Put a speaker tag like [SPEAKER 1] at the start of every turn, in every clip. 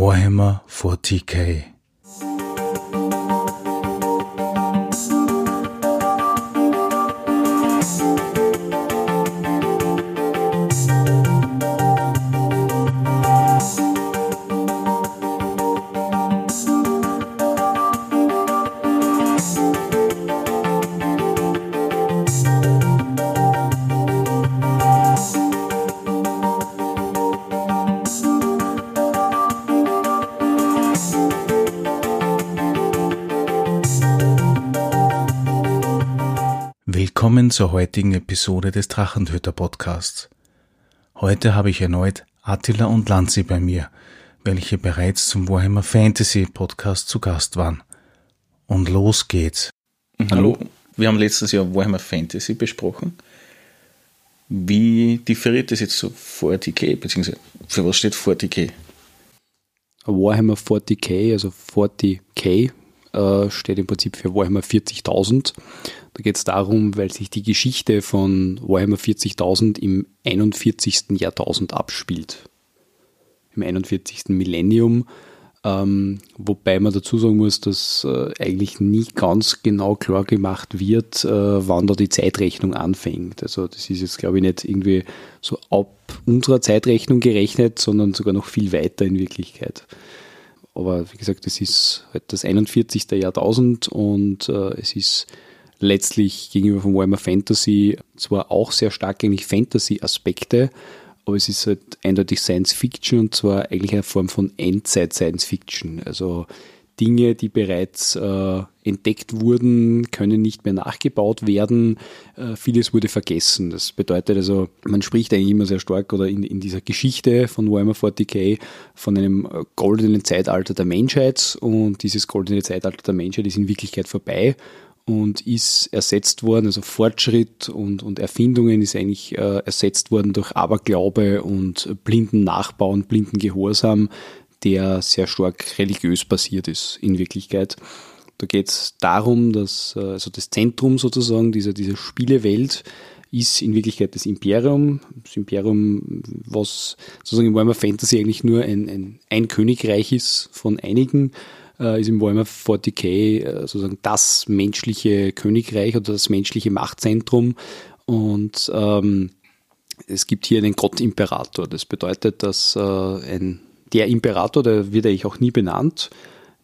[SPEAKER 1] Warhammer 40k. Zur heutigen Episode des Drachentöter Podcasts. Heute habe ich erneut Attila und Lanzi bei mir, welche bereits zum Warhammer Fantasy Podcast zu Gast waren. Und los geht's.
[SPEAKER 2] Hallo, wir haben letztes Jahr Warhammer Fantasy besprochen. Wie differiert das jetzt zu 40k, beziehungsweise für was steht 40k?
[SPEAKER 3] Warhammer 40k, also 40k, äh, steht im Prinzip für Warhammer 40.000. Da geht es darum, weil sich die Geschichte von Warhammer 40.000 im 41. Jahrtausend abspielt. Im 41. Millennium. Ähm, wobei man dazu sagen muss, dass äh, eigentlich nie ganz genau klar gemacht wird, äh, wann da die Zeitrechnung anfängt. Also das ist jetzt, glaube ich, nicht irgendwie so ab unserer Zeitrechnung gerechnet, sondern sogar noch viel weiter in Wirklichkeit. Aber wie gesagt, es ist halt das 41. Jahrtausend und äh, es ist letztlich gegenüber von Warhammer Fantasy zwar auch sehr stark eigentlich Fantasy-Aspekte, aber es ist halt eindeutig Science Fiction und zwar eigentlich eine Form von Endzeit-Science Fiction. Also Dinge, die bereits äh, entdeckt wurden, können nicht mehr nachgebaut werden. Äh, vieles wurde vergessen. Das bedeutet also, man spricht eigentlich immer sehr stark oder in, in dieser Geschichte von Warhammer 40k von einem äh, goldenen Zeitalter der Menschheit und dieses goldene Zeitalter der Menschheit ist in Wirklichkeit vorbei und ist ersetzt worden, also Fortschritt und, und Erfindungen ist eigentlich äh, ersetzt worden durch Aberglaube und blinden Nachbau und blinden Gehorsam, der sehr stark religiös basiert ist in Wirklichkeit. Da geht es darum, dass äh, also das Zentrum sozusagen dieser, dieser Spielewelt ist in Wirklichkeit das Imperium. Das Imperium, was sozusagen in Warhammer Fantasy eigentlich nur ein, ein, ein Königreich ist von einigen, äh, ist im Warhammer 40k äh, sozusagen das menschliche Königreich oder das menschliche Machtzentrum. Und ähm, es gibt hier einen Gott-Imperator. Das bedeutet, dass äh, ein, der Imperator, der wird eigentlich auch nie benannt,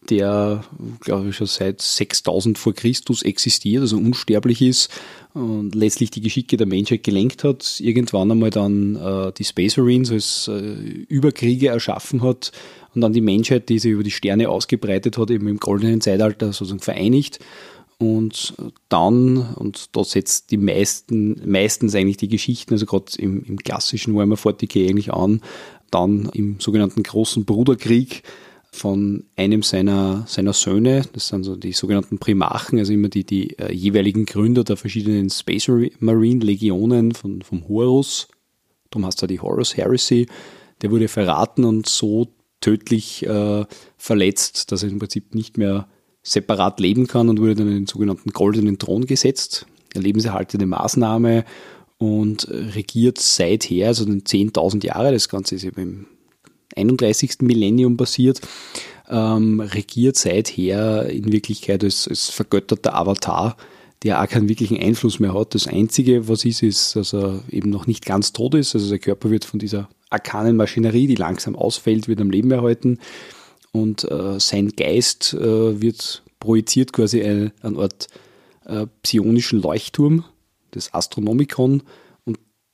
[SPEAKER 3] der, glaube ich, schon seit 6000 vor Christus existiert, also unsterblich ist und letztlich die Geschicke der Menschheit gelenkt hat, irgendwann einmal dann äh, die Space Marines als äh, Überkriege erschaffen hat und dann die Menschheit, die sich über die Sterne ausgebreitet hat, eben im goldenen Zeitalter sozusagen vereinigt. Und dann, und da setzt die meisten, meistens eigentlich die Geschichten, also gerade im, im klassischen Warhammer 40k eigentlich an, dann im sogenannten großen Bruderkrieg von einem seiner, seiner Söhne, das sind so die sogenannten Primarchen, also immer die, die äh, jeweiligen Gründer der verschiedenen Space Marine Legionen von, vom Horus, darum heißt er die Horus Heresy, der wurde verraten und so tödlich äh, verletzt, dass er im Prinzip nicht mehr separat leben kann und wurde dann in den sogenannten goldenen Thron gesetzt. Eine lebenserhaltende Maßnahme und regiert seither, also den 10.000 Jahre, das Ganze ist eben im 31. Millennium passiert, ähm, regiert seither in Wirklichkeit als, als vergötterter Avatar, der auch keinen wirklichen Einfluss mehr hat. Das Einzige, was ist, ist, dass er eben noch nicht ganz tot ist. Also sein Körper wird von dieser arkanen Maschinerie, die langsam ausfällt, wird am Leben erhalten und äh, sein Geist äh, wird projiziert quasi eine, eine Art äh, psionischen Leuchtturm, das Astronomikon.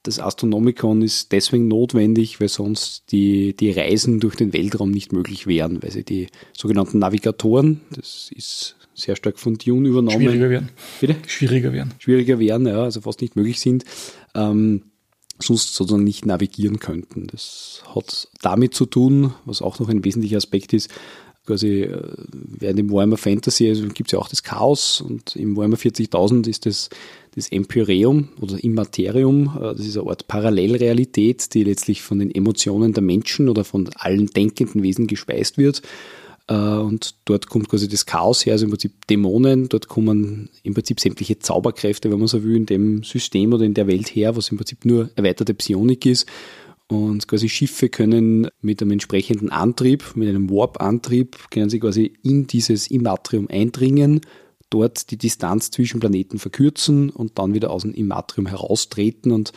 [SPEAKER 3] Das Astronomikon ist deswegen notwendig, weil sonst die, die Reisen durch den Weltraum nicht möglich wären, weil sie die sogenannten Navigatoren, das ist sehr stark von Dune übernommen.
[SPEAKER 2] Schwieriger werden.
[SPEAKER 3] Bitte?
[SPEAKER 2] Schwieriger werden.
[SPEAKER 3] Schwieriger werden, ja, also fast nicht möglich sind. Ähm, sonst sozusagen nicht navigieren könnten. Das hat damit zu tun, was auch noch ein wesentlicher Aspekt ist, quasi äh, während im Warhammer Fantasy also gibt es ja auch das Chaos und im Warhammer 40.000 ist das das Empyreum oder Immaterium, äh, das ist eine Art Parallelrealität, die letztlich von den Emotionen der Menschen oder von allen denkenden Wesen gespeist wird äh, und dort kommt quasi das Chaos her, also im Prinzip Dämonen, dort kommen im Prinzip sämtliche Zauberkräfte, wenn man so will, in dem System oder in der Welt her, was im Prinzip nur erweiterte Psionik ist. Und quasi Schiffe können mit einem entsprechenden Antrieb, mit einem Warp-Antrieb, können sie quasi in dieses Immatrium eindringen, dort die Distanz zwischen Planeten verkürzen und dann wieder aus dem Immatrium heraustreten. Und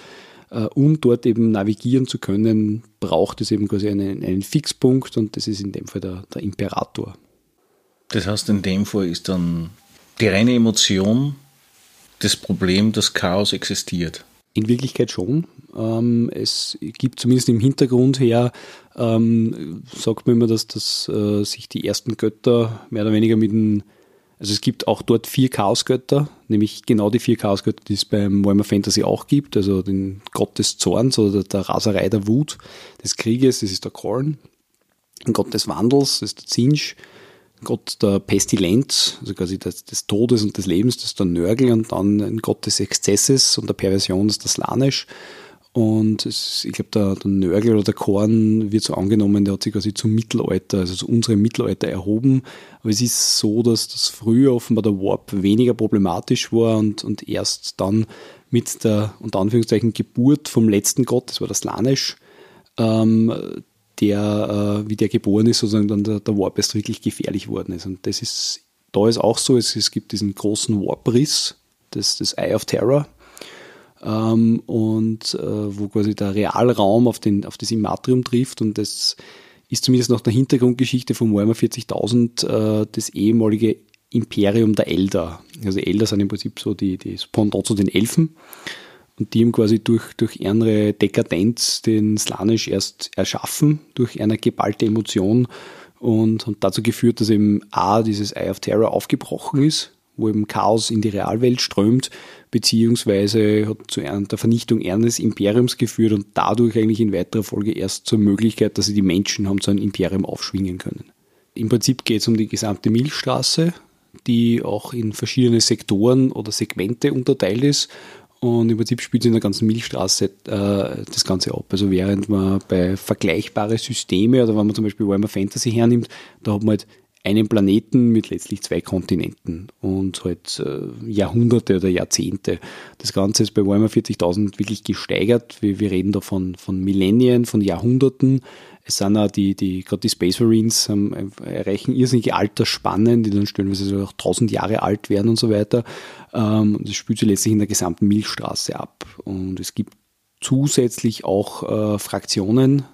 [SPEAKER 3] äh, um dort eben navigieren zu können, braucht es eben quasi einen, einen Fixpunkt und das ist in dem Fall der, der Imperator.
[SPEAKER 2] Das heißt, in dem Fall ist dann die reine Emotion das Problem, dass Chaos existiert.
[SPEAKER 3] In Wirklichkeit schon. Ähm, es gibt zumindest im Hintergrund her, ähm, sagt man immer, dass, dass äh, sich die ersten Götter mehr oder weniger mit dem also es gibt auch dort vier Chaosgötter, nämlich genau die vier Chaosgötter, die es beim Warhammer Fantasy auch gibt, also den Gott des Zorns oder der Raserei der Wut, des Krieges, das ist der Korn, ein Gott des Wandels, das ist der Zinsch, Gott der Pestilenz, also quasi des, des, Todes und des Lebens, das ist der Nörgel und dann ein Gott des Exzesses und der Perversion, das ist der Slanisch. Und es, ich glaube, der, der Nörgel oder der Korn wird so angenommen, der hat sich quasi zum Mittelalter, also zu unserem Mittelalter erhoben. Aber es ist so, dass das früher offenbar der Warp weniger problematisch war und, und erst dann mit der, unter Anführungszeichen, Geburt vom letzten Gott, das war der Slanisch, ähm, der, äh, wie der geboren ist, sozusagen dann der, der Warp erst wirklich gefährlich worden ist. Und das ist, da ist auch so, es, es gibt diesen großen Warp-Riss, das, das Eye of Terror, ähm, und äh, wo quasi der Realraum auf, den, auf das Immatrium trifft und das ist zumindest nach der Hintergrundgeschichte von Warhammer 40.000 äh, das ehemalige Imperium der Elder. Also Elder sind im Prinzip so die, die Pendant zu den Elfen und die haben quasi durch, durch ihre Dekadenz den Slanisch erst erschaffen, durch eine geballte Emotion und, und dazu geführt, dass eben A, dieses Eye of Terror aufgebrochen ist wo eben Chaos in die Realwelt strömt, beziehungsweise hat zu der Vernichtung eines Imperiums geführt und dadurch eigentlich in weiterer Folge erst zur Möglichkeit, dass sie die Menschen haben zu einem Imperium aufschwingen können. Im Prinzip geht es um die gesamte Milchstraße, die auch in verschiedene Sektoren oder Segmente unterteilt ist und im Prinzip spielt es in der ganzen Milchstraße äh, das Ganze ab. Also während man bei vergleichbare Systeme oder wenn man zum Beispiel Warhammer Fantasy hernimmt, da hat man halt einen Planeten mit letztlich zwei Kontinenten und halt äh, Jahrhunderte oder Jahrzehnte. Das Ganze ist bei Warhammer 40.000 wirklich gesteigert. Wir, wir reden da von, von Millennium, von Jahrhunderten. Es sind auch die, die gerade die Space Marines ähm, erreichen irrsinnige Altersspannen, die dann stellenweise so auch 1000 Jahre alt werden und so weiter. Ähm, das spielt sich letztlich in der gesamten Milchstraße ab. Und es gibt zusätzlich auch äh, Fraktionen,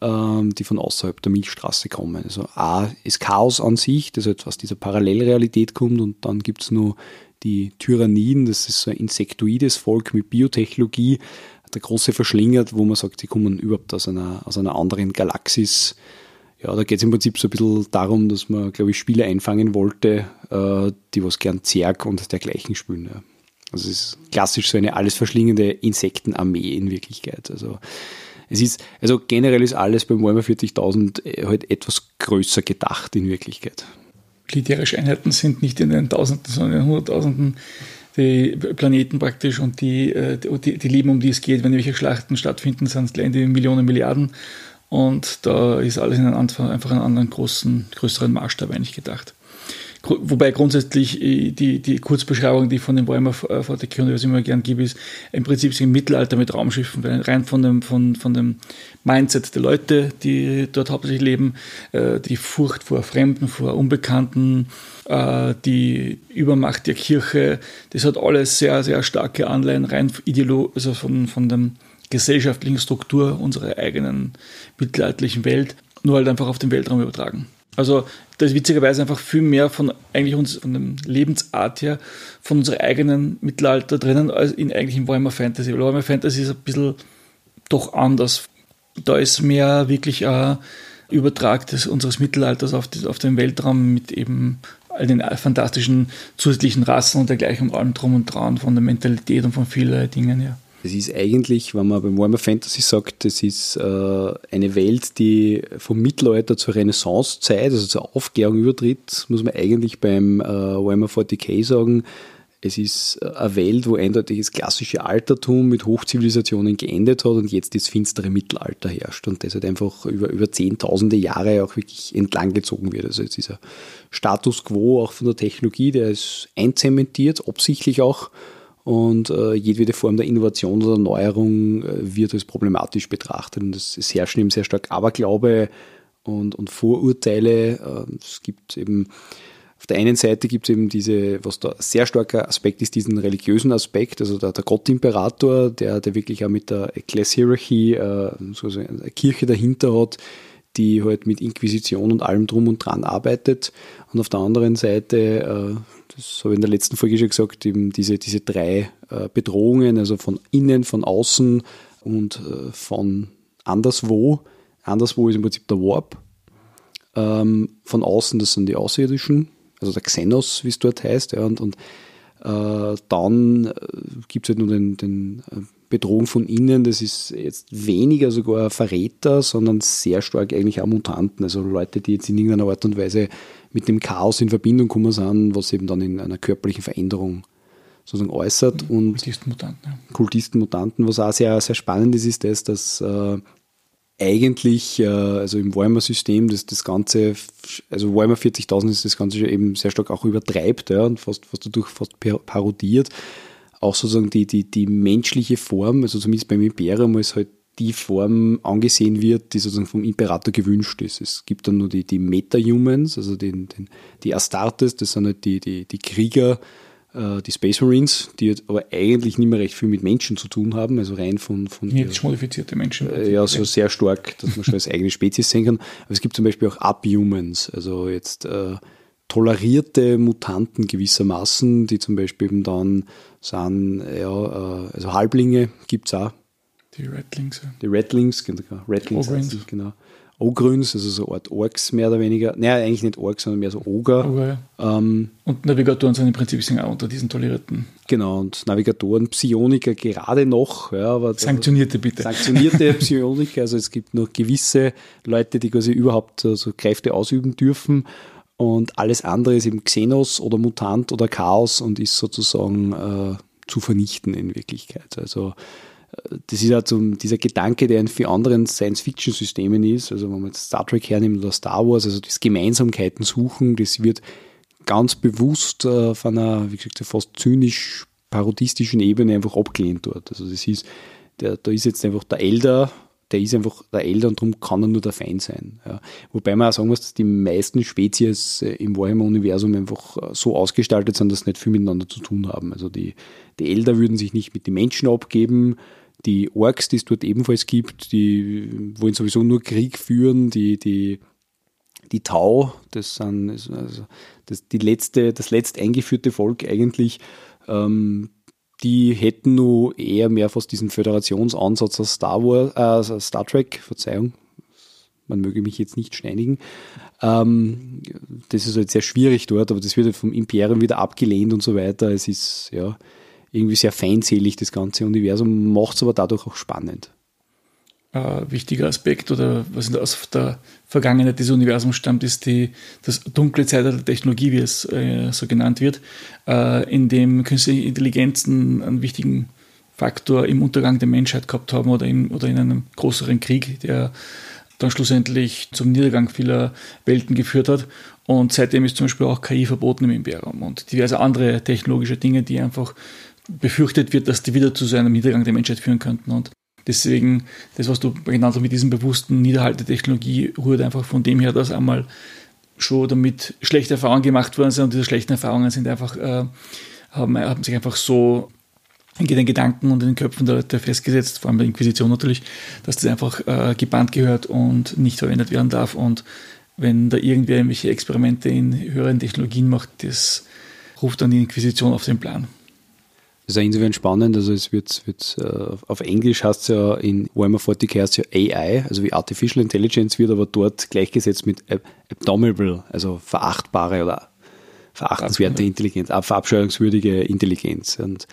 [SPEAKER 3] ähm, die von außerhalb der Milchstraße kommen. Also A ist Chaos an sich, das halt aus dieser Parallelrealität kommt und dann gibt es nur die Tyranniden, das ist so ein insektoides Volk mit Biotechnologie, der große Verschlinger, wo man sagt, sie kommen überhaupt aus einer, aus einer anderen Galaxis. Ja, da geht es im Prinzip so ein bisschen darum, dass man, glaube ich, Spiele einfangen wollte, äh, die was gern Zerg und dergleichen spielen. Ja. Also es ist klassisch so eine alles verschlingende Insektenarmee in Wirklichkeit. Also es ist, also generell ist alles beim Warhammer 40.000 äh, halt etwas größer gedacht in Wirklichkeit.
[SPEAKER 4] Militärische Einheiten sind nicht in den Tausenden, sondern in den Hunderttausenden die Planeten praktisch und die, äh, die, die Leben, um die es geht, wenn irgendwelche Schlachten stattfinden, sind es die Millionen, Milliarden. Und da ist alles in einem, einfach einen anderen großen, größeren Maßstab eigentlich gedacht. Wobei grundsätzlich äh, die, die Kurzbeschreibung, die ich von dem Warhammer 40k und was ich immer gern gebe, ist im Prinzip im Mittelalter mit Raumschiffen, rein von dem, von, von dem Mindset der Leute, die dort hauptsächlich leben, äh, die Furcht vor Fremden, vor Unbekannten, äh, die Übermacht der Kirche, das hat alles sehr, sehr starke Anleihen rein ideolo also von, von der gesellschaftlichen Struktur unserer eigenen mittelalterlichen Welt, nur halt einfach auf den Weltraum übertragen. Also da ist witzigerweise einfach viel mehr von eigentlich uns, von der Lebensart her, von unserem eigenen Mittelalter drinnen, als in eigentlichen Warhammer Fantasy. Weil Warhammer Fantasy ist ein bisschen doch anders. Da ist mehr wirklich ein Übertrag des, unseres Mittelalters auf, die, auf den Weltraum mit eben all den fantastischen zusätzlichen Rassen und dergleichen und allem drum und dran, von der Mentalität und von vielen Dingen, ja.
[SPEAKER 3] Es ist eigentlich, wenn man beim Warhammer Fantasy sagt, das ist äh, eine Welt, die vom Mittelalter zur Renaissancezeit, also zur Aufklärung übertritt, muss man eigentlich beim äh, Warhammer 40k sagen. Es ist äh, eine Welt, wo eindeutig das klassische Altertum mit Hochzivilisationen geendet hat und jetzt das finstere Mittelalter herrscht und das halt einfach über, über zehntausende Jahre auch wirklich entlang gezogen wird. Also jetzt dieser Status quo auch von der Technologie, der ist einzementiert, absichtlich auch und äh, jedwede Form der Innovation oder Neuerung äh, wird als problematisch betrachtet. Und es, herrschen eben sehr stark Aberglaube und, und Vorurteile. Äh, es gibt eben auf der einen Seite gibt es eben diese, was da sehr starker Aspekt ist, diesen religiösen Aspekt, also der, der Gottimperator, der, der wirklich auch mit der Ecclesiarchy, äh, so eine Kirche dahinter hat, die halt mit Inquisition und allem drum und dran arbeitet. Und auf der anderen Seite, äh, das habe ich in der letzten Folge schon gesagt, eben diese, diese drei äh, Bedrohungen, also von innen, von außen und äh, von anderswo. Anderswo ist im Prinzip der Warp. Ähm, von außen, das sind die Außerirdischen, also der Xenos, wie es dort heißt. Und, und äh, dann gibt es halt nur den, den Bedrohung von innen, das ist jetzt weniger sogar Verräter, sondern sehr stark eigentlich auch Mutanten, also Leute, die jetzt in irgendeiner Art und Weise mit dem Chaos in Verbindung kommen sind, was eben dann in einer körperlichen Veränderung sozusagen äußert. Und
[SPEAKER 4] Kultistenmutanten.
[SPEAKER 3] Ja. Kultistenmutanten, was auch sehr, sehr spannend ist, ist das, dass äh, eigentlich, äh, also im Warhammer-System, das, das Ganze, also Warhammer 40.000 ist das Ganze eben sehr stark auch übertreibt ja, und fast, fast dadurch fast parodiert auch sozusagen die, die, die menschliche Form, also zumindest beim Imperium, als halt die Form angesehen wird, die sozusagen vom Imperator gewünscht ist. Es gibt dann nur die, die Meta-Humans, also den, den, die Astartes, das sind halt die, die, die Krieger, äh, die Space Marines, die jetzt aber eigentlich nicht mehr recht viel mit Menschen zu tun haben, also rein von. von
[SPEAKER 4] Jetzt modifizierte Menschen.
[SPEAKER 3] Äh, ja, so sehr stark, dass man schon als eigene Spezies sehen kann. Aber es gibt zum Beispiel auch Up-Humans, also jetzt äh, tolerierte Mutanten gewissermaßen, die zum Beispiel eben dann sind, ja, äh, also Halblinge gibt es auch.
[SPEAKER 4] Die Redlings.
[SPEAKER 3] Die Redlings, genau. Redlings
[SPEAKER 4] Ogrins.
[SPEAKER 3] genau. Ogrins, also so eine Art Orks mehr oder weniger. Naja, eigentlich nicht Orks, sondern mehr so Oger.
[SPEAKER 4] Oger ja. ähm, und Navigatoren sind im Prinzip sind auch unter diesen tolerierten.
[SPEAKER 3] Genau, und Navigatoren, Psioniker gerade noch. Ja, aber
[SPEAKER 4] sanktionierte bitte.
[SPEAKER 3] Sanktionierte Psioniker, also es gibt noch gewisse Leute, die quasi überhaupt so Kräfte ausüben dürfen und alles andere ist eben Xenos oder Mutant oder Chaos und ist sozusagen äh, zu vernichten in Wirklichkeit. Also das ist halt so dieser Gedanke, der in vielen anderen Science-Fiction-Systemen ist, also wenn man jetzt Star Trek hernimmt oder Star Wars, also das Gemeinsamkeiten suchen, das wird ganz bewusst äh, auf einer, wie gesagt, fast zynisch parodistischen Ebene einfach abgelehnt dort. Also das ist, der, da ist jetzt einfach der Elder der ist einfach der Elder und darum kann er nur der Feind sein. Ja. Wobei man auch sagen muss, dass die meisten Spezies äh, im Warhammer-Universum einfach äh, so ausgestaltet sind, dass sie nicht viel miteinander zu tun haben. Also die, die Elder würden sich nicht mit den Menschen abgeben, die Orks, die es dort ebenfalls gibt, die wollen sowieso nur Krieg führen, die, die, die Tau, das sind also das, die letzte, das letzt eingeführte Volk eigentlich, ähm, die hätten nur eher mehr fast diesen Föderationsansatz als Star Wars, äh, Star Trek, Verzeihung, man möge mich jetzt nicht steinigen. Ähm, das ist halt sehr schwierig dort, aber das wird halt vom Imperium wieder abgelehnt und so weiter. Es ist ja irgendwie sehr feindselig, das ganze Universum, macht es aber dadurch auch spannend
[SPEAKER 4] äh, wichtiger Aspekt oder was aus der Vergangenheit des Universums stammt, ist die, das dunkle Zeitalter der Technologie, wie es äh, so genannt wird, äh, in dem künstliche Intelligenzen einen wichtigen Faktor im Untergang der Menschheit gehabt haben oder in, oder in einem größeren Krieg, der dann schlussendlich zum Niedergang vieler Welten geführt hat. Und seitdem ist zum Beispiel auch KI verboten im Imperium und diverse andere technologische Dinge, die einfach befürchtet wird, dass die wieder zu so einem Niedergang der Menschheit führen könnten. Und Deswegen, das, was du genannt hast mit diesem bewussten Niederhalt der Technologie, rührt einfach von dem her, dass einmal schon damit schlechte Erfahrungen gemacht worden sind und diese schlechten Erfahrungen sind einfach, äh, haben, haben sich einfach so in den Gedanken und in den Köpfen der Leute festgesetzt, vor allem bei Inquisition natürlich, dass das einfach äh, gebannt gehört und nicht verwendet werden darf. Und wenn da irgendwer irgendwelche Experimente in höheren Technologien macht, das ruft dann die Inquisition auf den Plan.
[SPEAKER 3] Das ist insofern spannend, also es wird, wird uh, auf Englisch heißt es ja in Warhammer 40k heißt ja AI, also wie Artificial Intelligence wird aber dort gleichgesetzt mit abdominable, also verachtbare oder verachtenswerte Intelligenz, verabscheuungswürdige Intelligenz. Und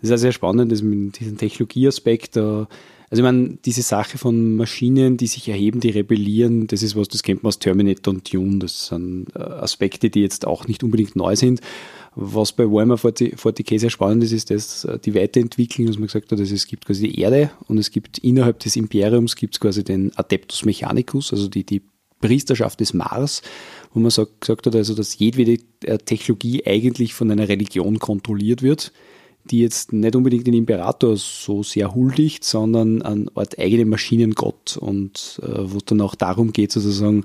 [SPEAKER 3] das ist auch sehr spannend, dass mit diesem Technologieaspekt, also ich meine, diese Sache von Maschinen, die sich erheben, die rebellieren, das ist was, das kennt man aus Terminator und Dune, das sind uh, Aspekte, die jetzt auch nicht unbedingt neu sind. Was bei Warhammer 40, 40k sehr spannend ist, ist dass äh, die Weiterentwicklung, dass man gesagt hat, also es gibt quasi die Erde und es gibt innerhalb des Imperiums gibt es quasi den Adeptus Mechanicus, also die, die Priesterschaft des Mars, wo man sagt, gesagt hat, also dass jedwede äh, Technologie eigentlich von einer Religion kontrolliert wird, die jetzt nicht unbedingt den Imperator so sehr huldigt, sondern an Art eigenen Maschinengott. Und äh, wo es dann auch darum geht, sozusagen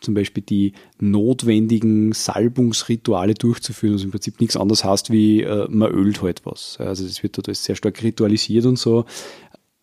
[SPEAKER 3] zum Beispiel die notwendigen Salbungsrituale durchzuführen, was im Prinzip nichts anderes heißt, wie äh, man ölt halt was. Also das wird dort sehr stark ritualisiert und so,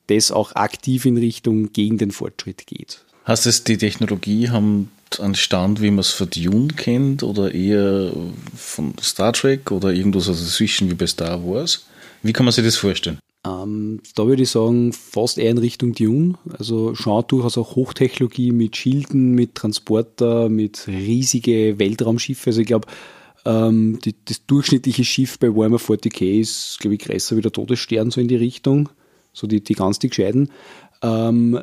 [SPEAKER 3] das auch aktiv in Richtung gegen den Fortschritt geht.
[SPEAKER 2] Heißt es, die Technologie haben einen Stand, wie man es von Dune kennt oder eher von Star Trek oder irgendwas dazwischen wie bei Star Wars? Wie kann man sich das vorstellen?
[SPEAKER 3] Ähm, da würde ich sagen, fast eher in Richtung Dune. Also schon durchaus auch Hochtechnologie mit Schilden, mit Transporter, mit riesige Weltraumschiffe. Also ich glaube, ähm, die, das durchschnittliche Schiff bei Warhammer 40k ist, glaube ich, größer wie der Todesstern, so in die Richtung. So die, die ganz die gescheiden. Ähm,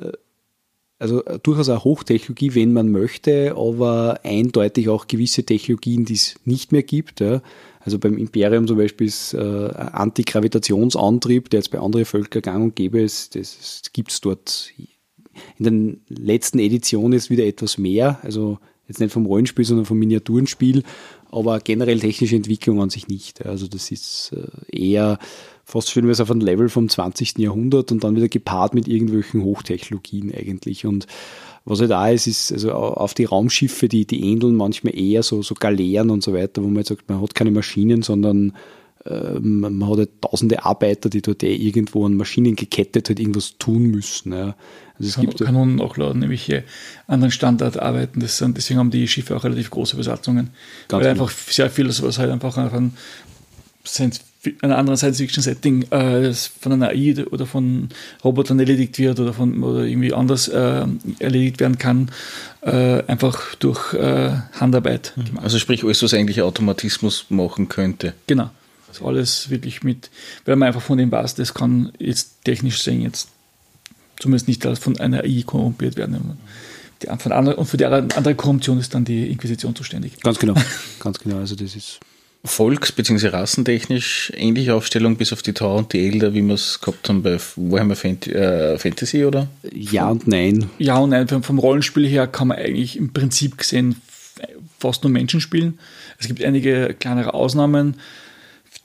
[SPEAKER 3] also äh, durchaus auch Hochtechnologie, wenn man möchte, aber eindeutig auch gewisse Technologien, die es nicht mehr gibt. Ja. Also beim Imperium zum Beispiel ist äh, Antigravitationsantrieb, der jetzt bei anderen Völkern gang und gäbe ist, das, das gibt es dort in den letzten Editionen ist wieder etwas mehr. Also jetzt nicht vom Rollenspiel, sondern vom Miniaturenspiel, aber generell technische Entwicklung an sich nicht. Also das ist äh, eher fast schön, wir auf einem Level vom 20. Jahrhundert und dann wieder gepaart mit irgendwelchen Hochtechnologien eigentlich. Und was halt da ist, ist also auf die Raumschiffe, die, die ähneln manchmal eher so, so Galeeren und so weiter, wo man jetzt sagt, man hat keine Maschinen, sondern äh, man hat halt tausende Arbeiter, die dort eh irgendwo an Maschinen gekettet halt irgendwas tun müssen. Ja.
[SPEAKER 4] Also es gibt Kanonen auch laden, nämlich hier anderen Standard arbeiten. Das sind, deswegen haben die Schiffe auch relativ große Besatzungen. Weil genau. einfach sehr viel, was halt einfach an Science einem anderen Science-Fiction-Setting äh, von einer AI oder von Robotern erledigt wird oder von oder irgendwie anders äh, erledigt werden kann, äh, einfach durch äh, Handarbeit.
[SPEAKER 2] Mhm. Also sprich alles, was eigentlich Automatismus machen könnte.
[SPEAKER 4] Genau. Also alles wirklich mit, weil man einfach von dem weiß, das kann jetzt technisch sehen, jetzt zumindest nicht von einer AI korrumpiert werden. Die, von andere, und für die andere Korruption ist dann die Inquisition zuständig.
[SPEAKER 3] Ganz genau, ganz genau. Also das ist
[SPEAKER 2] volks- bzw. rassentechnisch ähnliche Aufstellung, bis auf die Tau und die Elder, wie wir es gehabt haben bei Warhammer Fant äh, Fantasy, oder?
[SPEAKER 3] Ja und nein.
[SPEAKER 4] Ja und nein. Vom Rollenspiel her kann man eigentlich im Prinzip gesehen fast nur Menschen spielen. Es gibt einige kleinere Ausnahmen,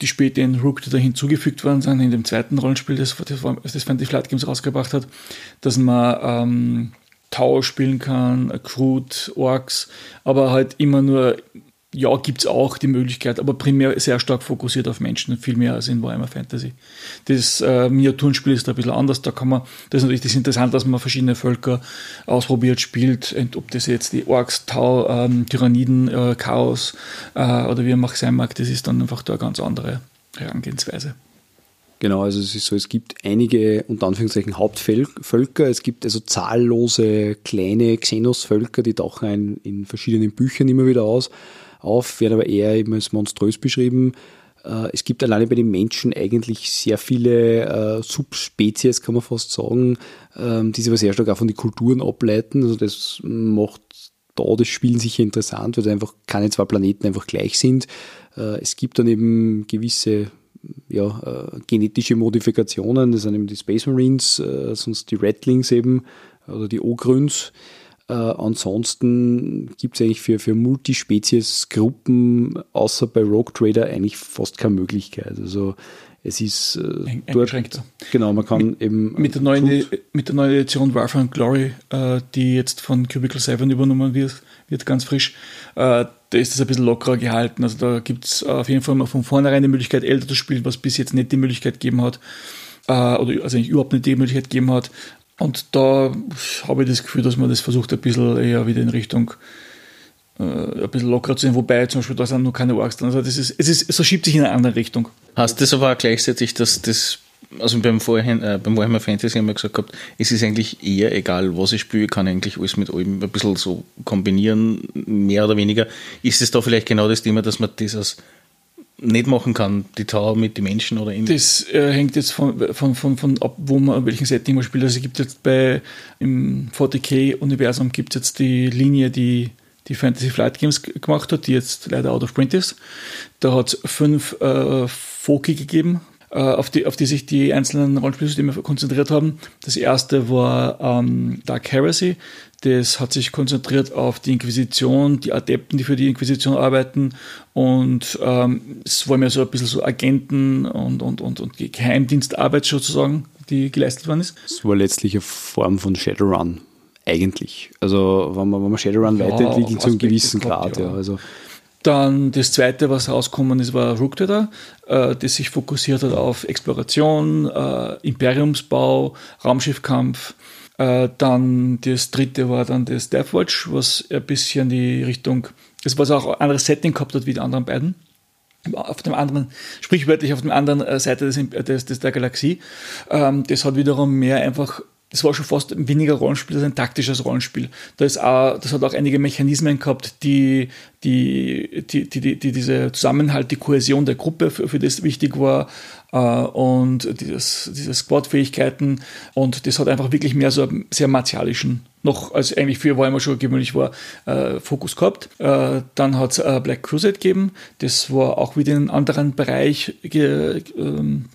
[SPEAKER 4] die später in Rook da hinzugefügt worden sind, in dem zweiten Rollenspiel, das, das, das Fantasy Flight Games rausgebracht hat, dass man ähm, Tau spielen kann, Groot, Orks, aber halt immer nur ja, gibt es auch die Möglichkeit, aber primär sehr stark fokussiert auf Menschen, viel mehr als in Warhammer Fantasy. Das äh, Miniaturenspiel ist da ein bisschen anders. Da kann man, das ist natürlich das interessant, dass man verschiedene Völker ausprobiert, spielt, ob das jetzt die Orks, Tau, ähm, Tyranniden, äh, Chaos äh, oder wie man auch sein mag, das ist dann einfach da eine ganz andere Herangehensweise.
[SPEAKER 3] Genau, also es ist so, es gibt einige, unter Anführungszeichen, Hauptvölker. Es gibt also zahllose kleine Xenos-Völker, die tauchen in verschiedenen Büchern immer wieder aus auf, werden aber eher eben als monströs beschrieben. Äh, es gibt alleine bei den Menschen eigentlich sehr viele äh, Subspezies, kann man fast sagen, ähm, die sich aber sehr stark auch von den Kulturen ableiten. Also das macht da das Spielen sicher interessant, weil einfach keine zwei Planeten einfach gleich sind. Äh, es gibt dann eben gewisse ja, äh, genetische Modifikationen, das sind eben die Space Marines, äh, sonst die Rattlings eben oder die Ogryns. Äh, ansonsten gibt es eigentlich für, für Multispezies-Gruppen außer bei Rogue Trader eigentlich fast keine Möglichkeit. Also es ist äh, dort, genau, man kann
[SPEAKER 4] mit,
[SPEAKER 3] eben
[SPEAKER 4] mit der neuen mit der neuen Edition Warfare Glory, äh, die jetzt von Cubicle 7 übernommen wird, wird ganz frisch. Äh, da ist es ein bisschen lockerer gehalten. Also da gibt es auf jeden Fall mal von vornherein die Möglichkeit, älter zu spielen, was bis jetzt nicht die Möglichkeit gegeben hat. Äh, oder also eigentlich überhaupt nicht die Möglichkeit gegeben hat. Und da habe ich das Gefühl, dass man das versucht, ein bisschen eher wieder in Richtung äh, ein bisschen lockerer zu sein, wobei zum Beispiel da sind noch keine Orks drin. Also das ist, es ist, es verschiebt sich in eine andere Richtung.
[SPEAKER 2] Hast das aber auch gleichzeitig, dass das, also beim, Vorhin, äh, beim Warhammer Fantasy haben wir gesagt gehabt, es ist eigentlich eher egal, was ich spiele, ich kann eigentlich alles mit allem ein bisschen so kombinieren, mehr oder weniger. Ist es da vielleicht genau das Thema, dass man das als nicht machen kann, die Tower mit den Menschen oder
[SPEAKER 4] in Das äh, hängt jetzt von, von, von, von ab, wo man, welchen Setting man spielt. Also es gibt jetzt bei im 40k-Universum gibt es jetzt die Linie, die die Fantasy Flight Games gemacht hat, die jetzt leider out of print ist. Da hat es fünf äh, Foki gegeben, äh, auf, die, auf die sich die einzelnen Rollenspielsysteme konzentriert haben. Das erste war ähm, Dark Heresy. Das hat sich konzentriert auf die Inquisition, die Adepten, die für die Inquisition arbeiten und ähm, es war mehr so ein bisschen so Agenten und, und, und, und Geheimdienstarbeit sozusagen, die geleistet worden ist.
[SPEAKER 3] Es war letztlich eine Form von Shadowrun, eigentlich. Also wenn man, wenn man Shadowrun ja, weiterentwickelt zu einem gewissen Grad. Ja. Also
[SPEAKER 4] dann das zweite, was rausgekommen ist, war Rooktrader, äh, das sich fokussiert hat auf Exploration, äh, Imperiumsbau, Raumschiffkampf. Äh, dann das dritte war dann das Deathwatch, was ein bisschen die Richtung, das was auch ein anderes Setting gehabt hat wie die anderen beiden. Auf dem anderen, sprichwörtlich auf der anderen äh, Seite des, des, des der Galaxie. Ähm, das hat wiederum mehr einfach das war schon fast weniger Rollenspiel als ein taktisches Rollenspiel. Da ist auch, das hat auch einige Mechanismen gehabt, die, die, die, die, die diese Zusammenhalt, die Kohäsion der Gruppe, für, für das wichtig war äh, und dieses, diese Squad-Fähigkeiten und das hat einfach wirklich mehr so einen sehr martialischen noch als eigentlich für Warhammer schon gewöhnlich war, äh, Fokus gehabt. Äh, dann hat es äh, Black Crusade gegeben, das war auch wieder in einen anderen Bereich ge, ähm,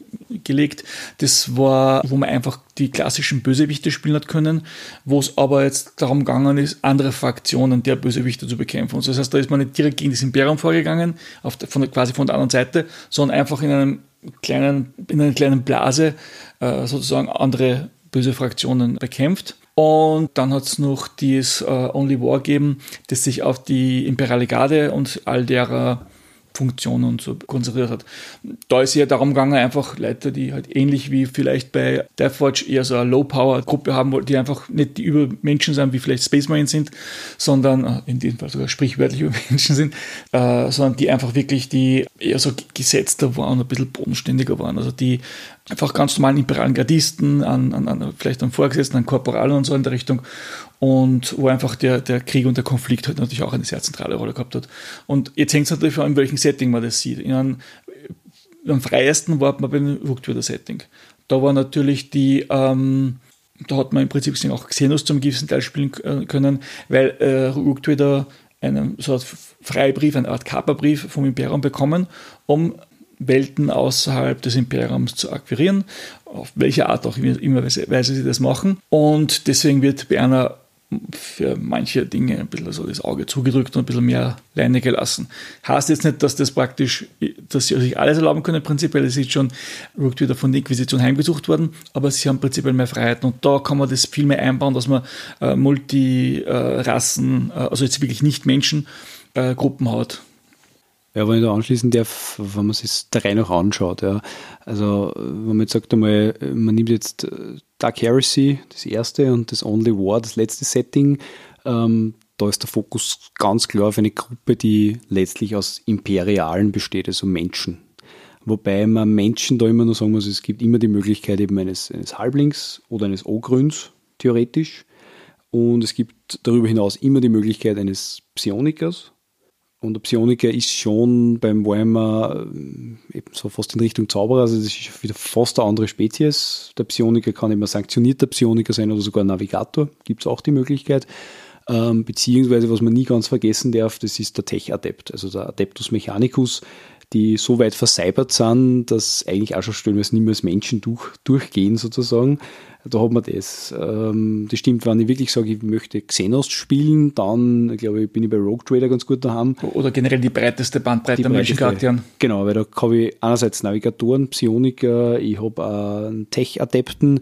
[SPEAKER 4] gelegt. Das war, wo man einfach die klassischen Bösewichte spielen hat können, wo es aber jetzt darum gegangen ist, andere Fraktionen der Bösewichte zu bekämpfen. Und das heißt, da ist man nicht direkt gegen das Imperium vorgegangen, auf der, von, quasi von der anderen Seite, sondern einfach in einem kleinen, in einer kleinen Blase äh, sozusagen andere böse Fraktionen bekämpft. Und dann hat es noch dieses äh, Only War gegeben, das sich auf die Imperiale Garde und all derer Funktionen so konzentriert hat. Da ist ja darum gegangen, einfach Leute, die halt ähnlich wie vielleicht bei Deathwatch eher so eine Low-Power-Gruppe haben, die einfach nicht die Übermenschen sind, wie vielleicht Space Marines sind, sondern äh, in dem Fall sogar sprichwörtlich Übermenschen sind, äh, sondern die einfach wirklich die eher so gesetzter waren, ein bisschen bodenständiger waren. Also die einfach ganz normalen imperialen Gardisten, an, an, an vielleicht an Vorgesetzten, an Korporalen und so in der Richtung und wo einfach der, der Krieg und der Konflikt halt natürlich auch eine sehr zentrale Rolle gehabt hat. Und jetzt hängt es natürlich an, in welchem Setting man das sieht. In einem, am freiesten war man beim Rücktürder-Setting. Da war natürlich die, ähm, da hat man im Prinzip auch Xenos zum gewissen Teil spielen äh, können, weil äh, Rücktürder einen so eine Freibrief, eine Art Kaperbrief vom Imperium bekommen, um Welten außerhalb des Imperiums zu akquirieren, auf welche Art auch immer Weise sie das machen. Und deswegen wird bei einer für manche Dinge ein bisschen so das Auge zugedrückt und ein bisschen mehr Leine gelassen. Heißt jetzt nicht, dass das praktisch, dass sie sich alles erlauben können, prinzipiell ist jetzt schon Rook wieder von der Inquisition heimgesucht worden, aber sie haben prinzipiell mehr Freiheiten und da kann man das viel mehr einbauen, dass man äh, Multirassen, äh, also jetzt wirklich nicht Menschen, äh, Gruppen hat.
[SPEAKER 3] Ja, wenn ich da anschließen darf, wenn man sich das Terrain auch anschaut, ja. Also, wenn man jetzt sagt einmal, man nimmt jetzt äh, Dark Heresy, das erste, und das Only War, das letzte Setting, ähm, da ist der Fokus ganz klar auf eine Gruppe, die letztlich aus Imperialen besteht, also Menschen. Wobei man Menschen da immer nur sagen muss, es gibt immer die Möglichkeit eben eines, eines Halblings oder eines O-Grüns, theoretisch. Und es gibt darüber hinaus immer die Möglichkeit eines Psionikers, und der Psioniker ist schon beim Warhammer äh, eben so fast in Richtung Zauberer, also das ist wieder fast eine andere Spezies. Der Psioniker kann immer sanktionierter Psioniker sein oder sogar Navigator, gibt es auch die Möglichkeit. Ähm, beziehungsweise, was man nie ganz vergessen darf, das ist der Tech-Adept, also der Adeptus Mechanicus, die so weit verseibert sind, dass eigentlich auch schon stellenweise nicht mehr als Menschen durch, durchgehen sozusagen. Da hat man das. Ähm, das stimmt, wenn ich wirklich sage, ich möchte Xenos spielen, dann glaube ich, bin ich bei Rogue Trader ganz gut daheim.
[SPEAKER 4] Oder generell die breiteste Bandbreite an Menschencharakteren.
[SPEAKER 3] Genau, weil da habe ich einerseits Navigatoren, Psioniker, ich habe einen Tech-Adepten,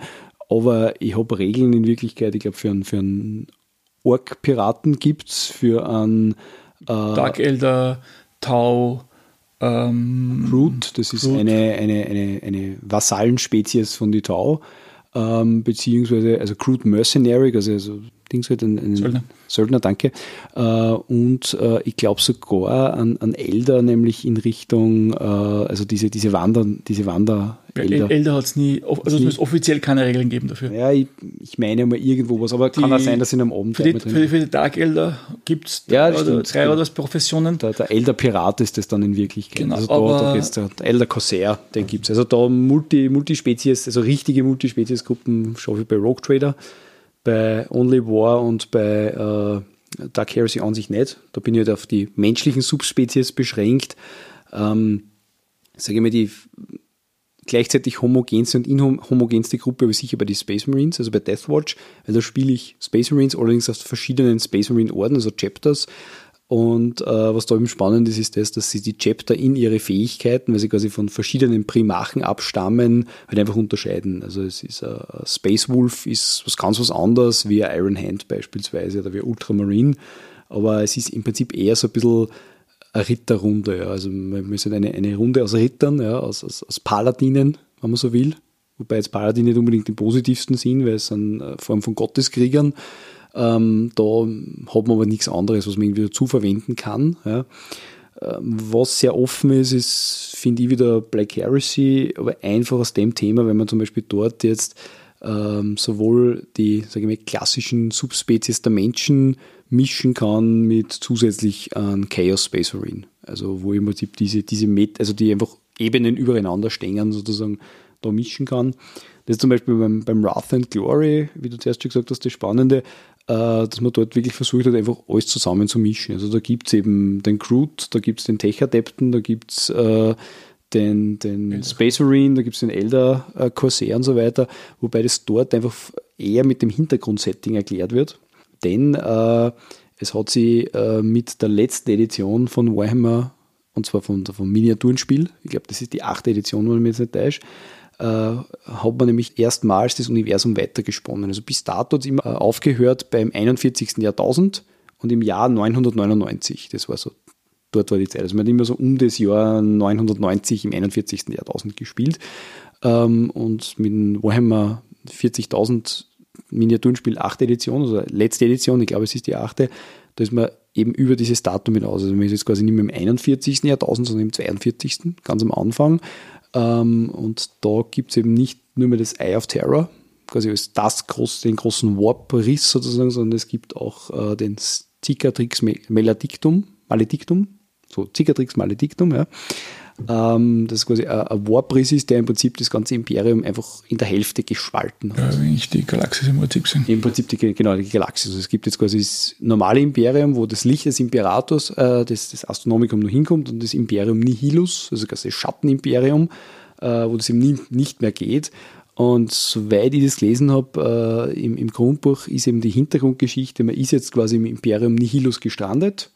[SPEAKER 3] aber ich habe Regeln in Wirklichkeit, ich glaube, für einen, für einen Ork-Piraten gibt es, für einen
[SPEAKER 4] äh, Dark Elder, Tau,
[SPEAKER 3] ähm, Root, das ist Root. Eine, eine, eine, eine Vasallenspezies von die Tau, ähm, beziehungsweise also Crude Mercenary, also, also Dings halt ein, ein Söldner. Söldner, danke. Äh, und äh, ich glaube sogar an, an Elder, nämlich in Richtung, äh, also diese, diese Wander, diese Wander.
[SPEAKER 4] Elder, Elder hat es nie, also es muss offiziell keine Regeln geben dafür.
[SPEAKER 3] Ja, ich, ich meine mal irgendwo was, aber die, kann auch sein, dass in einem Abend
[SPEAKER 4] für die, für, die, für die Dark Elder gibt es
[SPEAKER 3] ja,
[SPEAKER 4] oder drei oder Professionen.
[SPEAKER 3] Der, der Elder Pirat ist das dann in Wirklichkeit.
[SPEAKER 4] Genau,
[SPEAKER 3] also da, da geht's, der Elder Corsair, den gibt es. Also da Multi, Multispezies, also richtige Multispezies-Gruppen schaffe ich bei Rogue Trader bei Only War und bei äh, Dark Heresy an sich nicht. Da bin ich halt auf die menschlichen Subspezies beschränkt. Ähm, sage ich mal, die gleichzeitig homogenste und inhomogenste Gruppe aber sicher bei den Space Marines, also bei Deathwatch, weil da spiele ich Space Marines allerdings aus verschiedenen Space Marine Orden, also Chapters. Und äh, was da eben spannend ist, ist das, dass sie die Chapter in ihre Fähigkeiten, weil sie quasi von verschiedenen Primachen abstammen, halt einfach unterscheiden. Also es ist äh, Space Wolf ist was ganz was anderes wie Iron Hand beispielsweise oder wie Ultramarine. Aber es ist im Prinzip eher so ein bisschen eine Ritterrunde. Ja. Also wir müssen eine, eine Runde aus Rittern, ja, aus, aus, aus Paladinen, wenn man so will. Wobei jetzt Paladin nicht unbedingt den positivsten sind, weil es eine äh, Form von Gotteskriegern. Ähm, da hat man aber nichts anderes, was man irgendwie dazu verwenden kann. Ja. Ähm, was sehr offen ist, ist, finde ich, wieder Black Heresy, aber einfach aus dem Thema, wenn man zum Beispiel dort jetzt ähm, sowohl die sage ich mal, klassischen Subspezies der Menschen mischen kann mit zusätzlich einem Chaos Space Marine. Also wo im Prinzip diese, diese Met also die einfach Ebenen übereinander stehen, sozusagen da mischen kann. Das ist zum Beispiel beim, beim Wrath and Glory, wie du zuerst schon gesagt hast, das Spannende, dass man dort wirklich versucht hat, einfach alles zusammen zu mischen. Also da gibt es eben den Groot, da gibt es den Tech-Adepten, da gibt es äh, den, den Space Marine, da gibt es den Elder äh, Corsair und so weiter, wobei das dort einfach eher mit dem Hintergrundsetting erklärt wird. Denn äh, es hat sie äh, mit der letzten Edition von Warhammer, und zwar von, vom Miniaturenspiel, ich glaube, das ist die achte Edition, wenn ich mich jetzt nicht täusche, äh, hat man nämlich erstmals das Universum weitergesponnen. Also bis dato hat es immer äh, aufgehört beim 41. Jahrtausend und im Jahr 999. Das war so, dort war die Zeit. Also man hat immer so um das Jahr 990 im 41. Jahrtausend gespielt. Ähm, und mit Warhammer 40.000 Miniaturenspiel 8. Edition, also letzte Edition, ich glaube es ist die 8. Da ist man eben über dieses Datum hinaus. Also man ist jetzt quasi nicht mehr im 41. Jahrtausend, sondern im 42. ganz am Anfang. Ähm, und da gibt es eben nicht nur mehr das Eye of Terror, quasi als das groß, den großen Warp-Riss sozusagen, sondern es gibt auch äh, den Cicatrix Maledictum, Maledictum, so Cicatrix Maledictum, ja. Ähm, das ist quasi ein, ein Warp-Riss ist, der im Prinzip das ganze Imperium einfach in der Hälfte gespalten
[SPEAKER 4] hat. Ja, wenn ich die Galaxis im Prinzip sind.
[SPEAKER 3] Im Prinzip, die, genau, die Galaxis. Also es gibt jetzt quasi das normale Imperium, wo das Licht des Imperators, äh, des, des Astronomicum noch hinkommt und das Imperium Nihilus, also das Schattenimperium, äh, wo das eben nie, nicht mehr geht. Und soweit ich das gelesen habe, äh, im, im Grundbuch ist eben die Hintergrundgeschichte, man ist jetzt quasi im Imperium Nihilus gestrandet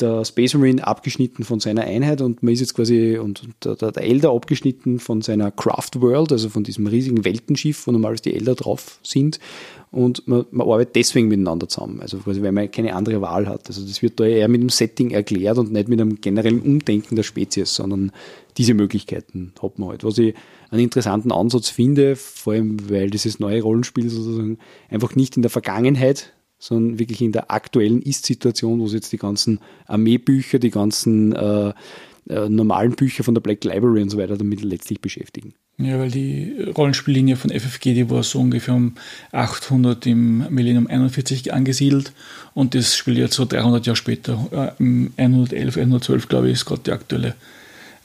[SPEAKER 3] der Space Marine abgeschnitten von seiner Einheit und man ist jetzt quasi, und der, der, der Elder abgeschnitten von seiner Craft World, also von diesem riesigen Weltenschiff, wo normalerweise die Elder drauf sind. Und man, man arbeitet deswegen miteinander zusammen, also quasi, weil man keine andere Wahl hat. Also das wird da eher mit dem Setting erklärt und nicht mit einem generellen Umdenken der Spezies, sondern diese Möglichkeiten hat man halt. Was ich einen interessanten Ansatz finde, vor allem weil dieses neue Rollenspiel sozusagen einfach nicht in der Vergangenheit sondern wirklich in der aktuellen Ist-Situation, wo sie jetzt die ganzen Armeebücher, die ganzen äh, äh, normalen Bücher von der Black Library und so weiter damit letztlich beschäftigen.
[SPEAKER 4] Ja, weil die Rollenspiellinie von FFG, die war so ungefähr um 800 im Millennium 41 angesiedelt und das spielt jetzt so 300 Jahre später, äh, im 111, 112 glaube ich, ist gerade die aktuelle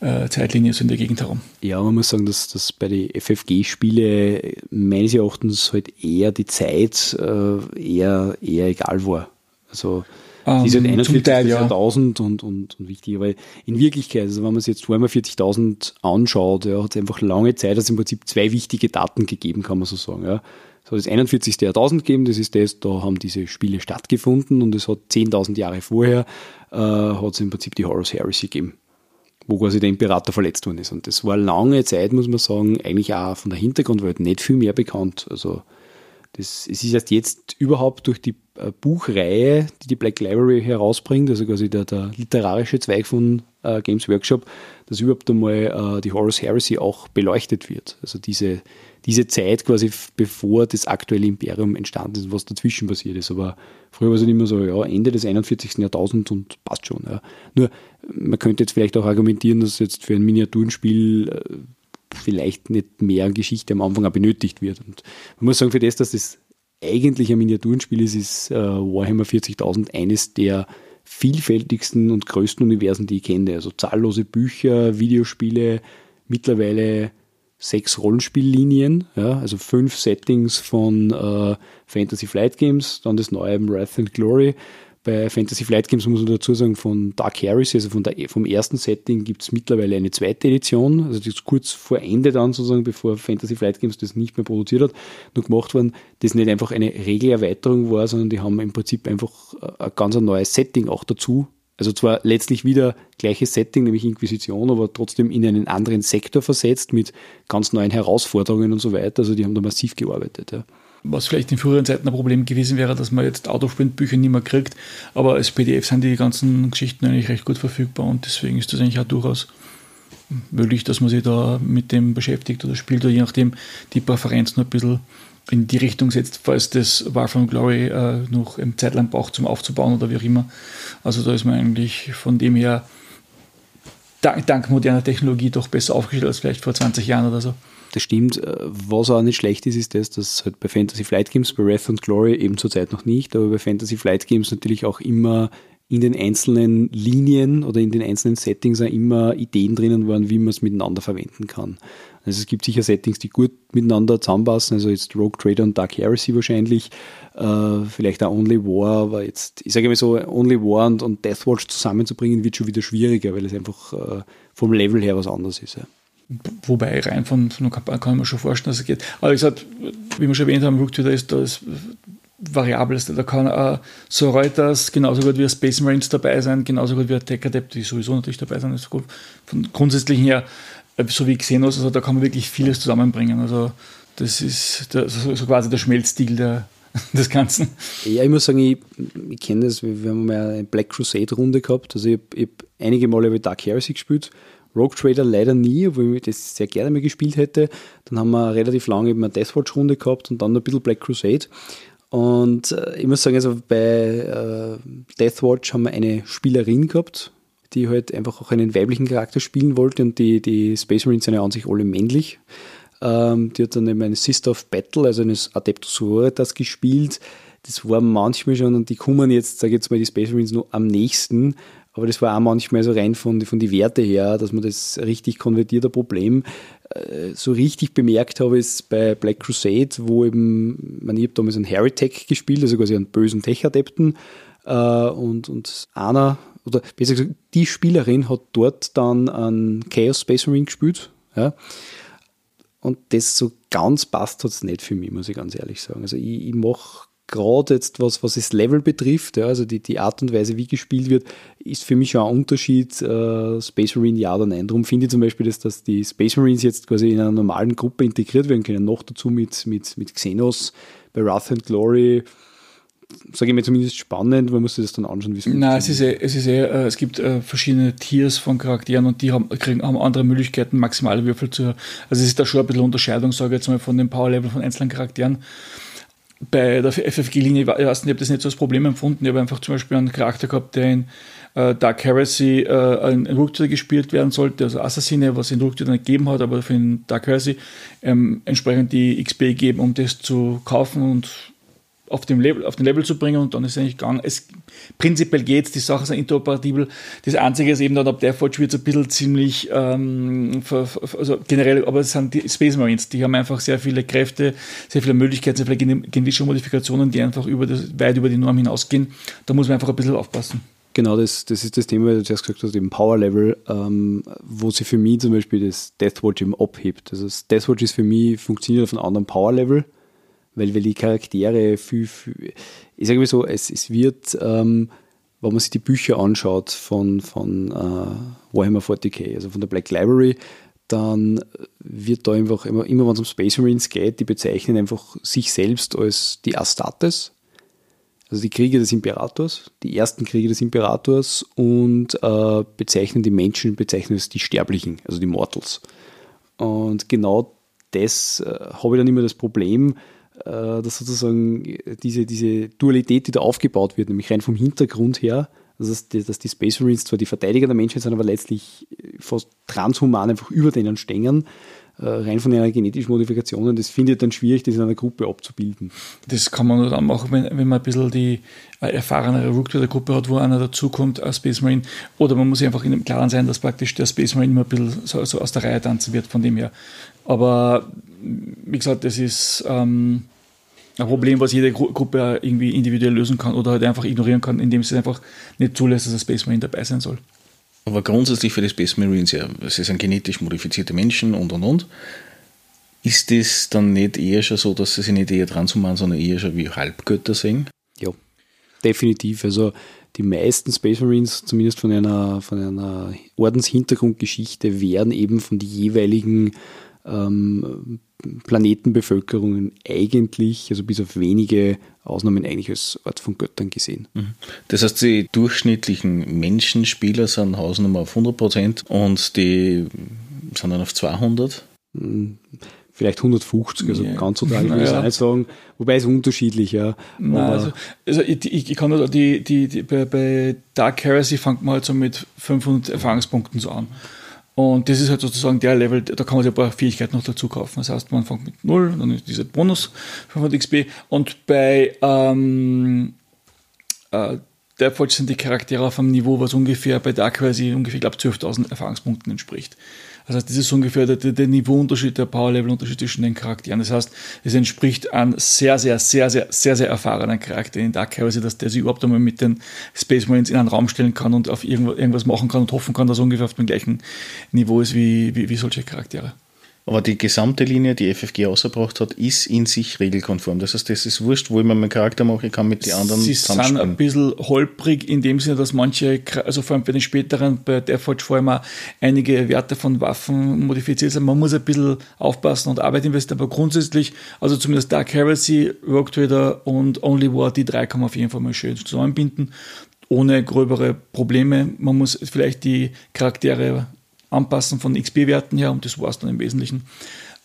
[SPEAKER 4] äh, Zeitlinie so in der Gegend herum.
[SPEAKER 3] Ja, man muss sagen, dass, dass bei den FFG-Spiele meines Erachtens halt eher die Zeit äh, eher, eher egal war. Also um, die sind 41 Teil, ja. und, und, und wichtig, weil in Wirklichkeit, also wenn man sich jetzt zweimal 40.000 anschaut, ja, hat es einfach lange Zeit, dass es im Prinzip zwei wichtige Daten gegeben, kann man so sagen. Ja. Es hat das 41. Jahrtausend gegeben, das ist das, da haben diese Spiele stattgefunden und es hat 10.000 Jahre vorher, äh, hat es im Prinzip die Horus Heresy gegeben wo quasi der Imperator verletzt worden ist. Und das war lange Zeit, muss man sagen, eigentlich auch von der Hintergrundwelt nicht viel mehr bekannt. Also das, es ist erst jetzt überhaupt durch die äh, Buchreihe, die die Black Library herausbringt, also quasi der, der literarische Zweig von äh, Games Workshop, dass überhaupt einmal äh, die Horus Heresy auch beleuchtet wird. Also diese, diese Zeit quasi bevor das aktuelle Imperium entstanden ist, was dazwischen passiert ist. Aber früher war es halt immer so, ja, Ende des 41. Jahrtausends und passt schon. Ja. Nur, man könnte jetzt vielleicht auch argumentieren, dass jetzt für ein Miniaturenspiel äh, vielleicht nicht mehr Geschichte am Anfang auch benötigt wird. Und man muss sagen, für das, dass das eigentlich ein Miniaturenspiel ist, ist äh, Warhammer 40.000 eines der vielfältigsten und größten Universen, die ich kenne. Also zahllose Bücher, Videospiele, mittlerweile sechs Rollenspiellinien, ja, also fünf Settings von äh, Fantasy Flight Games, dann das neue Wrath and Glory, Bei Fantasy Flight Games muss man dazu sagen, von Dark Heresy, also von der, vom ersten Setting, gibt es mittlerweile eine zweite Edition. Also ist kurz vor Ende dann sozusagen, bevor Fantasy Flight Games das nicht mehr produziert hat, nur gemacht worden, das nicht einfach eine Regelerweiterung war, sondern die haben im Prinzip einfach ein ganz neues Setting auch dazu. Also zwar letztlich wieder gleiches Setting, nämlich Inquisition, aber trotzdem in einen anderen Sektor versetzt mit ganz neuen Herausforderungen und so weiter. Also die haben da massiv gearbeitet. Ja
[SPEAKER 4] was vielleicht in früheren Zeiten ein Problem gewesen wäre, dass man jetzt Autosprint-Bücher nicht mehr kriegt. Aber als PDF sind die ganzen Geschichten eigentlich recht gut verfügbar und deswegen ist das eigentlich auch durchaus möglich, dass man sich da mit dem beschäftigt oder spielt oder je nachdem die Präferenz noch ein bisschen in die Richtung setzt, falls das War from Glory äh, noch eine Zeit lang braucht zum Aufzubauen oder wie auch immer. Also da ist man eigentlich von dem her dank, dank moderner Technologie doch besser aufgestellt als vielleicht vor 20 Jahren oder so.
[SPEAKER 3] Das stimmt. Äh, was auch nicht schlecht ist, ist das, dass halt bei Fantasy Flight Games, bei Wrath and Glory eben zurzeit noch nicht, aber bei Fantasy Flight Games natürlich auch immer in den einzelnen Linien oder in den einzelnen Settings auch immer Ideen drinnen waren, wie man es miteinander verwenden kann. Also es gibt sicher Settings, die gut miteinander zusammenpassen, also jetzt Rogue Trader und Dark Heresy wahrscheinlich, äh, vielleicht auch Only War, aber jetzt, ich sage mal so, Only War und, und Deathwatch zusammenzubringen, wird schon wieder schwieriger, weil es einfach äh, vom Level her was anderes ist. Ja.
[SPEAKER 4] Wobei rein von, von Kampagne kann man schon vorstellen, dass es geht. Aber wie gesagt, wie wir schon erwähnt haben, Rook ist das Variabelste. Da kann äh, so Reuters genauso gut wie Space Marines dabei sein, genauso gut wie Tech Adept, die sowieso natürlich dabei sein. Also von grundsätzlichen her, äh, so wie Xenos, also da kann man wirklich vieles zusammenbringen. Also das ist der, so, so, quasi der Schmelzstil der, des Ganzen.
[SPEAKER 3] Ja, ich muss sagen, ich, ich kenne das, wir haben mal eine Black Crusade-Runde gehabt. Also ich habe hab einige Male über Dark Heresy gespielt Rogue Trader leider nie, obwohl ich das sehr gerne mal gespielt hätte. Dann haben wir relativ lange eben eine Deathwatch-Runde gehabt und dann ein bisschen Black Crusade. Und äh, ich muss sagen, also bei äh, Deathwatch haben wir eine Spielerin gehabt, die halt einfach auch einen weiblichen Charakter spielen wollte und die, die Space Marines sind ja an sich alle männlich. Ähm, die hat dann eben eine Sister of Battle, also eines Adeptus Sororitas gespielt. Das war manchmal schon, und die kommen jetzt, sage ich jetzt mal, die Space Marines noch am nächsten, aber das war auch manchmal so rein von, von die Werte her, dass man das richtig konvertiert, ein Problem. Äh, so richtig bemerkt habe es bei Black Crusade, wo eben, man, ich habe damals einen Heretic gespielt, also quasi einen bösen Tech-Adepten. Äh, und, und einer, oder besser gesagt, die Spielerin hat dort dann einen Chaos Space Marine gespielt. Ja. Und das so ganz passt hat es nicht für mich, muss ich ganz ehrlich sagen. Also ich, ich mache gerade jetzt was, was das Level betrifft, ja, also die, die Art und Weise, wie gespielt wird, ist für mich schon ein Unterschied, äh, Space Marine ja oder nein. Darum finde ich zum Beispiel, dass, dass die Space Marines jetzt quasi in einer normalen Gruppe integriert werden können, noch dazu mit, mit, mit Xenos bei Wrath and Glory, sage ich mir zumindest spannend, man muss sich das dann anschauen,
[SPEAKER 4] wie es Nein, es ist, eh, es ist eh, äh, es gibt äh, verschiedene Tiers von Charakteren und die haben, kriegen, haben andere Möglichkeiten, maximale Würfel zu. Also es ist da schon ein bisschen Unterscheidung, sage ich jetzt mal, von dem Power-Level von einzelnen Charakteren bei der FFG-Linie, ich weiß nicht, ich habe das nicht so als Problem empfunden. Ich habe einfach zum Beispiel einen Charakter gehabt, der in äh, Dark Heresy äh, ein Rücktritt gespielt werden sollte, also Assassine, was in Rücktritt nicht gegeben hat, aber für den Dark Heresy ähm, entsprechend die XP geben, um das zu kaufen und auf, dem Level, auf den Level zu bringen und dann ist es eigentlich gegangen. Es, prinzipiell geht es, die Sachen sind interoperabel. Das Einzige ist eben dann, ab Forge wird es ein bisschen ziemlich, ähm, also generell, aber es sind die Space Marines, die haben einfach sehr viele Kräfte, sehr viele Möglichkeiten, sehr viele genetische Modifikationen, die einfach über das, weit über die Norm hinausgehen. Da muss man einfach ein bisschen aufpassen.
[SPEAKER 3] Genau, das, das ist das Thema, weil du zuerst gesagt hast, eben Power Level, ähm, wo sie für mich zum Beispiel das Deathwatch eben abhebt. Also das Deathwatch ist für mich, funktioniert auf einem anderen Power Level weil, weil die Charaktere viel, viel ich sage mal so, es, es wird, ähm, wenn man sich die Bücher anschaut von, von äh, Warhammer 40k, also von der Black Library, dann wird da einfach immer, immer wenn es um Space Marines geht, die bezeichnen einfach sich selbst als die Astartes, also die Kriege des Imperators, die ersten Kriege des Imperators und äh, bezeichnen die Menschen, bezeichnen als die Sterblichen, also die Mortals. Und genau das äh, habe ich dann immer das Problem, dass sozusagen diese, diese Dualität, die da aufgebaut wird, nämlich rein vom Hintergrund her, also dass die, dass die Space Marines zwar die Verteidiger der Menschheit sind, aber letztlich fast transhuman einfach über denen stängern, äh, rein von einer genetischen Modifikation, das findet dann schwierig, das in einer Gruppe abzubilden.
[SPEAKER 4] Das kann man nur dann machen, wenn, wenn man ein bisschen die äh, erfahrenere Rook der Gruppe hat, wo einer dazukommt als Space Marine. Oder man muss sich einfach in dem Klaren sein, dass praktisch der Space Marine immer ein bisschen so, so aus der Reihe tanzen wird, von dem her. Aber wie gesagt, das ist ähm, ein Problem, was jede Gru Gruppe irgendwie individuell lösen kann oder halt einfach ignorieren kann, indem sie einfach nicht zulässt, dass ein Space Marine dabei sein soll.
[SPEAKER 2] Aber grundsätzlich für die Space Marines, ja, es sind genetisch modifizierte Menschen und und und. Ist das dann nicht eher schon so, dass sie sich nicht eher machen, sondern eher schon wie Halbgötter sehen?
[SPEAKER 3] Ja, definitiv. Also die meisten Space Marines, zumindest von einer, von einer Ordenshintergrundgeschichte, werden eben von den jeweiligen ähm, Planetenbevölkerungen eigentlich, also bis auf wenige Ausnahmen, eigentlich als Ort von Göttern gesehen.
[SPEAKER 2] Mhm. Das heißt, die durchschnittlichen Menschenspieler sind Hausnummer auf 100 Prozent und die sind dann auf 200?
[SPEAKER 3] vielleicht 150, also ja. ganz so tragisch würde ich ja. nicht sagen, wobei es unterschiedlich, ja.
[SPEAKER 4] Nein, also, also ich, ich, kann nur die, die, die, bei, bei Dark Heresy fängt man halt so mit 500 Erfahrungspunkten so an. Und das ist halt sozusagen der Level, da kann man sich ein paar Fähigkeiten noch dazu kaufen. Das heißt, man fängt mit 0, dann ist dieser Bonus 500 XP. Und bei ähm, äh, Deathwatch sind die Charaktere auf einem Niveau, was ungefähr bei Dark Heresy ungefähr, glaube, 12.000 Erfahrungspunkten entspricht. Das heißt, das ist ungefähr der, der Niveauunterschied, der Power-Level-Unterschied zwischen den Charakteren. Das heißt, es entspricht einem sehr, sehr, sehr, sehr, sehr, sehr erfahrenen Charakter in Dark Heresy, dass der sich überhaupt einmal mit den Space Marines in einen Raum stellen kann und auf irgendwas machen kann und hoffen kann, dass er ungefähr auf dem gleichen Niveau ist wie, wie, wie solche Charaktere.
[SPEAKER 2] Aber die gesamte Linie, die FFG ausgebracht hat, ist in sich regelkonform. Das heißt, das ist wurscht, wo ich mir meinen Charakter mache, ich kann mit den anderen
[SPEAKER 4] Sie sind ein bisschen holprig in dem Sinne, dass manche, also vor allem bei den späteren, bei Deathwatch vor allem auch einige Werte von Waffen modifiziert sind. Man muss ein bisschen aufpassen und Arbeit investieren, aber grundsätzlich, also zumindest Dark Heresy, Rogue Trader und Only War, die drei kann man auf jeden Fall mal schön zusammenbinden ohne gröbere Probleme. Man muss vielleicht die Charaktere anpassen von XP-Werten her und das war es dann im Wesentlichen.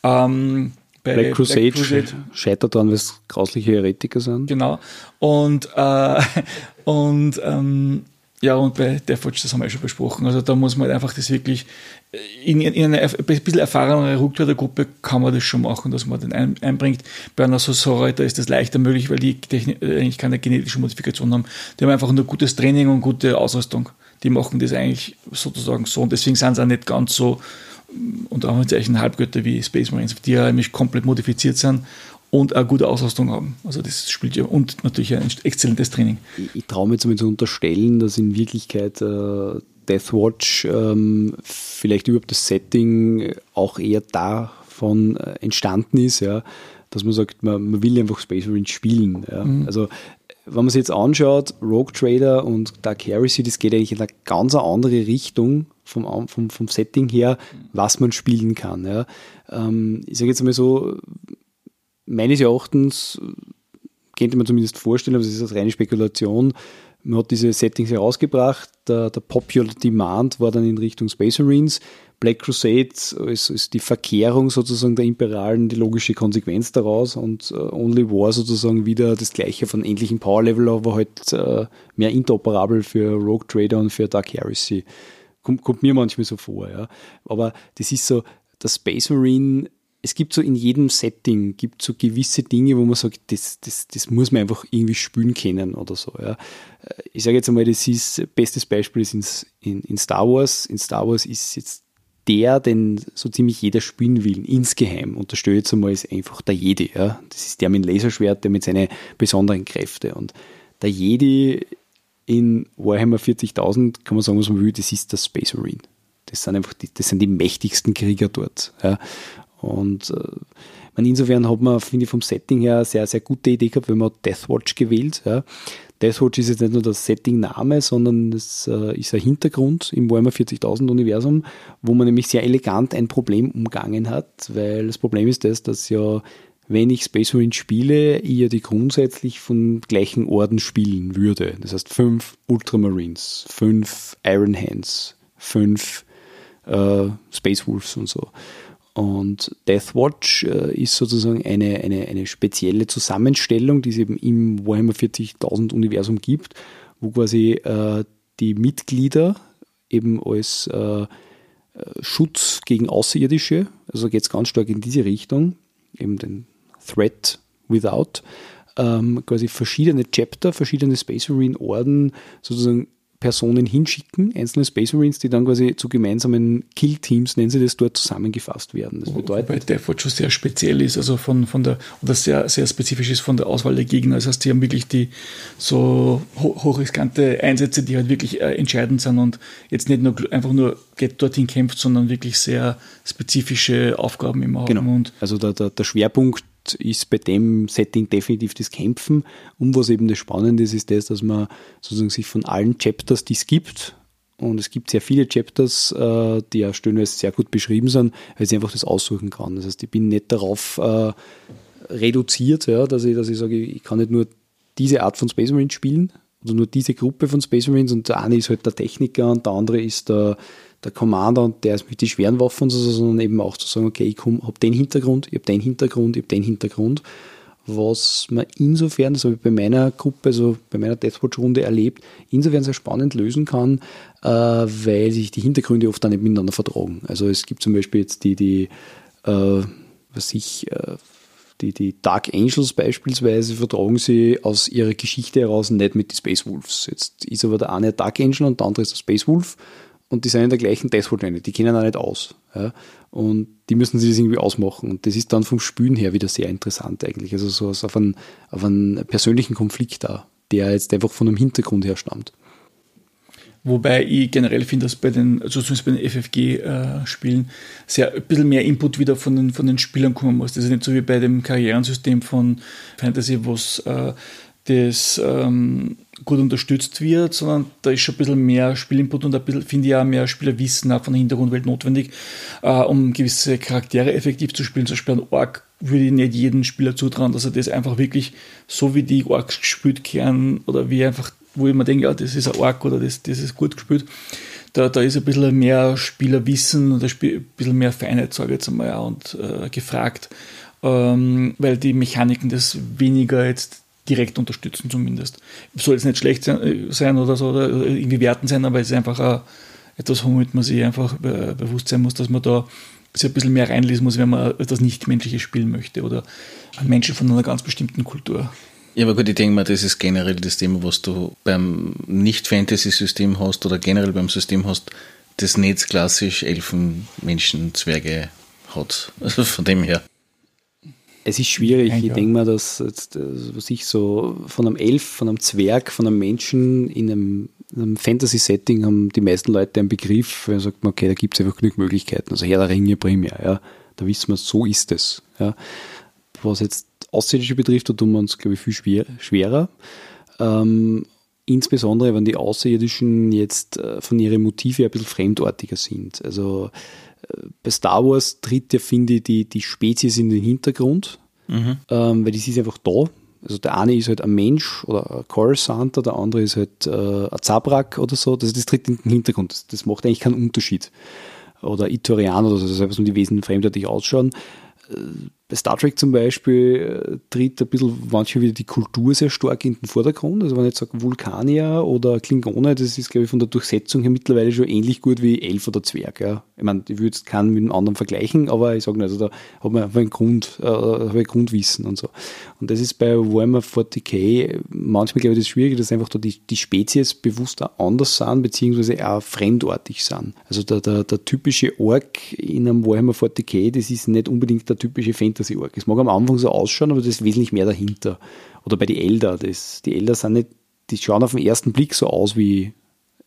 [SPEAKER 4] Ähm,
[SPEAKER 3] Black Crusade, Black Crusade scheitert daran, weil es grausliche Heretiker sind.
[SPEAKER 4] Genau. Und, äh, und ähm, ja, und bei Deathwatch, das haben wir ja schon besprochen. Also da muss man halt einfach das wirklich, in, in eine ein bisschen erfahrenere Rückträgergruppe kann man das schon machen, dass man den ein, einbringt. Bei einer Sosora, da ist das leichter möglich, weil die Technik, eigentlich keine genetische Modifikation haben. Die haben einfach nur gutes Training und gute Ausrüstung die machen das eigentlich sozusagen so und deswegen sind sie auch nicht ganz so unter Anführungszeichen Halbgötter wie Space Marines, die ja nämlich komplett modifiziert sind und eine gute Ausrüstung haben. Also das spielt ja und natürlich ein exzellentes Training.
[SPEAKER 3] Ich, ich traue mir zumindest zu unterstellen, dass in Wirklichkeit äh, Deathwatch ähm, vielleicht überhaupt das Setting auch eher davon äh, entstanden ist, ja, dass man sagt, man, man will einfach Space Marines spielen. Ja. Mhm. Also wenn man sich jetzt anschaut, Rogue Trader und Dark Heresy, das geht eigentlich in eine ganz andere Richtung vom, vom, vom Setting her, was man spielen kann. Ja. Ähm, ich sage jetzt einmal so, meines Erachtens könnte man zumindest vorstellen, aber das ist eine reine Spekulation, man hat diese Settings herausgebracht, der, der Popular Demand war dann in Richtung Space Marines, Black Crusade ist, ist die Verkehrung sozusagen der Imperialen die logische Konsequenz daraus und uh, Only War sozusagen wieder das gleiche von ähnlichem Power Level, aber halt uh, mehr interoperabel für Rogue Trader und für Dark Heresy. Kommt, kommt mir manchmal so vor, ja. Aber das ist so, der Space Marine es gibt so in jedem Setting gibt so gewisse Dinge, wo man sagt, das, das, das muss man einfach irgendwie spülen können oder so. Ja. Ich sage jetzt einmal, das ist bestes Beispiel ist in, in Star Wars. In Star Wars ist jetzt der, den so ziemlich jeder spielen will, insgeheim. Und das stelle jetzt einmal ist einfach der Jedi. Ja. Das ist der mit dem Laserschwert, der mit seinen besonderen Kräften. Und der Jedi in Warhammer 40.000, kann man sagen, was man will, das ist der Space Marine. Das sind einfach die, das sind die mächtigsten Krieger dort. Ja. Und äh, insofern hat man, finde ich, vom Setting her eine sehr, sehr gute Idee gehabt, wenn man Deathwatch gewählt. Ja. Deathwatch ist jetzt nicht nur der Setting-Name, sondern es äh, ist ein Hintergrund im Warhammer 40.000 Universum, wo man nämlich sehr elegant ein Problem umgangen hat, weil das Problem ist das, dass ja, wenn ich Space Marine spiele, ich ja die grundsätzlich von gleichen Orden spielen würde. Das heißt fünf Ultramarines, fünf Iron Hands, fünf äh, Space Wolves und so. Und Deathwatch äh, ist sozusagen eine, eine, eine spezielle Zusammenstellung, die es eben im Warhammer 40.000 Universum gibt, wo quasi äh, die Mitglieder eben als äh, äh Schutz gegen Außerirdische, also geht es ganz stark in diese Richtung, eben den Threat Without, ähm, quasi verschiedene Chapter, verschiedene Space Marine Orden sozusagen Personen hinschicken, einzelne Space Marines, die dann quasi zu gemeinsamen Kill-Teams, nennen sie das dort, zusammengefasst werden. Das
[SPEAKER 4] bedeutet, Wobei Deathwatch schon sehr speziell ist, also von, von der, oder sehr, sehr spezifisch ist von der Auswahl der Gegner. Das heißt, die haben wirklich die so hochriskante Einsätze, die halt wirklich äh, entscheidend sind und jetzt nicht nur einfach nur geht dorthin kämpft, sondern wirklich sehr spezifische Aufgaben immer
[SPEAKER 3] genau. haben. Und also der, der, der Schwerpunkt ist bei dem Setting definitiv das Kämpfen. Und was eben das Spannende ist, ist das, dass man sozusagen sich von allen Chapters, die es gibt, und es gibt sehr viele Chapters, äh, die ja stellenweise sehr gut beschrieben sind, weil ich einfach das aussuchen kann. Das heißt, ich bin nicht darauf äh, reduziert, ja, dass, ich, dass ich sage, ich kann nicht nur diese Art von Space Marines spielen oder nur diese Gruppe von Space Marines und der eine ist halt der Techniker und der andere ist der der Commander und der ist mit den schweren Waffen, sondern eben auch zu sagen, okay, ich habe den Hintergrund, ich habe den Hintergrund, ich habe den Hintergrund. Was man insofern, das habe ich bei meiner Gruppe, also bei meiner Deathwatch-Runde erlebt, insofern sehr spannend lösen kann, äh, weil sich die Hintergründe oft dann nicht miteinander vertragen. Also es gibt zum Beispiel jetzt die, die äh, was ich, äh, die, die Dark Angels beispielsweise vertragen sie aus ihrer Geschichte heraus nicht mit den Space Wolves. Jetzt ist aber der eine Dark Angel und der andere ist der Space Wolf und die sind in der gleichen Deathwood die kennen auch nicht aus. Ja? Und die müssen sich das irgendwie ausmachen. Und das ist dann vom Spülen her wieder sehr interessant eigentlich. Also so auf einen, auf einen persönlichen Konflikt da, der jetzt einfach von einem Hintergrund her stammt.
[SPEAKER 4] Wobei ich generell finde, dass bei den, also zumindest bei den FFG-Spielen, äh, sehr ein bisschen mehr Input wieder von den, von den Spielern kommen muss. Das ist nicht so wie bei dem Karrierensystem von Fantasy, wo es äh, das ähm, gut unterstützt wird, sondern da ist schon ein bisschen mehr Spielinput und ein bisschen, finde ich, auch mehr Spielerwissen auch von der Hintergrundwelt notwendig, äh, um gewisse Charaktere effektiv zu spielen. Zum Beispiel ein Ork würde ich nicht jedem Spieler zutrauen, dass er das einfach wirklich so wie die Orks gespielt kehren oder wie einfach, wo ich mir denke, ja, das ist ein Ork oder das, das ist gut gespielt. Da, da ist ein bisschen mehr Spielerwissen und ein bisschen mehr Feinheit, sage ich jetzt einmal, und äh, gefragt, ähm, weil die Mechaniken das weniger jetzt direkt unterstützen zumindest. Soll jetzt nicht schlecht sein oder so oder irgendwie werten sein, aber es ist einfach ein, etwas, womit man sich einfach bewusst sein muss, dass man da sich ein bisschen mehr reinlesen muss, wenn man etwas Nichtmenschliches spielen möchte oder Menschen von einer ganz bestimmten Kultur.
[SPEAKER 2] Ja, aber gut, ich denke mal, das ist generell das Thema, was du beim Nicht-Fantasy-System hast oder generell beim System hast, das nicht klassisch Elfen, Menschen, Zwerge hat. Also von dem her.
[SPEAKER 3] Es ist schwierig. Ich denke mal, dass jetzt, äh, was ich so von einem Elf, von einem Zwerg, von einem Menschen in einem, einem Fantasy-Setting haben die meisten Leute einen Begriff, sagt man, okay, da gibt es einfach genug Möglichkeiten. Also Herr der Ringe primär, ja. Da wissen wir, so ist es. Ja. Was jetzt Außerirdische betrifft, da tun wir uns, glaube ich, viel schwer, schwerer. Ähm, insbesondere, wenn die Außerirdischen jetzt äh, von ihren Motive ein bisschen fremdartiger sind. Also bei Star Wars tritt ja, finde ich, die, die Spezies in den Hintergrund, mhm. ähm, weil das ist einfach da. Also der eine ist halt ein Mensch oder ein Coruscanter, der andere ist halt äh, ein Zabrak oder so. Das, das tritt in den Hintergrund. Das, das macht eigentlich keinen Unterschied. Oder Itorian oder so, das heißt, die Wesen fremdartig ausschauen. Bei Star Trek zum Beispiel äh, tritt ein bisschen manchmal wieder die Kultur sehr stark in den Vordergrund. Also wenn ich jetzt sage Vulkanier oder Klingone, das ist, glaube ich, von der Durchsetzung her mittlerweile schon ähnlich gut wie Elf oder Zwerg. Ja. Ich meine, ich würde es keinen mit einem anderen vergleichen, aber ich sage also da hat man einfach ein, Grund, äh, Grundwissen und so. Und das ist bei Warhammer 40k manchmal, glaube ich, das Schwierige, dass einfach da die, die Spezies bewusst auch anders sind, beziehungsweise auch fremdartig sind. Also der, der, der typische Ork in einem Warhammer 40k, das ist nicht unbedingt der typische Fantasy Fantasy-Org. Es mag am Anfang so ausschauen, aber das ist wesentlich mehr dahinter. Oder bei den Elder. Das, die Elder sind nicht, die schauen auf den ersten Blick so aus wie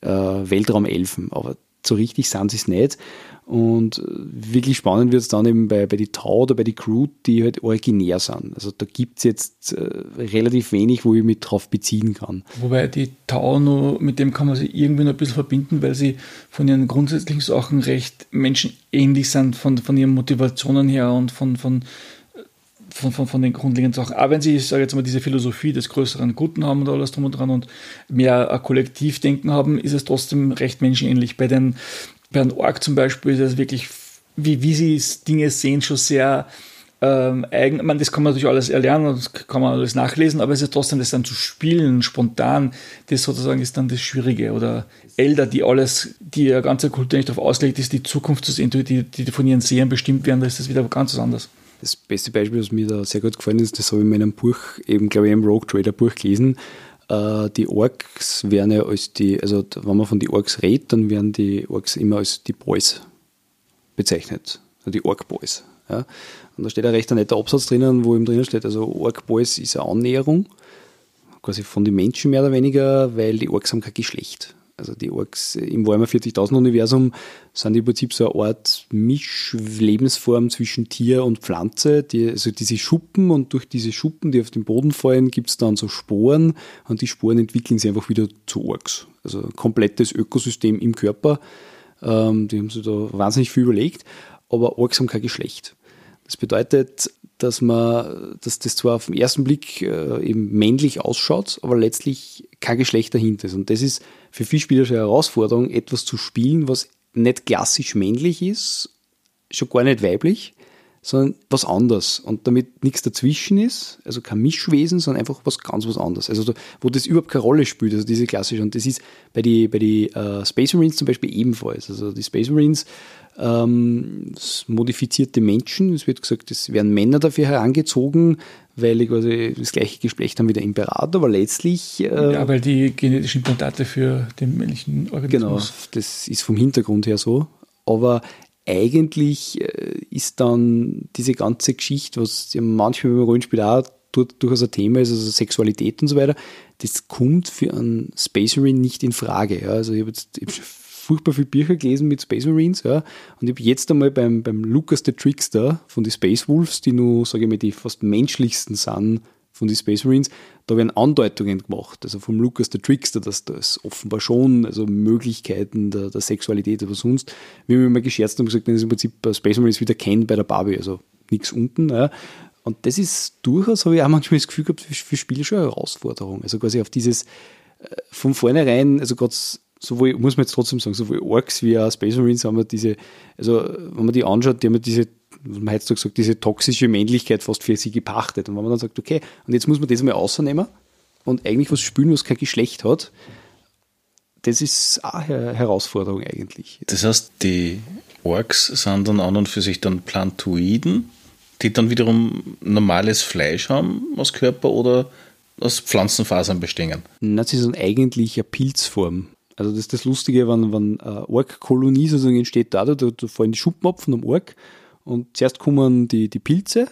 [SPEAKER 3] äh, Weltraumelfen, aber so richtig sind sie es nicht. Und äh, wirklich spannend wird es dann eben bei, bei die Tau oder bei die Crew, die halt originär sind. Also da gibt es jetzt äh, relativ wenig, wo ich mich drauf beziehen kann.
[SPEAKER 4] Wobei die Tau nur, mit dem kann man sie irgendwie noch ein bisschen verbinden, weil sie von ihren grundsätzlichen Sachen recht menschenähnlich sind, von, von ihren Motivationen her und von, von von, von, von den grundlegenden Sachen. Auch wenn sie, ich sage jetzt mal, diese Philosophie des größeren Guten haben und alles drum und dran und mehr Kollektivdenken haben, ist es trotzdem recht menschenähnlich. Bei den bei einem Org zum Beispiel ist das wirklich, wie, wie sie Dinge sehen, schon sehr ähm, eigen. Meine, das kann man natürlich alles erlernen, das kann man alles nachlesen, aber es ist trotzdem das dann zu spielen, spontan, das sozusagen ist dann das Schwierige. Oder Elder, die alles, die ganze Kultur nicht darauf ausgelegt ist, die Zukunft zu sehen, die, die von ihren Sehern bestimmt werden, da ist das wieder ganz was anderes.
[SPEAKER 3] Das beste Beispiel, was mir da sehr gut gefallen ist, das habe ich in meinem Buch, eben glaube ich im Rogue Trader Buch gelesen, Äh, die Orks werden ja als die, also wenn man von die Orks redet, dann werden die Orks immer als die Boys bezeichnet. Also die Ork Boys. Ja. Und da steht ein recht netter Absatz drinnen, wo eben drinnen steht, also Ork Boys ist eine Annäherung, quasi von den Menschen mehr oder weniger, weil die Orks haben kein Geschlecht. Also die Orks im Warhammer 40.000 Universum sind im Prinzip so eine Art Mischlebensform zwischen Tier und Pflanze. Die, also diese Schuppen und durch diese Schuppen, die auf den Boden fallen, gibt es dann so Sporen und die Sporen entwickeln sich einfach wieder zu Orks. Also komplettes Ökosystem im Körper. Ähm, die haben sich da wahnsinnig viel überlegt, aber Orks haben kein Geschlecht. Das bedeutet, dass man, dass das zwar auf den ersten Blick äh, eben männlich ausschaut, aber letztlich kein Geschlecht dahinter ist. Und das ist für viele Spieler schon eine Herausforderung, etwas zu spielen, was nicht klassisch männlich ist, schon gar nicht weiblich, sondern was anderes. Und damit nichts dazwischen ist, also kein Mischwesen, sondern einfach was ganz was anderes. Also wo das überhaupt keine Rolle spielt, also diese klassische. Und das ist bei den bei die, uh, Space Marines zum Beispiel ebenfalls. Also die Space Marines ähm, modifizierte Menschen, es wird gesagt, es werden Männer dafür herangezogen, weil quasi das gleiche Geschlecht haben wie der Imperator, aber letztlich.
[SPEAKER 4] Äh, ja, weil die genetischen Implantate für den männlichen Organismus.
[SPEAKER 3] Genau, das ist vom Hintergrund her so. Aber eigentlich äh, ist dann diese ganze Geschichte, was ja manchmal beim Rollenspiel auch durchaus ein Thema ist, also Sexualität und so weiter, das kommt für einen Space Marine nicht in Frage. Ja. Also ich habe jetzt furchtbar viele Bücher gelesen mit Space Marines, ja, und ich habe jetzt einmal beim, beim Lucas the Trickster von den Space Wolves, die nur, sage ich mal, die fast menschlichsten sind von den Space Marines, da werden Andeutungen gemacht, also vom Lucas the Trickster, dass das offenbar schon, also Möglichkeiten der, der Sexualität oder sonst, wir immer gescherzt haben, gesagt, das ist im Prinzip Space Marines wieder kennt bei der Barbie, also nichts unten, ja. Und das ist durchaus, habe ich auch manchmal das Gefühl gehabt, für, für Spiele schon eine Herausforderung. Also quasi auf dieses äh, von vornherein, also gerade sowohl, muss man jetzt trotzdem sagen, sowohl Orks wie auch Space Marines haben wir diese, also wenn man die anschaut, die haben diese, man heutzutage sagt, diese toxische Männlichkeit fast für sie gepachtet. Und wenn man dann sagt, okay, und jetzt muss man das mal außernehmen und eigentlich was spülen, was kein Geschlecht hat, das ist auch eine Herausforderung eigentlich.
[SPEAKER 2] Das heißt, die Orks sind dann an und für sich dann Plantoiden, die dann wiederum normales Fleisch haben aus Körper oder aus Pflanzenfasern bestehen?
[SPEAKER 3] Nein, sie sind eigentlich eine Pilzform. Also das ist das Lustige, wenn, wenn eine Ork-Kolonie sozusagen entsteht, da, da, da fallen die Schuppen ab von einem Ork und zuerst kommen die, die Pilze,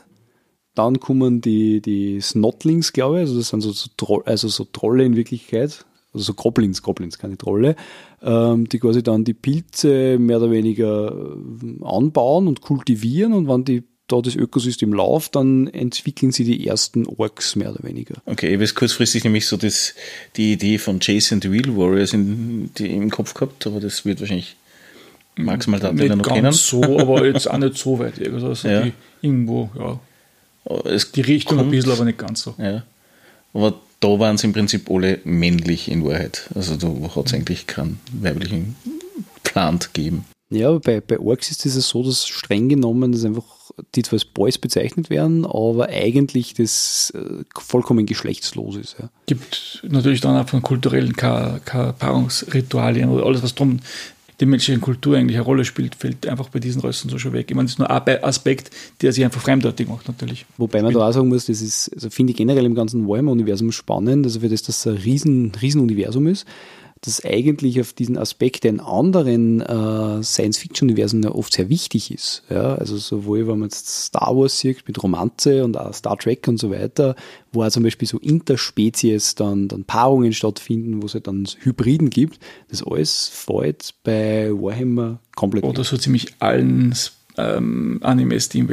[SPEAKER 3] dann kommen die, die Snotlings, glaube ich, also das sind so, so, Troll, also so Trolle in Wirklichkeit, also so Goblins, Goblins, keine Trolle, ähm, die quasi dann die Pilze mehr oder weniger äh, anbauen und kultivieren und wenn die da das Ökosystem läuft, dann entwickeln sie die ersten Orks mehr oder weniger.
[SPEAKER 2] Okay, ich habe jetzt kurzfristig nämlich so das, die Idee von Jason the Real Warriors in, die im Kopf gehabt, aber das wird wahrscheinlich maximal da
[SPEAKER 4] noch ganz kennen. so, aber jetzt auch nicht so weit. Also ja. die, irgendwo, ja. Es die Richtung kommt, ein bisschen, aber nicht ganz so.
[SPEAKER 2] Ja. Aber da waren sie im Prinzip alle männlich in Wahrheit. Also da hat es eigentlich keinen weiblichen Plant gegeben.
[SPEAKER 3] Ja, aber bei, bei Orks ist es so, dass streng genommen das einfach die zwar als Boys bezeichnet werden, aber eigentlich das äh, vollkommen geschlechtslos ist. Ja.
[SPEAKER 4] Gibt natürlich dann auch von kulturellen Paarungsritualien oder alles, was drum die menschliche Kultur eigentlich eine Rolle spielt, fällt einfach bei diesen Rösten so schon weg. Ich meine, das ist nur ein Aspekt, der sich einfach fremdartig macht, natürlich.
[SPEAKER 3] Wobei man da auch sagen muss, das ist, also finde ich generell im ganzen Warhammer-Universum spannend, also für das das ein riesen, riesen Universum ist, das eigentlich auf diesen Aspekt in anderen äh, Science-Fiction-Universen ja oft sehr wichtig ist. Ja, also sowohl, wenn man jetzt Star Wars sieht mit Romanze und auch Star Trek und so weiter, wo auch zum Beispiel so Interspezies dann, dann Paarungen stattfinden, wo es halt dann Hybriden gibt, das alles fällt bei Warhammer komplett.
[SPEAKER 4] Oder so ziemlich allen ähm, Animes, die im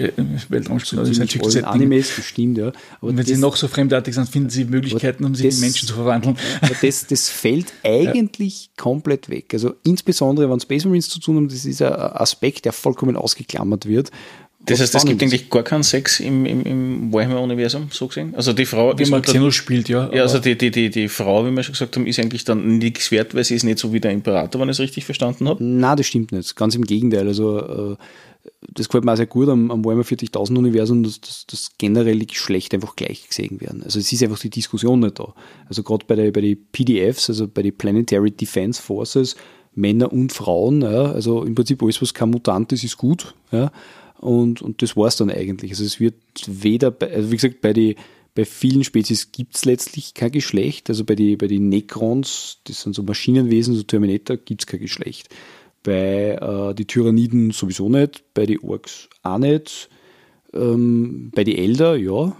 [SPEAKER 4] Weltraum spielen. Also
[SPEAKER 3] Science Animes, bestimmt, ja.
[SPEAKER 4] Aber und wenn sie noch so fremdartig sind, finden sie Möglichkeiten, um sich in Menschen zu verwandeln.
[SPEAKER 3] Das, das fällt eigentlich ja. komplett weg. Also insbesondere, wenn Space Marines zu tun haben, das ist ein Aspekt, der vollkommen ausgeklammert wird.
[SPEAKER 2] Das heißt, es gibt eigentlich gar keinen Sex im, im, im Warhammer-Universum, so gesehen? Also die Frau...
[SPEAKER 4] Wie man Xenos spielt, ja.
[SPEAKER 2] Ja, also die, die, die, die Frau, wie wir schon gesagt haben, ist eigentlich dann nichts wert, weil sie ist nicht so wie der Imperator, wenn ich es richtig verstanden habe.
[SPEAKER 3] Nein, das stimmt nicht. Ganz im Gegenteil. Also äh, das gefällt mir auch sehr gut am, am Warhammer 40.000 Universum, dass, dass, dass generell die Geschlechter einfach gleich gesehen werden. Also es ist einfach die Diskussion nicht da. Also gerade bei den bei die PDFs, also bei den Planetary Defense Forces, Männer und Frauen, ja, also im Prinzip alles, was kein Mutant ist, ist gut. Ja, und, und das war es dann eigentlich. Also es wird weder, bei, also wie gesagt, bei den Bei vielen Spezies gibt es letztlich kein Geschlecht. Also bei den bei die Necrons, das sind so Maschinenwesen, so Terminator, gibt es kein Geschlecht. Bei äh, die Tyranniden sowieso nicht, bei den Orks auch nicht. Ähm, bei den Elder, ja,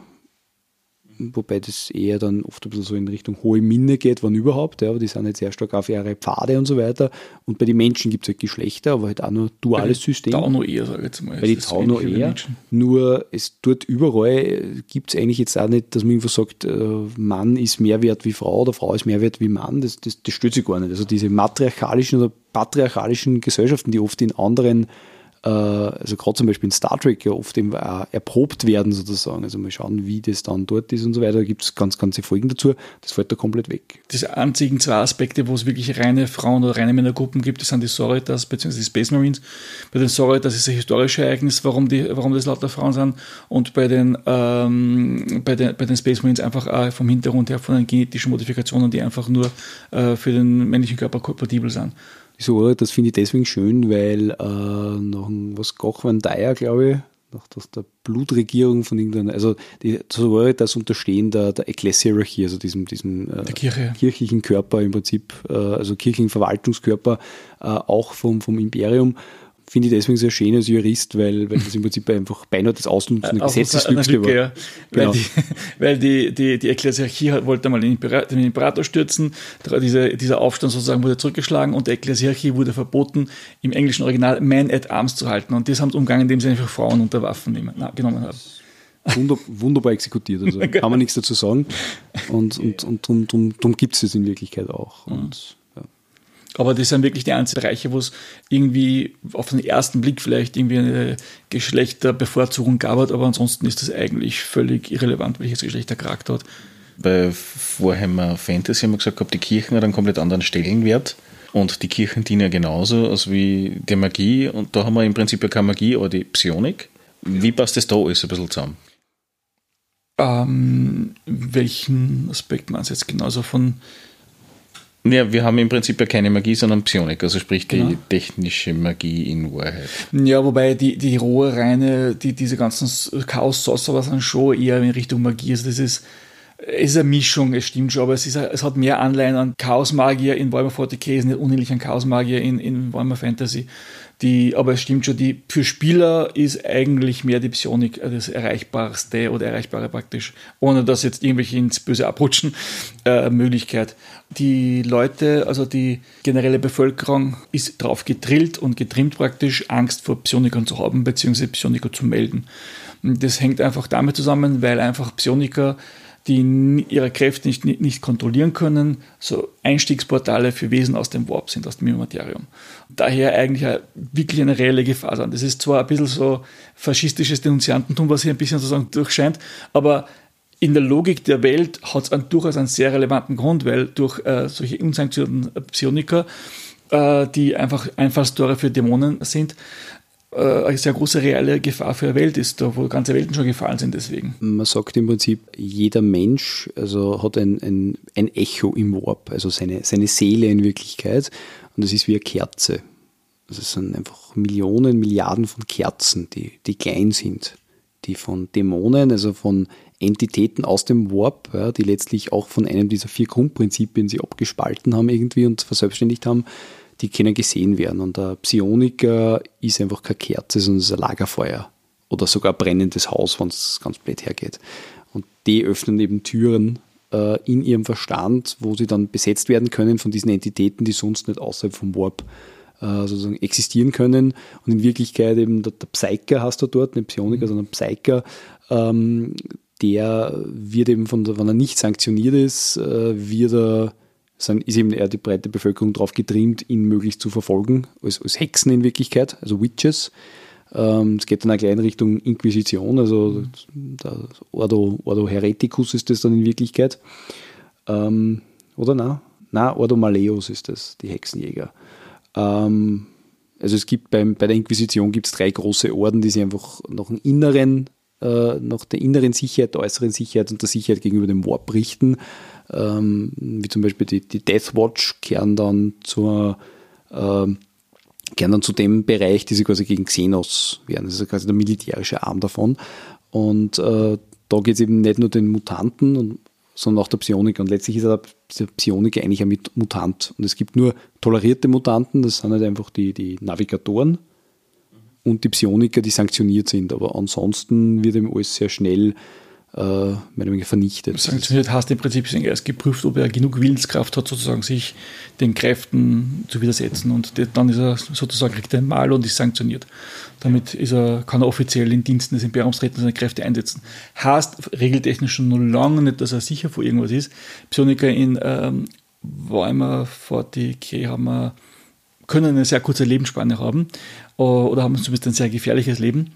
[SPEAKER 3] wobei das eher dann oft ein bisschen so in Richtung hohe Minne geht, wann überhaupt, ja, aber die sind jetzt sehr stark auf ihre Pfade und so weiter. Und bei den Menschen gibt es halt Geschlechter, aber halt auch nur duales System.
[SPEAKER 4] Tauno eher, sage ich jetzt mal.
[SPEAKER 3] Bei den Tauno eher. Nur es dort überall gibt es eigentlich jetzt auch nicht, dass man irgendwo sagt, äh, Mann ist mehr wert wie Frau oder Frau ist mehr wert wie Mann. Das, das, das stört sich gar nicht. Also diese matriarchalischen oder patriarchalischen Gesellschaften, die oft in anderen äh, also gerade zum Beispiel in Star Trek ja oft eben erprobt werden sozusagen. Also mal schauen, wie das dann dort ist und so weiter. Da gibt es ganz ganze Folgen dazu. Das fällt da komplett weg.
[SPEAKER 4] Diese einzigen zwei Aspekte, wo es wirklich reine Frauen- oder reine Männergruppen gibt, das sind die Sororitas bzw. die Space Marines. Bei den Sororitas ist ein historisches Ereignis, warum, die, warum das lauter Frauen sind. Und bei den, ähm, bei den, bei den Space Marines einfach auch vom Hintergrund her von den genetischen Modifikationen, die einfach nur äh, für den männlichen Körper kompatibel sind.
[SPEAKER 3] So, das finde ich deswegen schön, weil äh, nach was Koch Van Dyer, glaube ich, nach der Blutregierung von irgendeiner, also die so das Unterstehen der, der Ekklesiarchie, also diesem, diesem äh,
[SPEAKER 4] Kirche.
[SPEAKER 3] kirchlichen Körper im Prinzip, äh, also kirchlichen Verwaltungskörper, äh, auch vom, vom Imperium finde ich deswegen sehr schön als Jurist, weil, weil das im Prinzip einfach beinahe das Ausnutzen der Gesetzesfüchse war. Ja.
[SPEAKER 4] Genau. Weil, die, weil die, die, die Ekklesiarchie wollte mal den Imperator, stürzen, diese, dieser Aufstand sozusagen wurde zurückgeschlagen und der Ekklesiarchie wurde verboten, im englischen Original Man at Arms zu halten. Und das haben sie umgangen, indem sie einfach Frauen unter Waffen nehmen, na, genommen haben.
[SPEAKER 3] Wunder, wunderbar exekutiert, also kann man nichts dazu sagen. Und, und, und darum, darum, darum gibt es es in Wirklichkeit auch. Und
[SPEAKER 4] aber das sind wirklich die einzigen Bereiche, wo es irgendwie auf den ersten Blick vielleicht irgendwie eine Geschlechterbevorzugung gab, aber ansonsten ist das eigentlich völlig irrelevant, welches Geschlecht der Charakter hat.
[SPEAKER 2] Bei Warhammer Fantasy haben wir gesagt, die Kirchen hat einen komplett anderen Stellenwert. Und die Kirchen dienen ja genauso als wie die Magie. Und da haben wir im Prinzip ja keine Magie, aber die Psionik. Wie passt das da alles ein bisschen zusammen?
[SPEAKER 4] Ähm, welchen Aspekt meinst du jetzt genauso von
[SPEAKER 2] ja, wir haben im Prinzip ja keine Magie, sondern Psionik, also sprich die genau. technische Magie in Wahrheit.
[SPEAKER 4] Ja, wobei die, die rohe, reine, die, diese ganzen Chaos-Sorcerer sind schon eher in Richtung Magie. Also das ist, es ist eine Mischung, es stimmt schon, aber es, ist, es hat mehr Anleihen an Chaos-Magier in Warhammer 40k, es ist nicht unähnlich an Chaos-Magier in, in Warhammer Fantasy. Die, aber es stimmt schon, die, für Spieler ist eigentlich mehr die Psionik das Erreichbarste oder Erreichbare praktisch, ohne dass jetzt irgendwelche ins Böse abrutschen, äh, Möglichkeit. Die Leute, also die generelle Bevölkerung ist darauf gedrillt und getrimmt praktisch, Angst vor Psionikern zu haben, beziehungsweise Psioniker zu melden. Das hängt einfach damit zusammen, weil einfach Psioniker die ihre Kräfte nicht, nicht kontrollieren können, so Einstiegsportale für Wesen aus dem Warp sind, aus dem Immaterium. Daher eigentlich wirklich eine reelle Gefahr sein. Das ist zwar ein bisschen so faschistisches Denunziantentum, was hier ein bisschen sozusagen durchscheint, aber in der Logik der Welt hat es durchaus einen sehr relevanten Grund, weil durch äh, solche unsanktionierten Psioniker, äh, die einfach Einfallstore für Dämonen sind, eine sehr große reale Gefahr für die Welt ist, da wo ganze Welten schon gefallen sind deswegen.
[SPEAKER 3] Man sagt im Prinzip, jeder Mensch also hat ein, ein, ein Echo im Warp, also seine, seine Seele in Wirklichkeit und das ist wie eine Kerze. Also es sind einfach Millionen, Milliarden von Kerzen, die, die klein sind, die von Dämonen, also von Entitäten aus dem Warp, ja, die letztlich auch von einem dieser vier Grundprinzipien sie abgespalten haben irgendwie und verselbstständigt haben, die können gesehen werden. Und der Psioniker ist einfach keine Kerze, sondern ist ein Lagerfeuer. Oder sogar ein brennendes Haus, wenn es ganz blöd hergeht. Und die öffnen eben Türen äh, in ihrem Verstand, wo sie dann besetzt werden können von diesen Entitäten, die sonst nicht außerhalb vom Warp äh, sozusagen existieren können. Und in Wirklichkeit eben der, der Psyker hast du dort, nicht Psioniker, mhm. sondern Psyker, ähm, der wird eben von der, wenn er nicht sanktioniert ist, äh, wird er ist eben eher die breite Bevölkerung darauf getrimmt, ihn möglichst zu verfolgen, als, als Hexen in Wirklichkeit, also Witches. Ähm, es geht dann auch gleich in Richtung Inquisition, also der Ordo, Ordo Hereticus ist das dann in Wirklichkeit. Ähm, oder na? Na, Ordo Maleus ist das, die Hexenjäger. Ähm, also es gibt beim, bei der Inquisition gibt es drei große Orden, die sich einfach nach dem inneren, äh, nach der inneren Sicherheit, der äußeren Sicherheit und der Sicherheit gegenüber dem Warp richten ähm, wie zum Beispiel die, die Death Watch, kehren dann zur äh, kehren dann zu dem Bereich, die sie quasi gegen Xenos werden. Das ist quasi der militärische Arm davon. Und äh, da geht es eben nicht nur den Mutanten, und, sondern auch der Psioniker. Und letztlich ist der Psioniker eigentlich ein Mutant. Und es gibt nur tolerierte Mutanten, das sind halt einfach die, die Navigatoren und die Psioniker, die sanktioniert sind. Aber ansonsten wird eben alles sehr schnell äh, mehr vernichtet.
[SPEAKER 4] Sanktioniert heißt im Prinzip, ist geprüft, ob er genug Willenskraft hat, sozusagen sich den Kräften zu widersetzen. Und dann ist er sozusagen, kriegt er ein Mal und ist sanktioniert. Damit ist er, kann er offiziell in Diensten des Imperiums treten und seine Kräfte einsetzen. Heißt regeltechnisch schon noch lange nicht, dass er sicher vor irgendwas ist. Psioniker in ähm, Weimar 40k haben wir, können eine sehr kurze Lebensspanne haben äh, oder haben zumindest ein sehr gefährliches Leben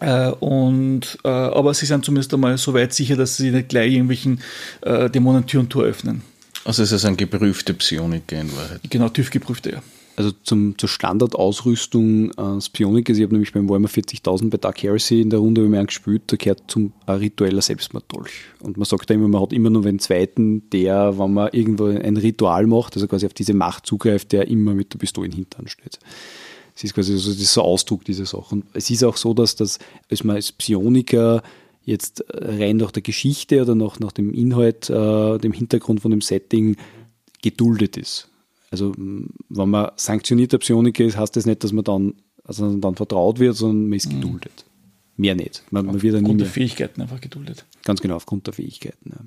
[SPEAKER 4] äh, und, äh, aber sie sind zumindest einmal so weit sicher, dass sie nicht gleich irgendwelchen äh, Dämonen Tür und Tor öffnen.
[SPEAKER 2] Also es ist ein geprüfte Psioniker in Wahrheit.
[SPEAKER 4] Genau, TÜV-geprüfte, ja.
[SPEAKER 3] Also zum, zur Standardausrüstung des Psionikers, ich habe nämlich beim Warhammer 40.000 bei Dark Heresy in der Runde wie man gespielt, da gehört zum ein ritueller Selbstmorddolch. Und man sagt da immer, man hat immer nur einen zweiten, der, wenn man irgendwo ein Ritual macht, also quasi auf diese Macht zugreift, der immer mit der Pistole im Hintern steht. Es ist quasi so dieser Ausdruck dieser Sache. Und es ist auch so, dass das, als man als Psioniker jetzt rein nach der Geschichte oder nach, nach dem Inhalt, äh, dem Hintergrund von dem Setting geduldet ist. Also wenn man sanktionierter Psioniker ist, heißt das nicht, dass man dann, also dann vertraut wird, sondern man ist mhm. geduldet. Mehr nicht. Man, man wird dann
[SPEAKER 4] aufgrund der Fähigkeiten einfach geduldet.
[SPEAKER 3] Ganz genau, aufgrund der Fähigkeiten. Ja.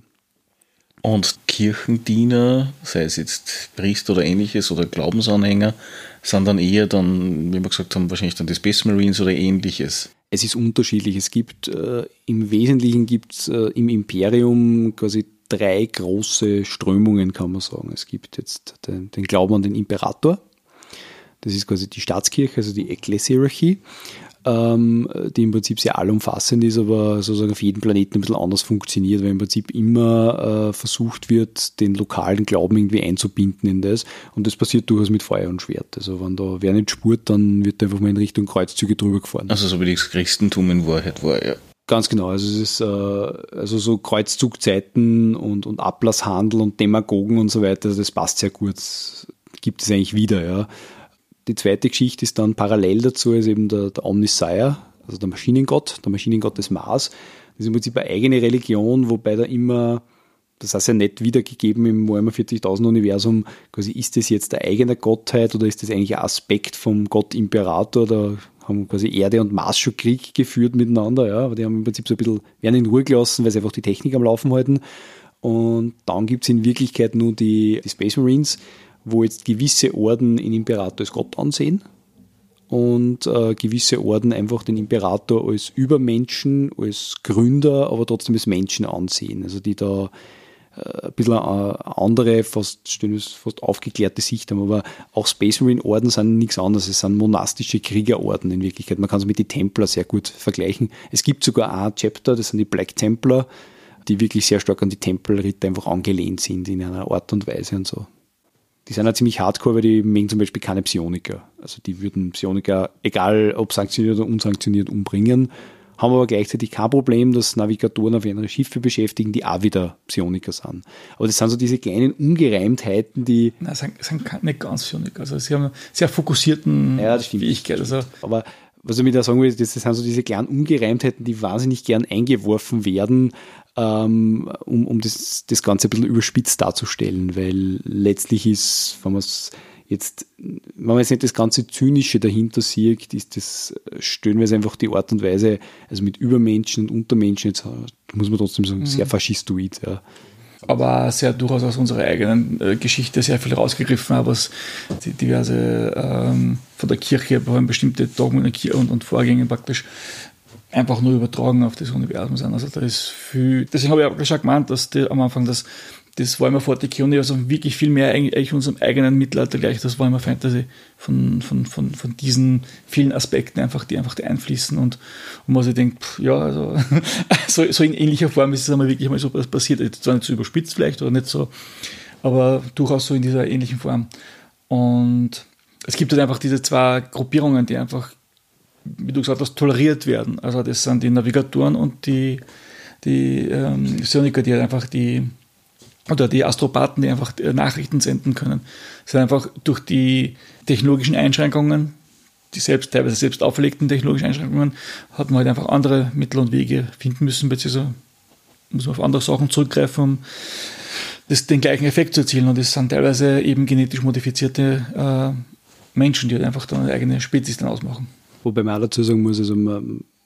[SPEAKER 2] Und Kirchendiener, sei es jetzt Priester oder ähnliches oder Glaubensanhänger, sind dann eher dann, wie wir gesagt haben, wahrscheinlich dann die Space Marines oder ähnliches.
[SPEAKER 3] Es ist unterschiedlich. Es gibt äh, im Wesentlichen gibt es äh, im Imperium quasi drei große Strömungen, kann man sagen. Es gibt jetzt den, den Glauben an den Imperator. Das ist quasi die Staatskirche, also die Ekklesiarchie ähm, die im Prinzip sehr allumfassend ist, aber sozusagen auf jedem Planeten ein bisschen anders funktioniert, weil im Prinzip immer äh, versucht wird, den lokalen Glauben irgendwie einzubinden in das. Und das passiert durchaus mit Feuer und Schwert. Also wenn da wer nicht spurt, dann wird einfach mal in Richtung Kreuzzüge drüber gefahren.
[SPEAKER 2] Also so wie das Christentum in Wahrheit war, ja.
[SPEAKER 3] Ganz genau, also es ist äh, also so Kreuzzugzeiten und, und Ablasshandel und Demagogen und so weiter, also das passt sehr gut, gibt es eigentlich wieder, ja. Die zweite Geschichte ist dann parallel dazu, ist eben der, der Omnisire, also der Maschinengott, der Maschinengott des Mars. Das ist im Prinzip eine eigene Religion, wobei da immer, das heißt ja nicht wiedergegeben im Warhammer 40.000 Universum, quasi ist das jetzt der eigene Gottheit oder ist das eigentlich ein Aspekt vom Gott Imperator? Da haben quasi Erde und Mars schon Krieg geführt miteinander, ja, aber die haben im Prinzip so ein bisschen, werden in Ruhe gelassen, weil sie einfach die Technik am Laufen halten. Und dann gibt es in Wirklichkeit nur die, die Space Marines, wo jetzt gewisse Orden den Imperator als Gott ansehen und äh, gewisse Orden einfach den Imperator als Übermenschen, als Gründer, aber trotzdem als Menschen ansehen. Also die da äh, ein bisschen eine andere, fast, fast aufgeklärte Sicht haben. Aber auch Space Marine Orden sind nichts anderes. Es sind monastische Kriegerorden in Wirklichkeit. Man kann es mit den Templer sehr gut vergleichen. Es gibt sogar ein Chapter, das sind die Black Templar, die wirklich sehr stark an die Tempelritter einfach angelehnt sind in einer Art und Weise und so die sind ja ziemlich hardcore, weil die mögen zum Beispiel keine Psioniker. Also die würden Psioniker, egal ob sanktioniert oder unsanktioniert, umbringen, haben aber gleichzeitig kein Problem, dass Navigatoren auf andere Schiffe beschäftigen, die auch wieder Psioniker sind. Aber das sind so diese kleinen Ungereimtheiten, die.
[SPEAKER 4] Nein, sind, sind nicht ganz Psioniker. Also sie haben einen sehr fokussierten
[SPEAKER 3] ja, das stimmt.
[SPEAKER 4] Fähigkeit. Also
[SPEAKER 3] aber was ich mir da sagen will, das sind so diese kleinen Ungereimtheiten, die wahnsinnig gern eingeworfen werden, um, um das, das Ganze ein bisschen überspitzt darzustellen, weil letztlich ist, wenn man es jetzt, wenn man jetzt nicht das ganze Zynische dahinter sieht, ist das stellenweise einfach die Art und Weise, also mit Übermenschen und Untermenschen, jetzt muss man trotzdem sagen, sehr mhm. faschistoid. Ja.
[SPEAKER 4] Aber sehr durchaus aus unserer eigenen äh, Geschichte sehr viel rausgegriffen haben, was die diverse ähm, von der Kirche, bestimmte Dogmen und, und Vorgänge praktisch einfach nur übertragen auf das Universum sein. Also da ist viel, deswegen habe ich auch schon gemeint, dass die, am Anfang das, das Warhammer 40k Universum wirklich viel mehr eigentlich unserem eigenen Mittelalter gleich, das Warhammer Fantasy von, von, von, von diesen vielen Aspekten einfach, die einfach einfließen und, und man sich denkt, pff, ja, also so, so in ähnlicher Form ist es einmal wirklich mal so passiert, zwar nicht so überspitzt vielleicht oder nicht so, aber durchaus so in dieser ähnlichen Form. Und es gibt halt einfach diese zwei Gruppierungen, die einfach wie du gesagt hast, toleriert werden. Also das sind die Navigatoren und die, die ähm, Psioniker, die halt einfach die, oder die Astropathen, die einfach Nachrichten senden können. Sind einfach durch die technologischen Einschränkungen, die selbst, teilweise selbst auferlegten technologischen Einschränkungen, hat man halt einfach andere Mittel und Wege finden müssen, beziehungsweise muss man auf andere Sachen zurückgreifen, um das, den gleichen Effekt zu erzielen. Und das sind teilweise eben genetisch modifizierte äh, Menschen, die halt einfach dann eine eigene Spezies dann ausmachen.
[SPEAKER 3] Wobei man auch dazu sagen muss, also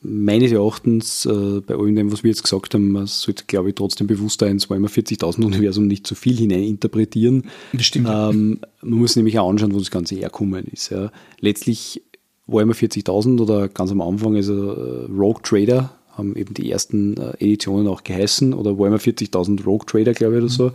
[SPEAKER 3] meines Erachtens, äh, bei allem dem, was wir jetzt gesagt haben, man sollte, glaube ich, trotzdem bewusster ins Warhammer 40.000 Universum nicht zu viel hineininterpretieren.
[SPEAKER 4] Das stimmt.
[SPEAKER 3] Ähm, man muss nämlich auch anschauen, wo das Ganze herkommen ist. Ja. Letztlich Warhammer 40.000 oder ganz am Anfang, also äh, Rogue Trader, haben eben die ersten äh, Editionen auch geheißen, oder Warhammer 40.000 Rogue Trader, glaube ich, oder so.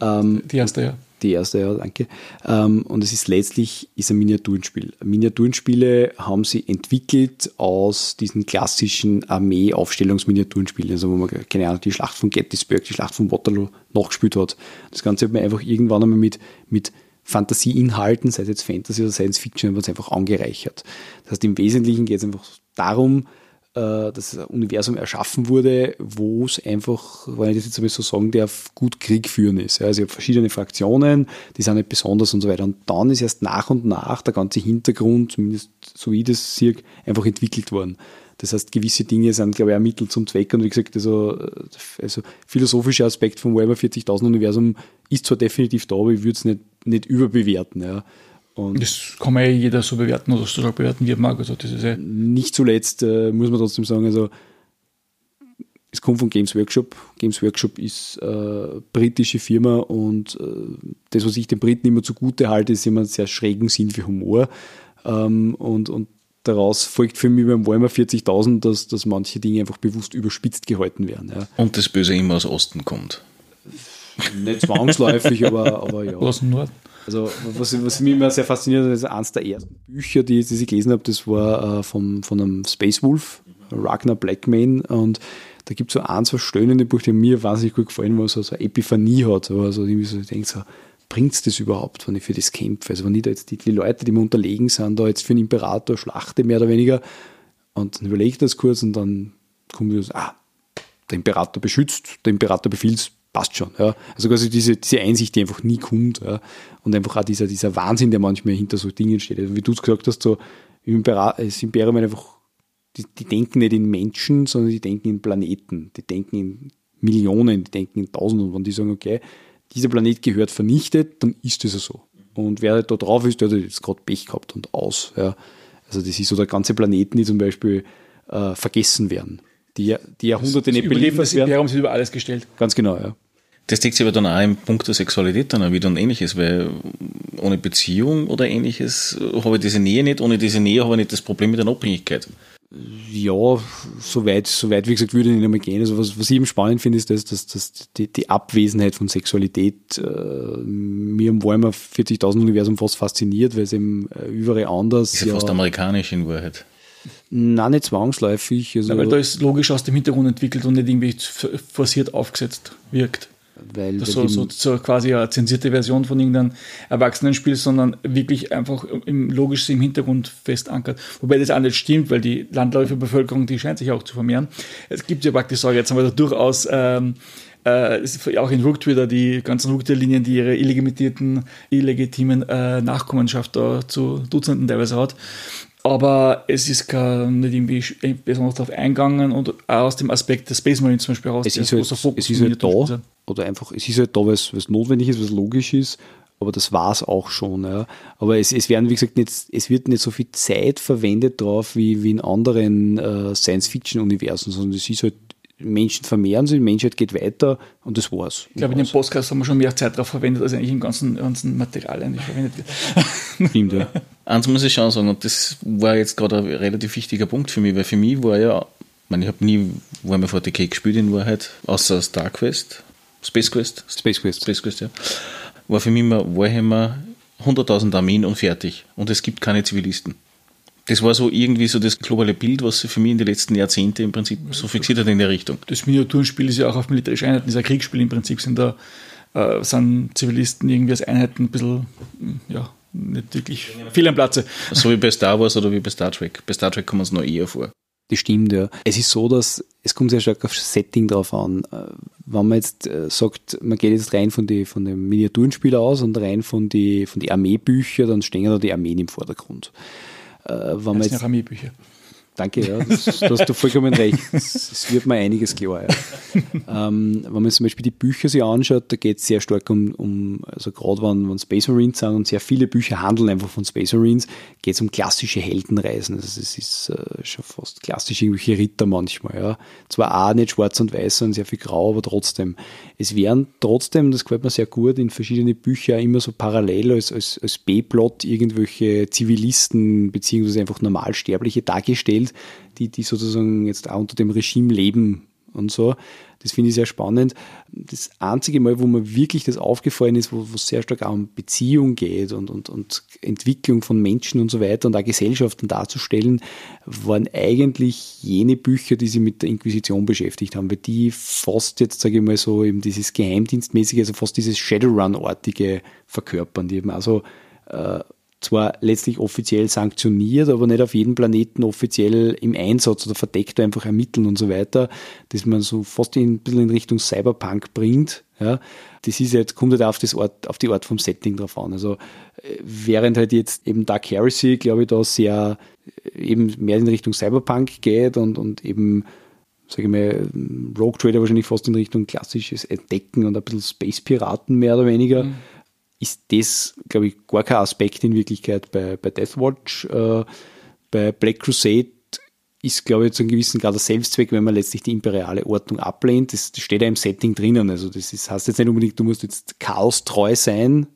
[SPEAKER 4] Ähm, die erste, ja.
[SPEAKER 3] Die erste, ja, danke. Ähm, und es ist letztlich ist ein Miniaturenspiel. Miniaturenspiele haben sie entwickelt aus diesen klassischen Armee-Aufstellungsminiaturenspielen, also wo man, keine Ahnung, die Schlacht von Gettysburg, die Schlacht von Waterloo nachgespielt hat. Das Ganze hat man einfach irgendwann einmal mit, mit Fantasieinhalten, sei es jetzt Fantasy oder Science Fiction, einfach angereichert. Das heißt, im Wesentlichen geht es einfach darum, äh, dass ein Universum erschaffen wurde, wo es einfach, wenn ich das jetzt so sagen darf, gut Krieg führen ist. Also ich habe verschiedene Fraktionen, die sind nicht besonders und so weiter. Und dann ist erst nach und nach der ganze Hintergrund, zumindest so wie ich das sehe, einfach entwickelt worden. Das heißt, gewisse Dinge sind, glaube ich, ein Mittel zum Zweck. Und wie gesagt, also, also philosophischer Aspekt vom Warhammer 40.000 Universum ist zwar definitiv da, aber ich würde es nicht, nicht überbewerten. Ja.
[SPEAKER 4] Und das kann man ja jeder so bewerten oder so bewerten, wie er mag. Also das ist ja
[SPEAKER 3] nicht zuletzt äh, muss man trotzdem sagen, also es kommt von Games Workshop. Games Workshop ist äh, britische Firma und äh, das, was ich den Briten immer zugute halte, ist immer einen sehr schrägen Sinn für Humor. Ähm, und, und daraus folgt für mich beim Warhammer 40.000, dass, dass manche Dinge einfach bewusst überspitzt gehalten werden. Ja.
[SPEAKER 2] Und das Böse immer aus Osten kommt.
[SPEAKER 3] Nicht zwangsläufig, aber, aber ja.
[SPEAKER 4] Aus dem Norden.
[SPEAKER 3] Also was, was mich immer sehr fasziniert ist eines der ersten Bücher, die, die ich gelesen habe, das war äh, vom, von einem Space Wolf, Ragnar Blackman und da gibt es so ein, zwei Stellen in Buch, die mir wahnsinnig gut gefallen, wo er so, so eine Epiphanie hat. Also irgendwie so, ich denke so, bringt es das überhaupt, wenn ich für das kämpfe? Also wenn ich da jetzt die, die Leute, die mir unterlegen sind, da jetzt für einen Imperator schlachte, mehr oder weniger, und dann überlege ich das kurz und dann kommt mir so, ah, der Imperator beschützt, der Imperator befiehlt, passt schon. Ja. Also quasi diese, diese Einsicht, die einfach nie kommt. Ja. Und einfach auch dieser, dieser Wahnsinn, der manchmal hinter so Dingen steht. Also wie du es gesagt hast, so im Imperium einfach, die, die denken nicht in Menschen, sondern die denken in Planeten. Die denken in Millionen, die denken in Tausenden. Und wenn die sagen, okay, dieser Planet gehört vernichtet, dann ist das so. Und wer da drauf ist, der hat jetzt gerade Pech gehabt und aus. Ja. Also das ist so der ganze Planeten, die zum Beispiel äh, vergessen werden die, die Jahrhunderte das, nicht beliefert werden.
[SPEAKER 4] haben sie über alles gestellt.
[SPEAKER 3] Ganz genau, ja.
[SPEAKER 2] Das deckt sich aber dann auch im Punkt der Sexualität dann auch wieder und ähnliches, weil ohne Beziehung oder ähnliches habe ich diese Nähe nicht, ohne diese Nähe habe ich nicht das Problem mit der Abhängigkeit.
[SPEAKER 3] Ja, soweit, soweit, wie gesagt, würde ich nicht einmal gehen. Also was, was ich eben spannend finde, ist, dass, dass, dass die, die Abwesenheit von Sexualität äh, mir im Warhammer 40.000 Universum fast fasziniert, weil es eben äh, überall anders
[SPEAKER 2] ist. ja, ja fast amerikanisch in Wahrheit.
[SPEAKER 3] Nein, nicht zwangsläufig.
[SPEAKER 4] Also, weil da ist logisch aus dem Hintergrund entwickelt und nicht irgendwie forciert aufgesetzt wirkt. Weil das so, so, so, quasi eine zensierte Version von irgendeinem Erwachsenenspiel, sondern wirklich einfach im, logisch im Hintergrund fest ankert. Wobei das auch nicht stimmt, weil die Landläuferbevölkerung, die scheint sich auch zu vermehren. Es gibt ja praktisch, sage jetzt haben wir da durchaus ähm, äh, auch in Rook wieder die ganzen Rook-Linien, die ihre illimitierten, illegitimen äh, Nachkommenschaft da zu Dutzenden teilweise hat aber es ist gar nicht irgendwie besonders darauf eingegangen und auch aus dem Aspekt des Space Marine zum Beispiel raus.
[SPEAKER 3] Es ist, halt, Fokus es ist halt da, oder einfach, es ist halt da, was, was notwendig ist, was logisch ist, aber das war es auch schon. Ja. Aber es, es werden, wie gesagt, nicht, es wird nicht so viel Zeit verwendet drauf wie, wie in anderen äh, Science-Fiction-Universen, sondern es ist halt Menschen vermehren sich, die Menschheit geht weiter und das war's.
[SPEAKER 4] Ich glaube, in dem Podcast haben wir schon mehr Zeit darauf verwendet, als eigentlich im ganzen, ganzen Material eigentlich verwendet wird.
[SPEAKER 2] Stimmt, ja. Eins muss ich schon sagen, und das war jetzt gerade ein relativ wichtiger Punkt für mich, weil für mich war ja, ich meine, ich habe nie Warhammer 40k gespielt in Wahrheit, außer Star Quest, Space Quest.
[SPEAKER 3] Space Quest.
[SPEAKER 2] Space Quest, ja. War für mich immer Warhammer 100.000 Armeen und fertig. Und es gibt keine Zivilisten. Das war so irgendwie so das globale Bild, was sich für mich in den letzten Jahrzehnten im Prinzip so fixiert hat in der Richtung.
[SPEAKER 4] Das Miniaturenspiel ist ja auch auf militärische Einheiten, das ist ein Kriegsspiel im Prinzip, sind da äh, sind Zivilisten irgendwie als Einheiten ein bisschen, hm, ja, nicht wirklich viel am Platze.
[SPEAKER 2] So wie bei Star Wars oder wie bei Star Trek. Bei Star Trek kommen es noch eher vor.
[SPEAKER 3] Das stimmt, ja. Es ist so, dass es kommt sehr stark aufs Setting drauf an. Äh, wenn man jetzt äh, sagt, man geht jetzt rein von, die, von dem Miniaturenspiel aus und rein von die, von die Armeebücher, dann stehen da die Armeen im Vordergrund. Äh, man
[SPEAKER 4] Das sind Armeebücher.
[SPEAKER 3] Danke, ja, das, da hast du vollkommen recht. Es wird mir einiges klar. Ja. ähm, wenn man zum Beispiel die Bücher sich anschaut, da geht es sehr stark um, um also gerade wenn, wenn Space Marines sind und sehr viele Bücher handeln einfach von Space Marines, geht es um klassische Heldenreisen. Also es ist äh, schon fast klassisch irgendwelche Ritter manchmal. Ja. Zwar auch nicht schwarz und weiß, sondern sehr viel grau, aber trotzdem. Es werden trotzdem, das gefällt mir sehr gut, in verschiedene Bücher immer so parallel als, als, als B-Plot irgendwelche Zivilisten beziehungsweise einfach Normalsterbliche dargestellt, die, die sozusagen jetzt auch unter dem Regime leben und so. Das finde ich sehr spannend. Das einzige Mal, wo mir wirklich das aufgefallen ist, wo es sehr stark auch um Beziehung geht und, und, und Entwicklung von Menschen und so weiter und auch Gesellschaften darzustellen, waren eigentlich jene Bücher, die sich mit der Inquisition beschäftigt haben, weil die fast jetzt, sage ich mal so, eben dieses Geheimdienstmäßige, also fast dieses Shadowrun-artige verkörpern, die eben also äh, zwar letztlich offiziell sanktioniert, aber nicht auf jedem Planeten offiziell im Einsatz oder verdeckt einfach ermitteln und so weiter, dass man so fast in, ein bisschen in Richtung Cyberpunk bringt. Ja, das ist jetzt, kommt halt auf, das Ort, auf die Art vom Setting drauf an. Also äh, während halt jetzt eben Dark Heresy, glaube ich, da sehr äh, eben mehr in Richtung Cyberpunk geht und, und eben sage ich mal, Rogue Trader wahrscheinlich fast in Richtung klassisches Entdecken und ein bisschen Space Piraten mehr oder weniger. Mhm ist das, glaube ich, gar kein Aspekt in Wirklichkeit bei, bei Deathwatch. Äh, bei Black Crusade ist, glaube ich, zu einem gewissen Grad der Selbstzweck, wenn man letztlich die imperiale Ordnung ablehnt. Das, steht ja im Setting drinnen. Also das ist, heißt jetzt nicht unbedingt, du musst jetzt chaostreu sein,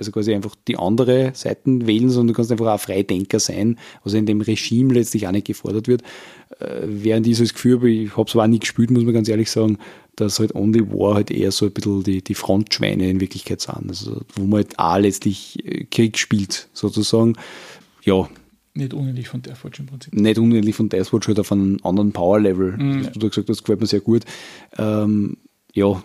[SPEAKER 3] also quasi einfach die andere Seiten wählen, sondern du kannst einfach auch Freidenker sein, was in dem Regime letztlich auch nicht gefordert wird. Äh, während ich so das Gefühl habe, ich habe es zwar nie gespielt, muss man ganz ehrlich sagen, dass halt Only War halt eher so ein bisschen die, die Frontschweine in Wirklichkeit sind. Also wo man halt auch letztlich äh, Krieg spielt, sozusagen. Ja.
[SPEAKER 4] Nicht unähnlich von Deathwatch im Prinzip.
[SPEAKER 3] Nicht unähnlich von Deathwatch, halt auf einem anderen Power-Level. Mhm. Du hast gesagt, das gefällt mir sehr gut. Ähm, ja,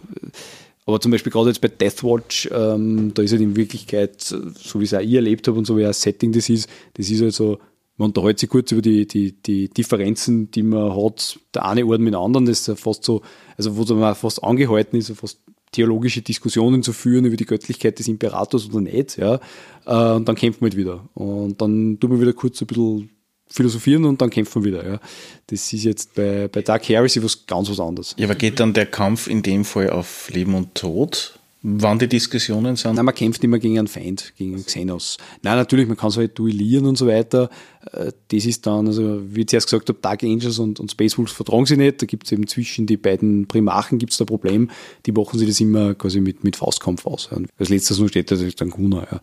[SPEAKER 3] aber zum Beispiel gerade jetzt bei Deathwatch, ähm, da ist halt in Wirklichkeit, so wie es auch ich erlebt habe und so wie auch Setting das ist, das ist halt man unterhält sich kurz über die, die, die Differenzen, die man hat, der eine Orden mit dem anderen, das ist fast so, also wo man fast angehalten ist, fast theologische Diskussionen zu führen über die Göttlichkeit des Imperators oder nicht, ja, äh, und dann kämpft man halt wieder. Und dann tut man wieder kurz ein bisschen philosophieren und dann kämpfen wir wieder. Ja. Das ist jetzt bei, bei Dark Heresy was ganz was anderes.
[SPEAKER 2] Ja, aber geht dann der Kampf in dem Fall auf Leben und Tod? Wann die Diskussionen sind?
[SPEAKER 3] Nein, man kämpft immer gegen einen Feind, gegen Xenos. Nein, natürlich, man kann es halt duellieren und so weiter. Äh, das ist dann, also wie ich zuerst gesagt habe, Dark Angels und, und Space Wolves vertragen sich nicht. Da gibt es eben zwischen die beiden Primarchen gibt's da ein Problem. Die machen sich das immer quasi mit, mit Faustkampf aus. Als letztes nur steht da dann Kuna. Ja.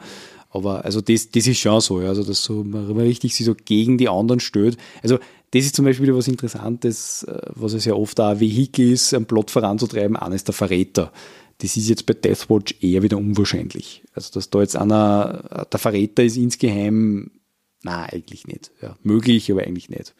[SPEAKER 3] Aber also das, das ist schon so, ja, also dass so man richtig sich so gegen die anderen stößt. Also das ist zum Beispiel wieder was Interessantes, äh, was es ja oft auch ein Vehikel ist, einen Plot voranzutreiben, eines der Verräter. Das ist jetzt bei Deathwatch eher wieder unwahrscheinlich. Also dass da jetzt einer der Verräter ist insgeheim, na eigentlich nicht. Ja, möglich, aber eigentlich nicht.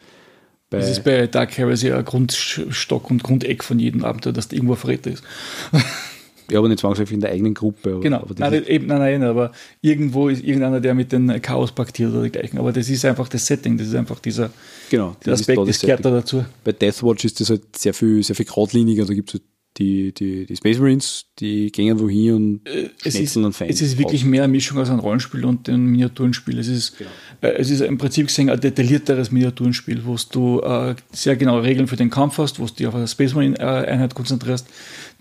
[SPEAKER 4] Bei das ist bei Dark Heresy ein Grundstock und Grundeck von jedem Abenteuer, dass da irgendwo ein Verräter ist.
[SPEAKER 3] Ja, aber nicht zwangsläufig in der eigenen Gruppe.
[SPEAKER 4] Genau,
[SPEAKER 3] aber
[SPEAKER 4] nein, eben, nein, nein, aber irgendwo ist irgendeiner, der mit den Chaos paktiert oder dergleichen. Aber das ist einfach das Setting, das ist einfach dieser,
[SPEAKER 3] genau,
[SPEAKER 4] dieser Aspekt, das, das gehört da dazu.
[SPEAKER 3] Bei Deathwatch ist das halt sehr viel, sehr viel geradliniger, da gibt es halt die, die, die Space Marines, die gehen wohin und
[SPEAKER 4] äh, es ist, und. Es ist wirklich aus. mehr eine Mischung aus einem Rollenspiel und einem Miniaturenspiel. Es ist, genau. äh, es ist im Prinzip gesehen ein detaillierteres Miniaturenspiel, wo du äh, sehr genaue Regeln für den Kampf hast, wo du dich auf eine Space Marine Einheit konzentrierst,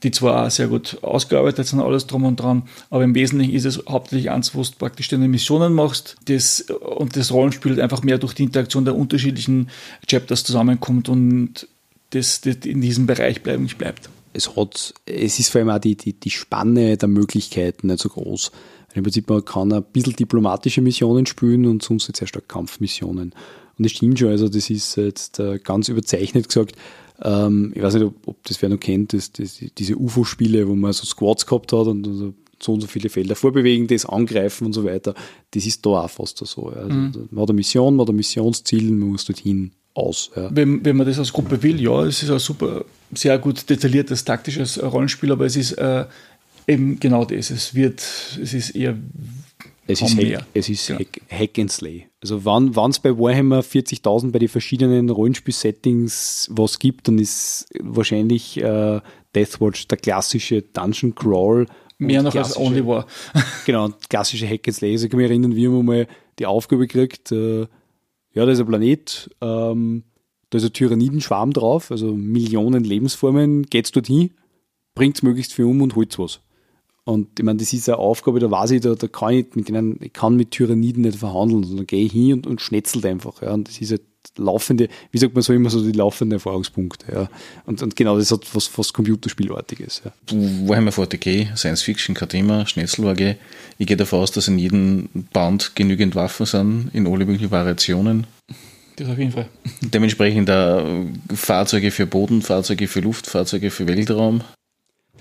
[SPEAKER 4] die zwar auch sehr gut ausgearbeitet sind, alles drum und dran, aber im Wesentlichen ist es hauptsächlich eins, wo du praktisch deine Missionen machst das, und das Rollenspiel einfach mehr durch die Interaktion der unterschiedlichen Chapters zusammenkommt und das, das in diesem Bereich bleiben, bleibt
[SPEAKER 3] es hat, es ist vor allem auch die, die, die Spanne der Möglichkeiten nicht so groß. Im Prinzip man kann ein bisschen diplomatische Missionen spielen und sonst sehr stark Kampfmissionen. Und das stimmt schon, also das ist jetzt äh, ganz überzeichnet gesagt. Ähm, ich weiß nicht, ob, ob das wer noch kennt, das, das, diese UFO-Spiele, wo man so Squads gehabt hat und so, so und so viele Felder vorbewegen, das angreifen und so weiter. Das ist da auch fast so. Also mhm. Man hat eine Mission, man hat ein Missionsziel, man muss dorthin aus. Ja.
[SPEAKER 4] Wenn, wenn man das als Gruppe will, ja, es ist ein super, sehr gut detailliertes taktisches Rollenspiel, aber es ist äh, eben genau das. Es wird, es ist eher
[SPEAKER 3] es ist, Hack, es ist genau. Hack, Hack, and Slay. Also wann es bei Warhammer 40.000 bei den verschiedenen Rollenspiel-Settings was gibt, dann ist wahrscheinlich äh, Deathwatch der klassische Dungeon Crawl.
[SPEAKER 4] Mehr noch als Only War.
[SPEAKER 3] genau, klassische Hack and Slay. Also ich kann mich erinnern, wir haben mal die Aufgabe gekriegt, äh, Ja, da ist ein Planet, ähm, da ist ein Tyrannidenschwarm drauf, also Millionen Lebensformen, geht's dorthin, bringt's möglichst viel um und holt's was. Und ich meine, das ist eine Aufgabe, da weiß ich, da, da kann ich mit denen, ich kann mit Tyranniden nicht verhandeln, sondern gehe ich hin und, und schnetzelt einfach. Ja. Und das ist halt laufende, wie sagt man so immer so, die laufenden Erfahrungspunkte. Ja. Und, und genau das hat was fast Computerspielartiges. Ja.
[SPEAKER 2] Warhammer 40k, Science Fiction, kein Thema, Schnetzelwaage. Ich gehe davon aus, dass in jedem Band genügend Waffen sind, in alle möglichen Variationen.
[SPEAKER 4] Das auf jeden Fall.
[SPEAKER 2] Dementsprechend da Fahrzeuge für Boden, Fahrzeuge für Luft, Fahrzeuge für Weltraum.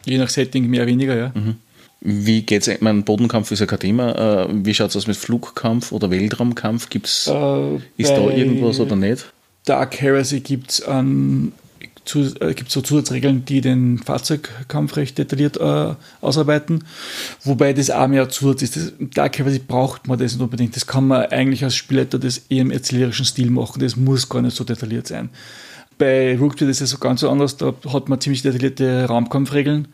[SPEAKER 4] Je nach Setting mehr, weniger, ja.
[SPEAKER 2] Mhm. Wie geht's? Ich meine, Bodenkampf ist ja kein Thema. Äh, wie schaut es aus mit Flugkampf oder Weltraumkampf? Gibt's,
[SPEAKER 4] Äh,
[SPEAKER 2] ist da irgendwas oder nicht?
[SPEAKER 4] Dark Heresy gibt es ähm, zu, äh, gibt's so Zusatzregeln, die den Fahrzeugkampf recht detailliert äh, ausarbeiten, wobei das auch mehr Zusatz ist. Das, Dark Heresy braucht man das nicht unbedingt. Das kann man eigentlich als Spielleiter des eher im erzählerischen Stil machen. Das muss gar nicht so detailliert sein. Bei Rook ist es so ganz so anders. Da hat man ziemlich detaillierte Raumkampfregeln,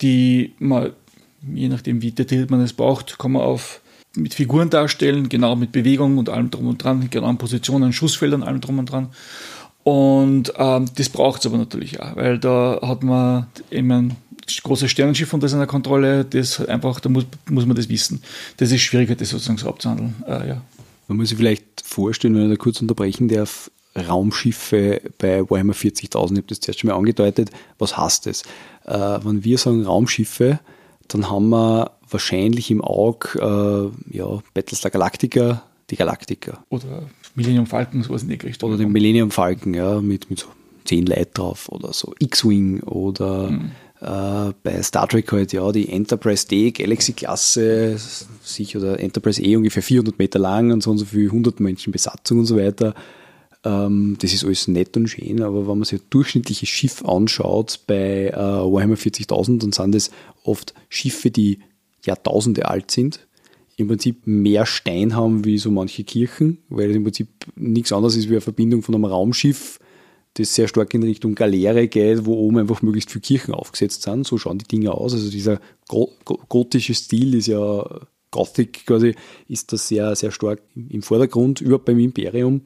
[SPEAKER 4] die man, je nachdem wie detailliert man es braucht, kann man auf mit Figuren darstellen, genau mit Bewegung und allem drum und dran, genau an Positionen, Schussfeldern, allem drum und dran. Und ähm, das braucht es aber natürlich auch, weil da hat man eben ein großes Sternenschiff unter seiner Kontrolle, das einfach, da muss, muss man das wissen. Das ist schwieriger, das sozusagen so abzuhandeln. Äh, ja.
[SPEAKER 3] Man muss sich vielleicht vorstellen, wenn ich da kurz unterbrechen darf, Raumschiffe bei Warhammer 40.000, ich habe das zuerst schon mal angedeutet, was heißt das? Äh, wenn wir sagen Raumschiffe, dann haben wir wahrscheinlich im Auge äh, ja, Battlestar Galactica, die Galactica.
[SPEAKER 4] Oder Millennium Falcon, sowas in die Richtung.
[SPEAKER 3] Oder den Millennium Falcon, ja, mit, mit so zehn Leuten drauf oder so X-Wing oder
[SPEAKER 4] Mhm.
[SPEAKER 3] äh, bei Star Trek halt, ja, die Enterprise D, Galaxy-Klasse, sich oder Enterprise E ungefähr 400 Meter lang und so und so viel 100 Menschen Besatzung und so weiter. Ähm, das ist alles nett und schön, aber wenn man sich ein durchschnittliches Schiff anschaut bei äh, Warhammer 40.000, dann sind das oft Schiffe, die Jahrtausende alt sind, im Prinzip mehr Stein haben wie so manche Kirchen, weil es im Prinzip nichts anderes ist wie eine Verbindung von einem Raumschiff, das sehr stark in Richtung Galeere geht, wo oben einfach möglichst viele Kirchen aufgesetzt sind. So schauen die Dinge aus. Also dieser go go gotische Stil ist ja Gothic quasi, ist da sehr, sehr stark im Vordergrund, überhaupt beim Imperium.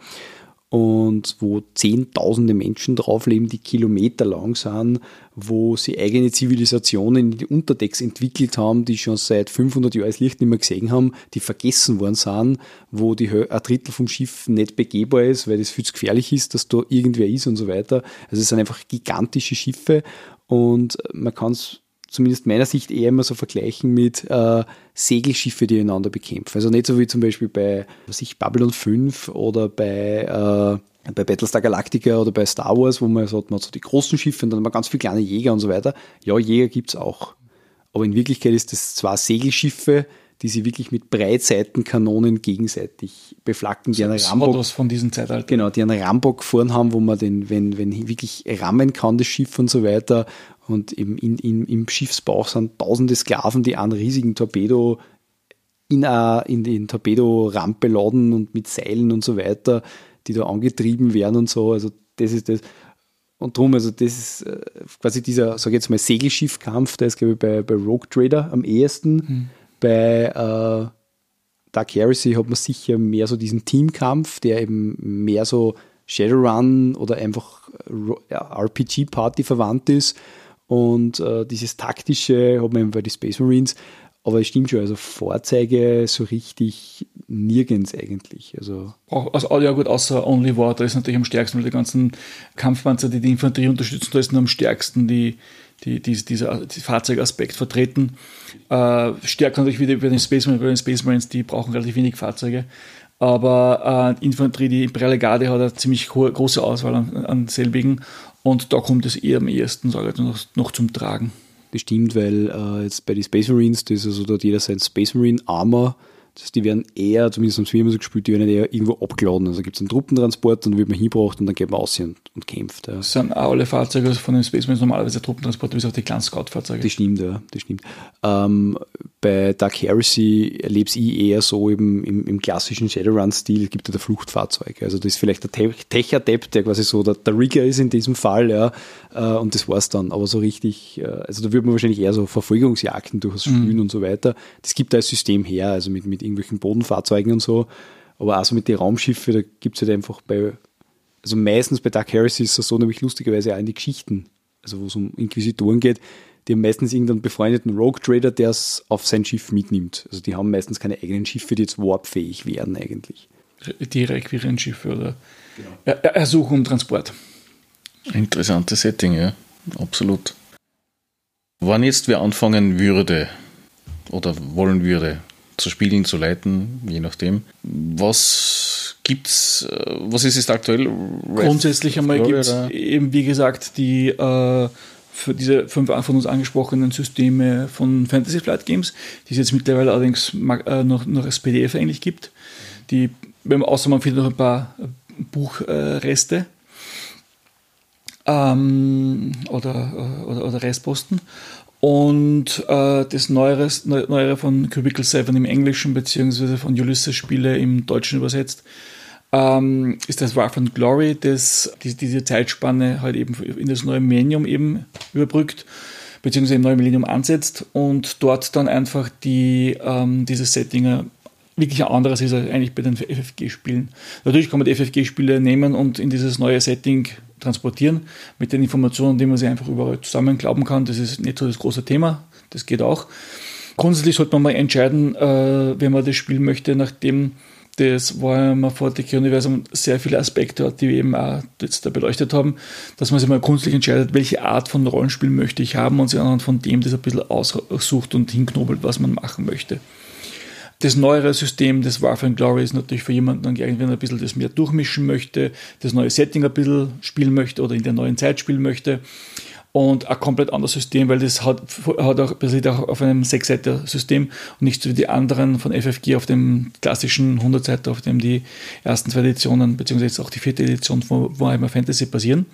[SPEAKER 3] Und wo zehntausende Menschen drauf leben, die kilometerlang sind, wo sie eigene Zivilisationen in die Unterdecks entwickelt haben, die schon seit 500 Jahren das Licht nicht mehr gesehen haben, die vergessen worden sind, wo die, ein Drittel vom Schiff nicht begehbar ist, weil das viel zu gefährlich ist, dass da irgendwer ist und so weiter. Also es sind einfach gigantische Schiffe und man kann es zumindest meiner Sicht eher immer so vergleichen mit äh, Segelschiffe, die einander bekämpfen. Also nicht so wie zum Beispiel bei was ich, Babylon 5 oder bei, äh, bei Battlestar Galactica oder bei Star Wars, wo man sagt, man hat so die großen Schiffe und dann hat man ganz viele kleine Jäger und so weiter. Ja, Jäger gibt's auch. Aber in Wirklichkeit ist das zwar Segelschiffe, die sie wirklich mit Breitseitenkanonen gegenseitig beflacken, die einen
[SPEAKER 4] Das war
[SPEAKER 3] Rambock
[SPEAKER 4] das von diesem Zeitalter.
[SPEAKER 3] Genau, die einen Rambock vorn haben, wo man den, wenn, wenn wirklich rammen kann, das Schiff und so weiter. Und im, in, in, im Schiffsbauch sind tausende Sklaven, die einen riesigen Torpedo in, a, in den Torpedorampe laden und mit Seilen und so weiter, die da angetrieben werden und so. Also das ist das. Und drum, also das ist äh, quasi dieser, sag ich jetzt mal, Segelschiffkampf, der ist, glaube ich, bei, bei Rogue Trader am ehesten. Bei äh, Dark Heresy hat man sicher mehr so diesen Teamkampf, der eben mehr so Shadowrun oder einfach ja, RPG-Party verwandt ist. Und äh, dieses taktische hat man eben bei den Space Marines. Aber es stimmt schon, also Vorzeige so richtig nirgends eigentlich. Also
[SPEAKER 4] Auch, also, ja gut, außer Only War, da ist natürlich am stärksten, weil die ganzen Kampfpanzer, die die Infanterie unterstützen, da ist nur am stärksten die, die, die, dieser die Fahrzeugaspekt vertreten. Äh, stärker natürlich wieder bei den Space Marines, bei den Space Marines, die brauchen relativ wenig Fahrzeuge. Aber äh, Infanterie, die Imperiale Garde hat eine ziemlich hohe, große Auswahl an, an selbigen und da kommt es eher am ehesten, sage ich, noch, noch zum Tragen.
[SPEAKER 3] Das stimmt, weil äh, jetzt bei den Space Marines, das ist also dort jeder sein Space Marine Armor. Heißt, die werden eher, zumindest haben es wir immer so gespielt, die werden eher irgendwo abgeladen. Also gibt es einen Truppentransport, dann wird man hingebracht und dann geht man aus und, und kämpft. Ja.
[SPEAKER 4] Das sind auch alle Fahrzeuge von den Space Marines normalerweise Truppentransporte, bis auf die kleinen Scout-Fahrzeuge.
[SPEAKER 3] Das stimmt, ja, das stimmt. Ähm, bei Dark Heresy erlebe ich eher so eben im, im klassischen Shadowrun-Stil, gibt ja der Fluchtfahrzeuge. Also das ist vielleicht der Te- Tech-Adept, der quasi so der, der Rigger ist in diesem Fall, ja, äh, und das war's dann. Aber so richtig, äh, also da würde man wahrscheinlich eher so Verfolgungsjagden durchaus spielen und so weiter. Das gibt da ein System her, also mit, mit irgendwelchen Bodenfahrzeugen und so. Aber also mit den Raumschiffen, da gibt es halt einfach bei, also meistens bei Dark Heresy ist es so, nämlich lustigerweise auch in die Geschichten, also wo es um Inquisitoren geht, die haben meistens irgendeinen befreundeten Rogue Trader, der es auf sein Schiff mitnimmt. Also die haben meistens keine eigenen Schiffe, die jetzt warpfähig wären eigentlich.
[SPEAKER 4] Die Requirierschiffe oder genau. er Ersuchung und Transport.
[SPEAKER 2] Interessantes Setting, ja, absolut. Wann jetzt wer anfangen würde oder wollen würde, zu spielen, zu leiten, je nachdem, was gibt's, äh, was ist es aktuell?
[SPEAKER 4] Grundsätzlich einmal gibt es eben, wie gesagt, die äh, für diese fünf von uns angesprochenen Systeme von Fantasy Flight Games, die es jetzt mittlerweile allerdings äh, noch, noch als PDF eigentlich gibt. Die, außer man findet noch ein paar Buchreste ähm, oder, oder, oder Restposten. Und äh, das Neuere, Neuere von Cubicle 7 im Englischen, beziehungsweise von Ulysses Spiele im Deutschen übersetzt, ähm, ist das Wrath and Glory, das die, diese Zeitspanne halt eben in das neue Millennium eben überbrückt, beziehungsweise im neuen Millennium ansetzt und dort dann einfach die, ähm, dieses Setting wirklich ein anderes ist als eigentlich bei den FFG-Spielen. Natürlich kann man die FFG-Spiele nehmen und in dieses neue Setting transportieren mit den Informationen, die man sich einfach überall zusammen glauben kann. Das ist nicht so das große Thema, das geht auch. Grundsätzlich sollte man mal entscheiden, äh, wenn man das spielen möchte, nachdem das Warhammer 40k-Universum sehr viele Aspekte hat, die wir eben auch jetzt da beleuchtet haben, dass man sich mal grundsätzlich entscheidet, welche Art von Rollenspiel möchte ich haben und sich anhand von dem das ein bisschen aussucht und hinknobelt, was man machen möchte. Das neuere System des Warfare Glory ist natürlich für jemanden geeignet, wenn er ein bisschen das mehr durchmischen möchte, das neue Setting ein bisschen spielen möchte oder in der neuen Zeit spielen möchte und ein komplett anderes System, weil das hat, hat auch, basiert auch auf einem Sechsseiter-System und nicht so wie die anderen von FFG auf dem klassischen 100-Seiter, auf dem die ersten zwei Editionen, beziehungsweise auch die vierte Edition von Warhammer Fantasy basieren.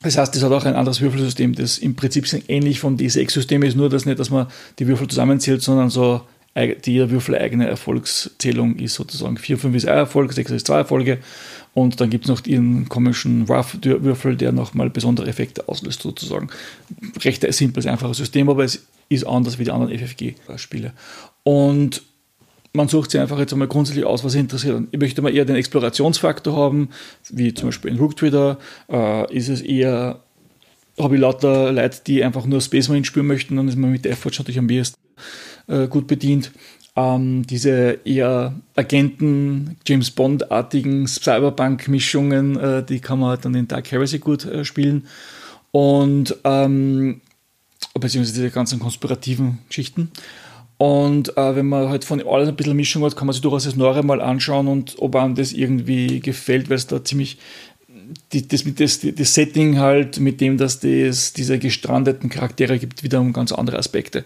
[SPEAKER 4] Das heißt, es hat auch ein anderes Würfelsystem, das im Prinzip ähnlich vom D6-System ist, nur dass nicht, dass man die Würfel zusammenzählt, sondern so die jeder Würfel eigene Erfolgszählung ist sozusagen. 4, 5 ist ein Erfolg, 6 ist zwei Erfolge und dann gibt es noch ihren komischen Rough-Würfel, der nochmal besondere Effekte auslöst, sozusagen. Recht simples, einfaches System, aber es ist anders wie die anderen FFG-Spiele. Und man sucht sich einfach jetzt einmal grundsätzlich aus, was interessiert. Ich möchte mal eher den Explorationsfaktor haben, wie zum Beispiel in Rook Trader. Äh, ist es eher, habe ich lauter Leute, die einfach nur Space Marine spielen möchten, dann ist man mit Effort natürlich am besten äh, gut bedient ähm, diese eher Agenten, James Bond-artigen Cyberpunk-Mischungen, äh, die kann man dann in Dark Heresy gut äh, spielen. Und ähm, beziehungsweise diese ganzen konspirativen Geschichten. Und äh, wenn man halt von alles ein bisschen Mischung hat, kann man sich durchaus das Neue mal anschauen und ob einem das irgendwie gefällt, weil es da ziemlich die, das, das, das Setting halt, mit dem, dass es diese gestrandeten Charaktere gibt, wieder um ganz andere Aspekte.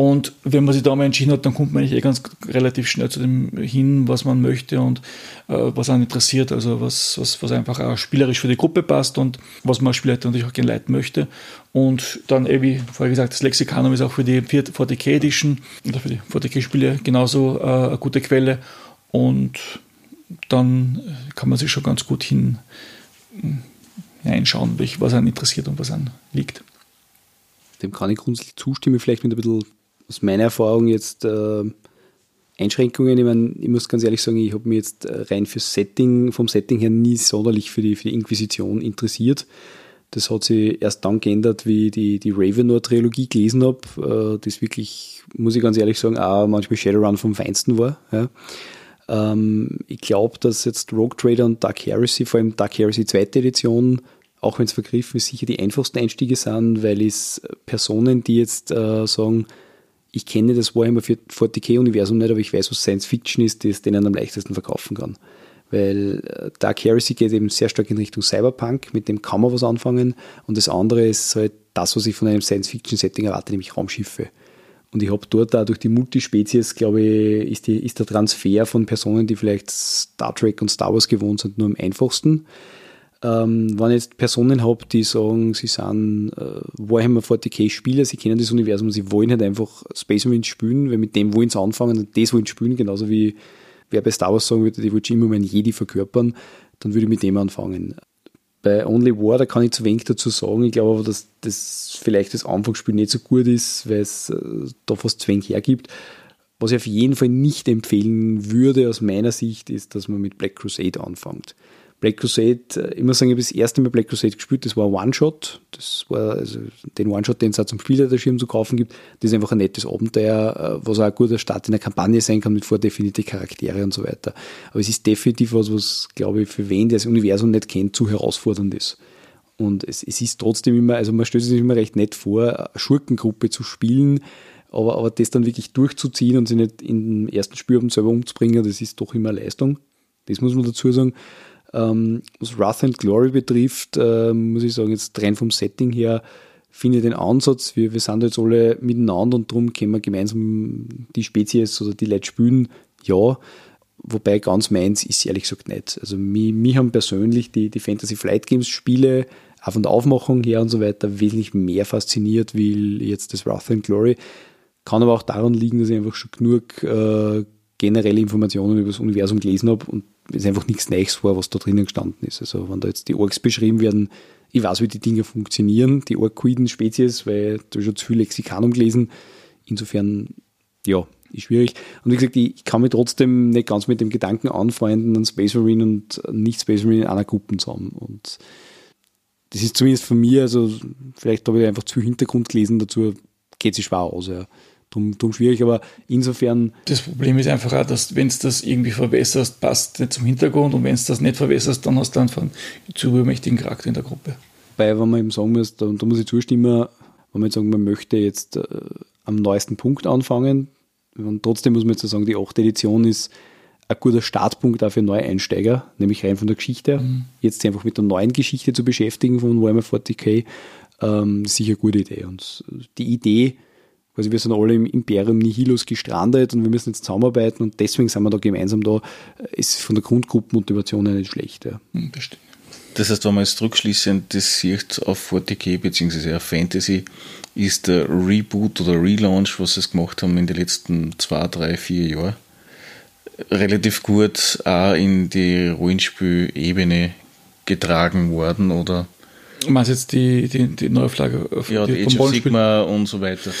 [SPEAKER 4] Und wenn man sich da mal entschieden hat, dann kommt man eigentlich eh ganz relativ schnell zu dem hin, was man möchte und äh, was einen interessiert, also was, was, was einfach auch spielerisch für die Gruppe passt und was man als Spieler natürlich auch gerne leiten möchte. Und dann, eh, wie vorher gesagt, das Lexikanum ist auch für die 40k Edition oder für die 40k-Spiele genauso äh, eine gute Quelle. Und dann kann man sich schon ganz gut hin hinschauen, was einen interessiert und was einen liegt.
[SPEAKER 3] Dem kann ich grundsätzlich zustimmen, vielleicht mit ein bisschen aus meiner Erfahrung jetzt äh, Einschränkungen. Ich, meine, ich muss ganz ehrlich sagen, ich habe mich jetzt äh, rein fürs Setting, vom Setting her nie sonderlich für die, für die Inquisition interessiert. Das hat sich erst dann geändert, wie ich die, die Ravenor-Trilogie gelesen habe, äh, das wirklich, muss ich ganz ehrlich sagen, auch manchmal Shadowrun vom Feinsten war. Ja. Ähm, ich glaube, dass jetzt Rogue Trader und Dark Heresy, vor allem Dark Heresy zweite Edition, auch wenn es vergriffen ist, sicher die einfachsten Einstiege sind, weil es Personen, die jetzt äh, sagen, ich kenne das Warhammer 40k-Universum nicht, aber ich weiß, was Science Fiction ist, das denen am leichtesten verkaufen kann. Weil äh, Dark Heresy geht eben sehr stark in Richtung Cyberpunk, mit dem kann man was anfangen. Und das andere ist halt das, was ich von einem Science-Fiction-Setting erwarte, nämlich Raumschiffe. Und ich habe dort auch durch die Multispezies, glaube ich, ist, die, ist der Transfer von Personen, die vielleicht Star Trek und Star Wars gewohnt sind, nur am einfachsten. Ähm, wenn ich jetzt Personen habe, die sagen, sie sind äh, Warhammer 40k-Spieler, sie kennen das Universum, sie wollen halt einfach Space Marines spielen, weil mit dem wollen sie anfangen und das wollen sie spielen, genauso wie wer bei Star Wars sagen würde, die wollte immer meinen Jedi verkörpern, dann würde ich mit dem anfangen. Bei Only War, da kann ich zu wenig dazu sagen. Ich glaube aber, dass das vielleicht das Anfangsspiel nicht so gut ist, weil es äh, da fast zu wenig hergibt. Was ich auf jeden Fall nicht empfehlen würde aus meiner Sicht, ist, dass man mit Black Crusade anfängt. Black Crusade, ich muss sagen, ich habe das erste Mal Black Crusade gespielt, das war ein One-Shot. Das war also den One-Shot, den es auch zum Spielleiterschirm zu kaufen gibt. Das ist einfach ein nettes Abenteuer, äh, was auch ein guter Start in der Kampagne sein kann mit vordefinierten Charaktere und so weiter. Aber es ist definitiv was, was, glaube ich, für wen, der das Universum nicht kennt, zu herausfordernd ist. Und es, es ist trotzdem immer, also man stellt sich immer recht nett vor, eine Schurkengruppe zu spielen, aber, aber das dann wirklich durchzuziehen und sich nicht in den ersten Spielabend selber umzubringen, das ist doch immer Leistung. Das muss man dazu sagen. Ähm, was Wrath and Glory betrifft, äh, muss ich sagen, jetzt rein vom Setting her, finde ich den Ansatz, wir, wir sind jetzt alle miteinander und darum können wir gemeinsam die Spezies oder die Leute spielen, ja. Wobei ganz meins ist ehrlich gesagt nicht. Also mich, haben persönlich die, die Fantasy Flight Games Spiele auch von der Aufmachung her und so weiter wesentlich mehr fasziniert wie jetzt das Wrath and Glory. Kann aber auch daran liegen, dass ich einfach schon genug äh, generelle Informationen über das Universum gelesen habe und es einfach nichts Neues war, was da drinnen gestanden ist. Also wenn da jetzt die Orks beschrieben werden, ich weiß, wie die Dinge funktionieren, die Orquiden-Spezies, weil da schon zu viel Lexikanum gelesen. Insofern, ja, ist schwierig. Und wie gesagt, ich kann mich trotzdem nicht ganz mit dem Gedanken anfreunden, einen Space Marine und nicht Space Marine in einer Gruppe zu haben. Und das ist zumindest von mir, also vielleicht habe ich einfach zu viel Hintergrund gelesen dazu, geht sich schwer aus. Ja drum, drum schwierig, aber insofern.
[SPEAKER 4] Das Problem ist einfach auch, dass wenn du das irgendwie verbesserst, passt nicht zum Hintergrund und wenn du das nicht verbesserst, dann hast du einfach einen zu übermächtigen Charakter in der Gruppe.
[SPEAKER 3] Weil, wenn man eben sagen muss, da, da muss ich zustimmen, wenn man jetzt sagen, man möchte jetzt äh, am neuesten Punkt anfangen, und trotzdem muss man jetzt sagen, die 8. Edition ist ein guter Startpunkt auch für Neueinsteiger, nämlich rein von der Geschichte. Mhm. Jetzt einfach mit der neuen Geschichte zu beschäftigen von Warhammer 40k, ähm, sicher eine gute Idee. Und die Idee, also wir sind alle im Imperium Nihilus gestrandet und wir müssen jetzt zusammenarbeiten und deswegen sind wir da gemeinsam da, ist von der Grundgruppenmotivation her nicht schlecht. Ja.
[SPEAKER 2] Hm, das heißt, wenn man jetzt rückschließend das sieht auf 40k bzw. auf Fantasy, ist der Reboot oder Relaunch, was sie gemacht haben in den letzten zwei, drei, vier Jahren, relativ gut auch in die Rollenspielebene getragen worden oder
[SPEAKER 4] Du meinst jetzt die, die, die Neuauflage
[SPEAKER 2] ja, die, die Age of Sigma und so weiter.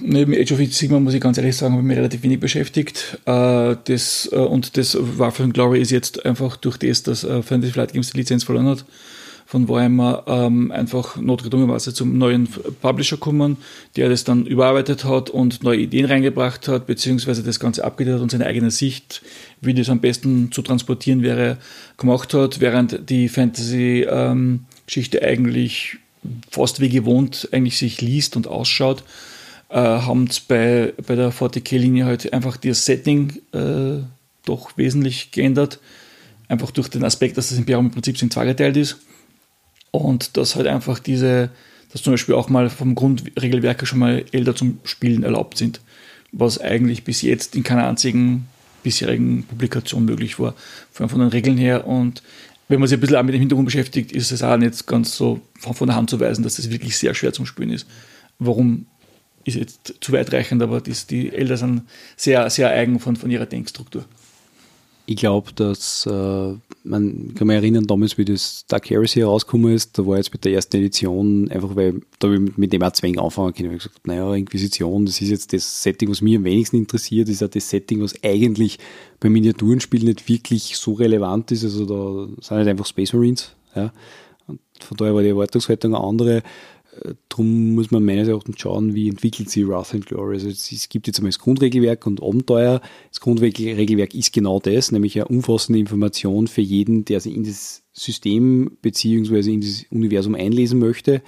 [SPEAKER 4] Neben Age of Sigma muss ich ganz ehrlich sagen, habe ich mich relativ wenig beschäftigt. Äh, das, äh, und das Warfare Glory ist jetzt einfach durch das, dass äh, Fantasy Flight Games die Lizenz verloren hat, von Warhammer ähm, einfach notgedrungenerweise zum neuen Publisher kommen, der das dann überarbeitet hat und neue Ideen reingebracht hat, beziehungsweise das Ganze abgedatet und seine eigene Sicht, wie das am besten zu transportieren wäre, gemacht hat, während die Fantasy ähm, Geschichte eigentlich fast wie gewohnt eigentlich sich liest und ausschaut, äh, haben bei, bei der 40k-Linie halt einfach das Setting äh, doch wesentlich geändert. Einfach durch den Aspekt, dass das Imperium im Prinzip in zweigeteilt ist. Und dass halt einfach diese, dass zum Beispiel auch mal vom Grundregelwerk schon mal Elder zum Spielen erlaubt sind. Was eigentlich bis jetzt in keiner einzigen bisherigen Publikation möglich war, von, von den Regeln her. Und wenn man sich ein bisschen auch mit dem Hintergrund beschäftigt, ist es auch nicht ganz so von der Hand zu weisen, dass das wirklich sehr schwer zum Spielen ist. Warum ist jetzt zu weitreichend, aber das, die Eltern sind sehr, sehr eigen von, von ihrer Denkstruktur.
[SPEAKER 3] Ich glaube, dass äh, man kann mich erinnern, damals, wie das Dark Heresy herausgekommen ist, da war jetzt mit der ersten Edition einfach, weil da habe ich mit dem auch zwingend anfangen können. Ich gesagt, naja, Inquisition, das ist jetzt das Setting, was mich am wenigsten interessiert, ist ja das Setting, was eigentlich beim Miniaturenspiel nicht wirklich so relevant ist. Also da sind halt einfach Space Marines. Ja. Und von daher war die Erwartungshaltung eine andere. Darum muss man meines Erachtens schauen, wie entwickelt sich Wrath and Glory. Also es gibt jetzt einmal das Grundregelwerk und Abenteuer. Das Grundregelwerk ist genau das, nämlich eine umfassende Information für jeden, der sich in das System beziehungsweise in das Universum einlesen möchte.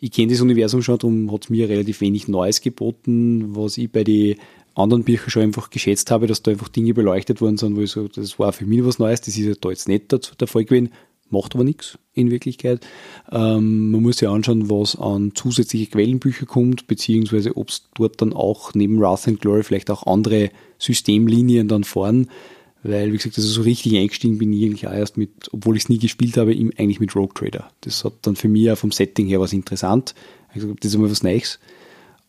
[SPEAKER 3] Ich kenne das Universum schon, darum hat es mir relativ wenig Neues geboten, was ich bei den anderen Büchern schon einfach geschätzt habe, dass da einfach Dinge beleuchtet worden sind, wo ich so, das war für mich was Neues, das ist da jetzt nicht der Fall gewesen macht aber nichts in Wirklichkeit. Ähm, man muss sich anschauen, was an zusätzliche Quellenbücher kommt, beziehungsweise ob es dort dann auch neben Wrath and Glory vielleicht auch andere Systemlinien dann fahren. Weil, wie gesagt, also so richtig eingestiegen bin ich eigentlich auch erst mit, obwohl ich es nie gespielt habe, eigentlich mit Rogue Trader. Das hat dann für mich auch vom Setting her was interessant. Ich gesagt, das ist einmal was Neues.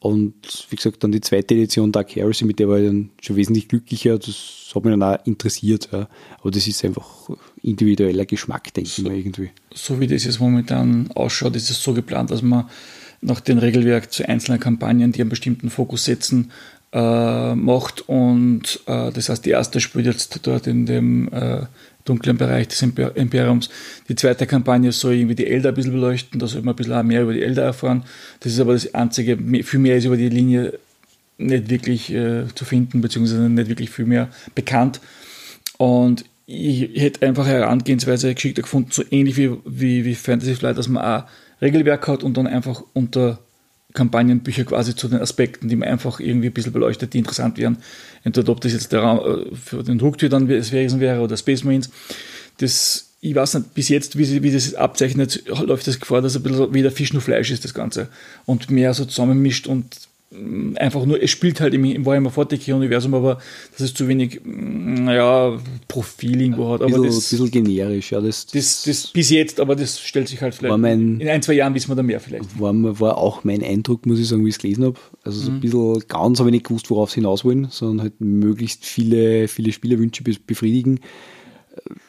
[SPEAKER 3] Und wie gesagt, dann die zweite Edition Dark Heresy, mit der war ich dann schon wesentlich glücklicher. Das hat mich dann auch interessiert. Ja. Aber das ist einfach individueller Geschmack, denke so, ich mal irgendwie.
[SPEAKER 4] So wie das jetzt momentan ausschaut, ist es so geplant, dass man nach dem Regelwerk zu einzelnen Kampagnen, die einen bestimmten Fokus setzen, äh, macht. Und äh, das heißt, die erste spielt jetzt dort in dem äh, dunklen Bereich des Imper Imperiums. Die zweite Kampagne soll irgendwie die Elder ein bisschen beleuchten, da soll man ein bisschen mehr über die Elder erfahren. Das ist aber das Einzige, viel mehr ist über die Linie nicht wirklich äh, zu finden, beziehungsweise nicht wirklich viel mehr bekannt. Und ich hätte einfach Herangehensweise geschickter gefunden, so ähnlich wie, wie, wie Fantasy Flight, dass man auch Regelwerk hat und dann einfach unter Kampagnenbücher quasi zu den Aspekten, die man einfach irgendwie ein bisschen beleuchtet, die interessant wären. Entweder ob das jetzt der Raum äh, für den Drucktier dann gewesen wäre oder Space Marines. Das, ich weiß nicht, bis jetzt, wie, wie das abzeichnet, läuft das Gefahr, dass ein bisschen wie der Fisch nur Fleisch ist, das Ganze. Und mehr so zusammenmischt und einfach nur, es spielt halt im, im Warhammer 40k-Universum, aber das ist zu wenig, naja, Profil irgendwo hat.
[SPEAKER 3] Aber
[SPEAKER 4] bisschen,
[SPEAKER 3] das, bisschen generisch, ja. Das,
[SPEAKER 4] das, das, bis jetzt, aber das stellt sich halt vielleicht.
[SPEAKER 3] Mein,
[SPEAKER 4] in ein, zwei Jahren wissen wir da mehr vielleicht.
[SPEAKER 3] War, war auch mein Eindruck, muss ich sagen, wie ich es gelesen habe. Also so ein mhm. bisschen, ganz habe ich nicht gewusst, worauf sie hinaus wollen, sondern halt möglichst viele, viele Spielerwünsche befriedigen.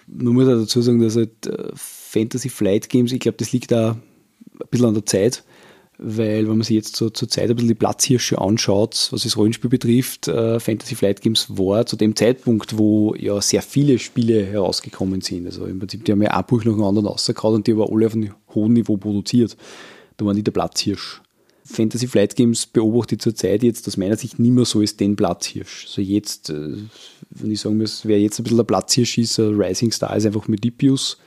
[SPEAKER 3] Man muss auch dazu sagen, dass halt äh, Fantasy Flight Games, ich glaube, das liegt da ein bisschen an der Zeit weil wenn man sich jetzt so zur Zeit ein bisschen die Platzhirsche anschaut, was das Rollenspiel betrifft, äh, Fantasy Flight Games war zu dem Zeitpunkt, wo ja sehr viele Spiele herausgekommen sind. Also im Prinzip, die haben ja ein Buch nach dem anderen rausgehauen und die aber alle auf einem hohen Niveau produziert. Da waren die der Platzhirsch. Fantasy Flight Games beobachte ich zurzeit jetzt aus meiner Sicht nicht mehr so als den Platzhirsch. Also jetzt, äh, wenn ich sagen muss, wer jetzt ein bisschen der Platzhirsch ist, Rising Star ist einfach Medipius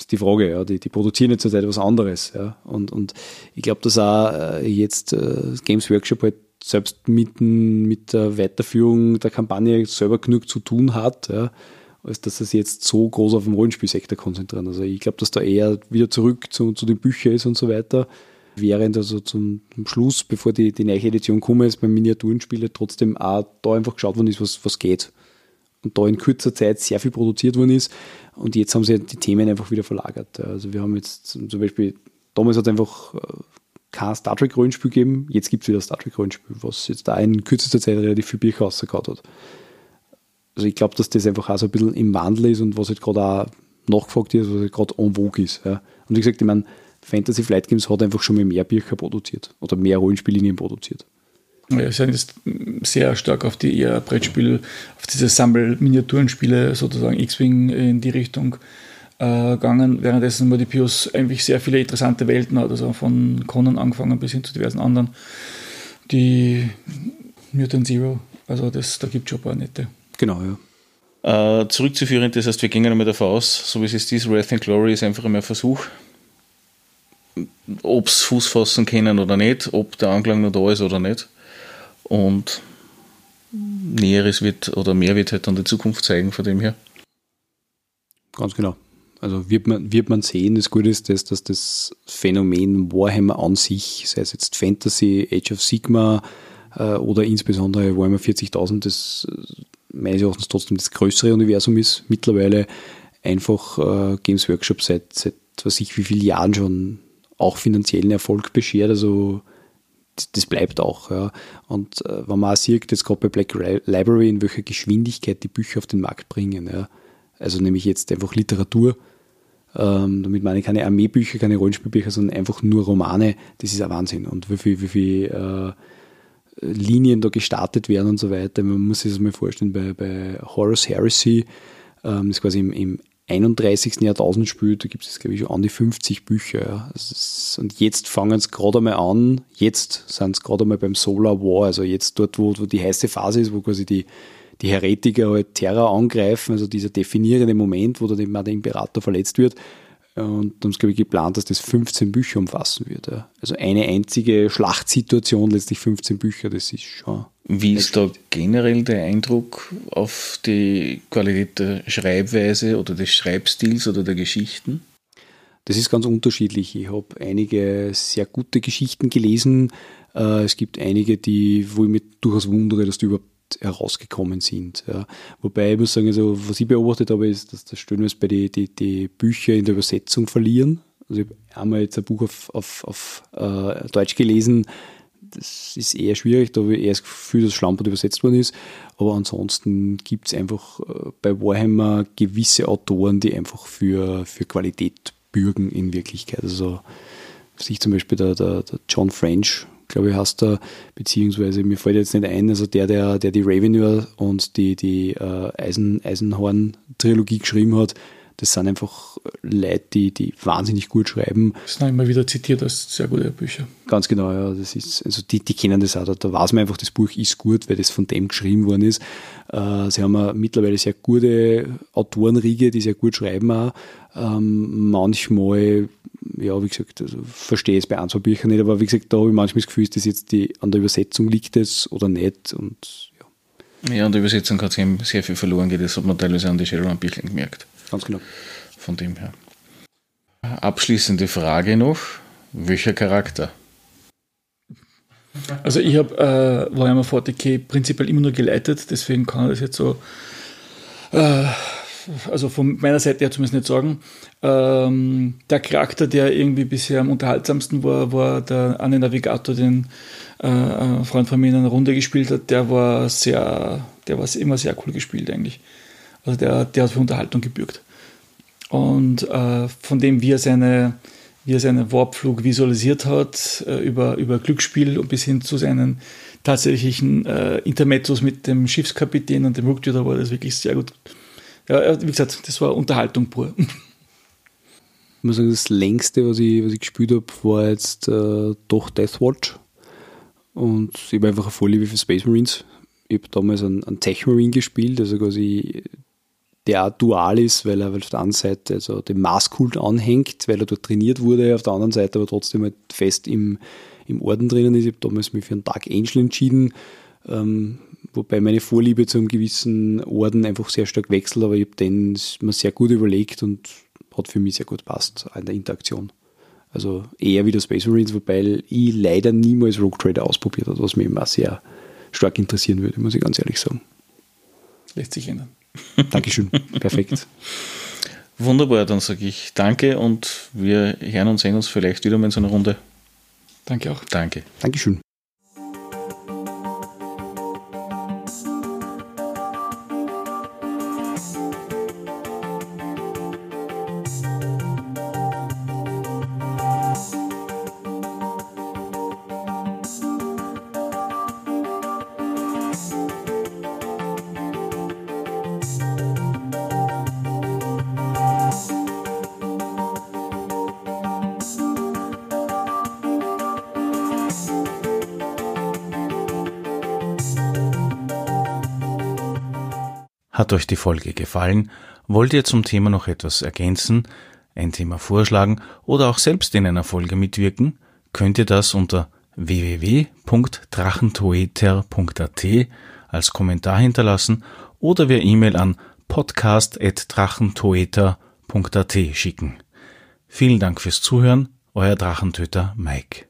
[SPEAKER 3] ist die Frage, ja. Die, die produzieren jetzt zurzeit was anderes, ja. Und, und ich glaube, dass auch äh, jetzt äh, Games Workshop halt selbst mit, mit der Weiterführung der Kampagne selber genug zu tun hat, ja, als dass es jetzt so groß auf den Rollenspielsektor konzentrieren. Also ich glaube, dass da eher wieder zurück zu, zu den Büchern ist und so weiter. Während also zum, zum Schluss, bevor die, die neue Edition kommt, ist beim Miniaturenspiel trotzdem auch da einfach geschaut worden ist, was, was geht. Und da in kurzer Zeit sehr viel produziert worden ist und jetzt haben sie die Themen einfach wieder verlagert. Also wir haben jetzt zum Beispiel, damals hat es einfach äh, kein Star Trek Rollenspiel gegeben, jetzt gibt es wieder Star Trek Rollenspiel, was jetzt da in kürzester Zeit relativ viel Bücher rausgehauen hat. Also ich glaube, dass das einfach auch so ein bisschen im Wandel ist und was halt gerade auch nachgefragt ist, was halt gerade en vogue ist. Ja. Und wie gesagt, ich meine, Fantasy Flight Games hat einfach schon mal mehr Bücher produziert oder mehr Rollenspiellinien produziert.
[SPEAKER 4] Wir sind jetzt sehr stark auf die eher Brettspiele, auf diese Sammel-Miniaturenspiele, sozusagen X-Wing in die Richtung äh, gegangen, währenddessen Modipius eigentlich sehr viele interessante Welten hat, also von Conan angefangen bis hin zu diversen anderen. Die Mutant Zero, also das, da gibt es schon ein paar nette.
[SPEAKER 3] Genau,
[SPEAKER 2] ja. Äh, zurückzuführen, das heißt, wir gehen einmal davon aus, so wie es ist, ist, Wrath and Glory ist einfach einmal ein Versuch, ob es Fuß fassen können oder nicht, ob der Anklang noch da ist oder nicht. Und Näheres wird oder mehr wird halt dann die Zukunft zeigen von dem her.
[SPEAKER 3] Ganz genau. Also wird man, wird man sehen, das Gute ist, das, dass das Phänomen Warhammer an sich, sei es jetzt Fantasy, Age of Sigma äh, oder insbesondere Warhammer 40.000, das äh, meines Erachtens trotzdem das größere Universum ist, mittlerweile einfach äh, Games Workshop seit, seit was ich wie vielen Jahren schon auch finanziellen Erfolg beschert. Also das bleibt auch. Ja. Und äh, wenn man auch sieht, jetzt gerade bei Black Library, in welcher Geschwindigkeit die Bücher auf den Markt bringen. Ja. Also nämlich jetzt einfach Literatur. Ähm, damit meine ich keine Armeebücher, keine Rollenspielbücher, sondern einfach nur Romane. Das ist ein Wahnsinn. Und wie viel, wie viel äh, Linien da gestartet werden und so weiter. Man muss sich das mal vorstellen, bei, bei Horus Heresy, ähm, das ist quasi im, im 31. Jahrtausend spielt, da gibt es, glaube ich, schon an die 50 Bücher. Ja. Ist, und jetzt fangen es gerade einmal an, jetzt sind es gerade einmal beim Solar War, also jetzt dort, wo, wo die heiße Phase ist, wo quasi die, die Heretiker halt Terror angreifen, also dieser definierende Moment, wo dann der Imperator verletzt wird. Und dann ist, glaube ich, geplant, dass das 15 Bücher umfassen wird. Ja. Also eine einzige Schlachtsituation, letztlich 15 Bücher, das ist schon
[SPEAKER 2] wie ist da generell der Eindruck auf die Qualität der Schreibweise oder des Schreibstils oder der Geschichten?
[SPEAKER 3] Das ist ganz unterschiedlich. Ich habe einige sehr gute Geschichten gelesen. Äh, es gibt einige, die, wo ich mich durchaus wundere, dass die überhaupt herausgekommen sind. Wobei ich muss sagen, also, was ich beobachtet habe, ist, dass das Stellenweise bei die, die, die Bücher in der Übersetzung verlieren. Also ich habe einmal jetzt ein Buch auf, auf, auf äh, Deutsch gelesen, das ist eher schwierig, da habe ich eher das Gefühl, dass Schlampert übersetzt worden ist. Aber ansonsten gibt es einfach äh, bei Warhammer gewisse Autoren, die einfach für, für Qualität bürgen in Wirklichkeit. Also sich zum Beispiel der, der, der John French, glaube ich, hast da, beziehungsweise mir fällt jetzt nicht ein, also der, der, der die Ravenure und die, die äh, Eisen, Eisenhorn-Trilogie geschrieben hat, das sind einfach Leute, die, die wahnsinnig gut schreiben.
[SPEAKER 4] Das sind immer wieder zitiert als sehr gute Bücher.
[SPEAKER 3] Ganz genau, ja. Das ist, also die, die kennen das auch. Da, da weiß man einfach, das Buch ist gut, weil das von dem geschrieben worden ist. Äh, sie haben ja mittlerweile sehr gute Autorenriege, die sehr gut schreiben auch. Ähm, manchmal, ja, wie gesagt, also verstehe es bei ein, zwei Büchern nicht, aber wie gesagt, da habe ich manchmal das Gefühl, dass jetzt die, an der Übersetzung liegt es oder nicht und
[SPEAKER 2] ja. Ja, an der Übersetzung hat es sehr viel verloren geht. Das hat man teilweise an die Shadowrun-Büchern gemerkt.
[SPEAKER 3] Ganz genau.
[SPEAKER 2] Von dem her. Abschließende Frage noch. Welcher Charakter?
[SPEAKER 4] Also ich habe äh, Warhammer 40k prinzipiell immer nur geleitet, deswegen kann ich das jetzt so, äh, also von meiner Seite her zumindest nicht sagen. Ähm, der Charakter, der irgendwie bisher am unterhaltsamsten war, war der Anne Navigator, den äh, ein Freund von mir in einer Runde gespielt hat. Der war sehr, der war immer sehr cool gespielt eigentlich. Also der, der hat für Unterhaltung gebürgt. Und äh, von dem, wie er seine, wie er seinen Warpflug visualisiert hat, äh, über, über Glücksspiel und bis hin zu seinen tatsächlichen äh, Intermezzos mit dem Schiffskapitän und dem Rücktür, war das wirklich sehr gut. Ja, wie gesagt, das war Unterhaltung pur.
[SPEAKER 3] Ich muss sagen, das längste, was ich, was ich gespielt habe, war jetzt äh, doch Deathwatch. Und ich habe einfach eine Vorliebe für Space Marines. Ich habe damals einen, einen Tech Marine gespielt, also quasi der auch dual ist, weil er auf der einen Seite also dem Maßkult anhängt, weil er dort trainiert wurde, auf der anderen Seite aber trotzdem halt fest im, im Orden drinnen ist. Ich habe damals mich für einen Dark Angel entschieden, ähm, wobei meine Vorliebe zu einem gewissen Orden einfach sehr stark wechselt, aber ich habe den mir sehr gut überlegt und hat für mich sehr gut passt in der Interaktion. Also eher wie der Space Marines, wobei ich leider niemals Rogue Trader ausprobiert habe, was mich immer sehr stark interessieren würde, muss ich ganz ehrlich sagen.
[SPEAKER 4] Lässt sich ändern.
[SPEAKER 3] Dankeschön. Perfekt.
[SPEAKER 2] Wunderbar, dann sage ich danke und wir hören und sehen uns vielleicht wieder mal in so einer Runde.
[SPEAKER 4] Danke auch.
[SPEAKER 2] Danke.
[SPEAKER 3] Dankeschön.
[SPEAKER 1] Hat euch die Folge gefallen? Wollt ihr zum Thema noch etwas ergänzen, ein Thema vorschlagen oder auch selbst in einer Folge mitwirken? Könnt ihr das unter www.drachentoeter.at als Kommentar hinterlassen oder via E-Mail an podcast.drachentoeter.at schicken. Vielen Dank fürs Zuhören, euer Drachentöter Mike.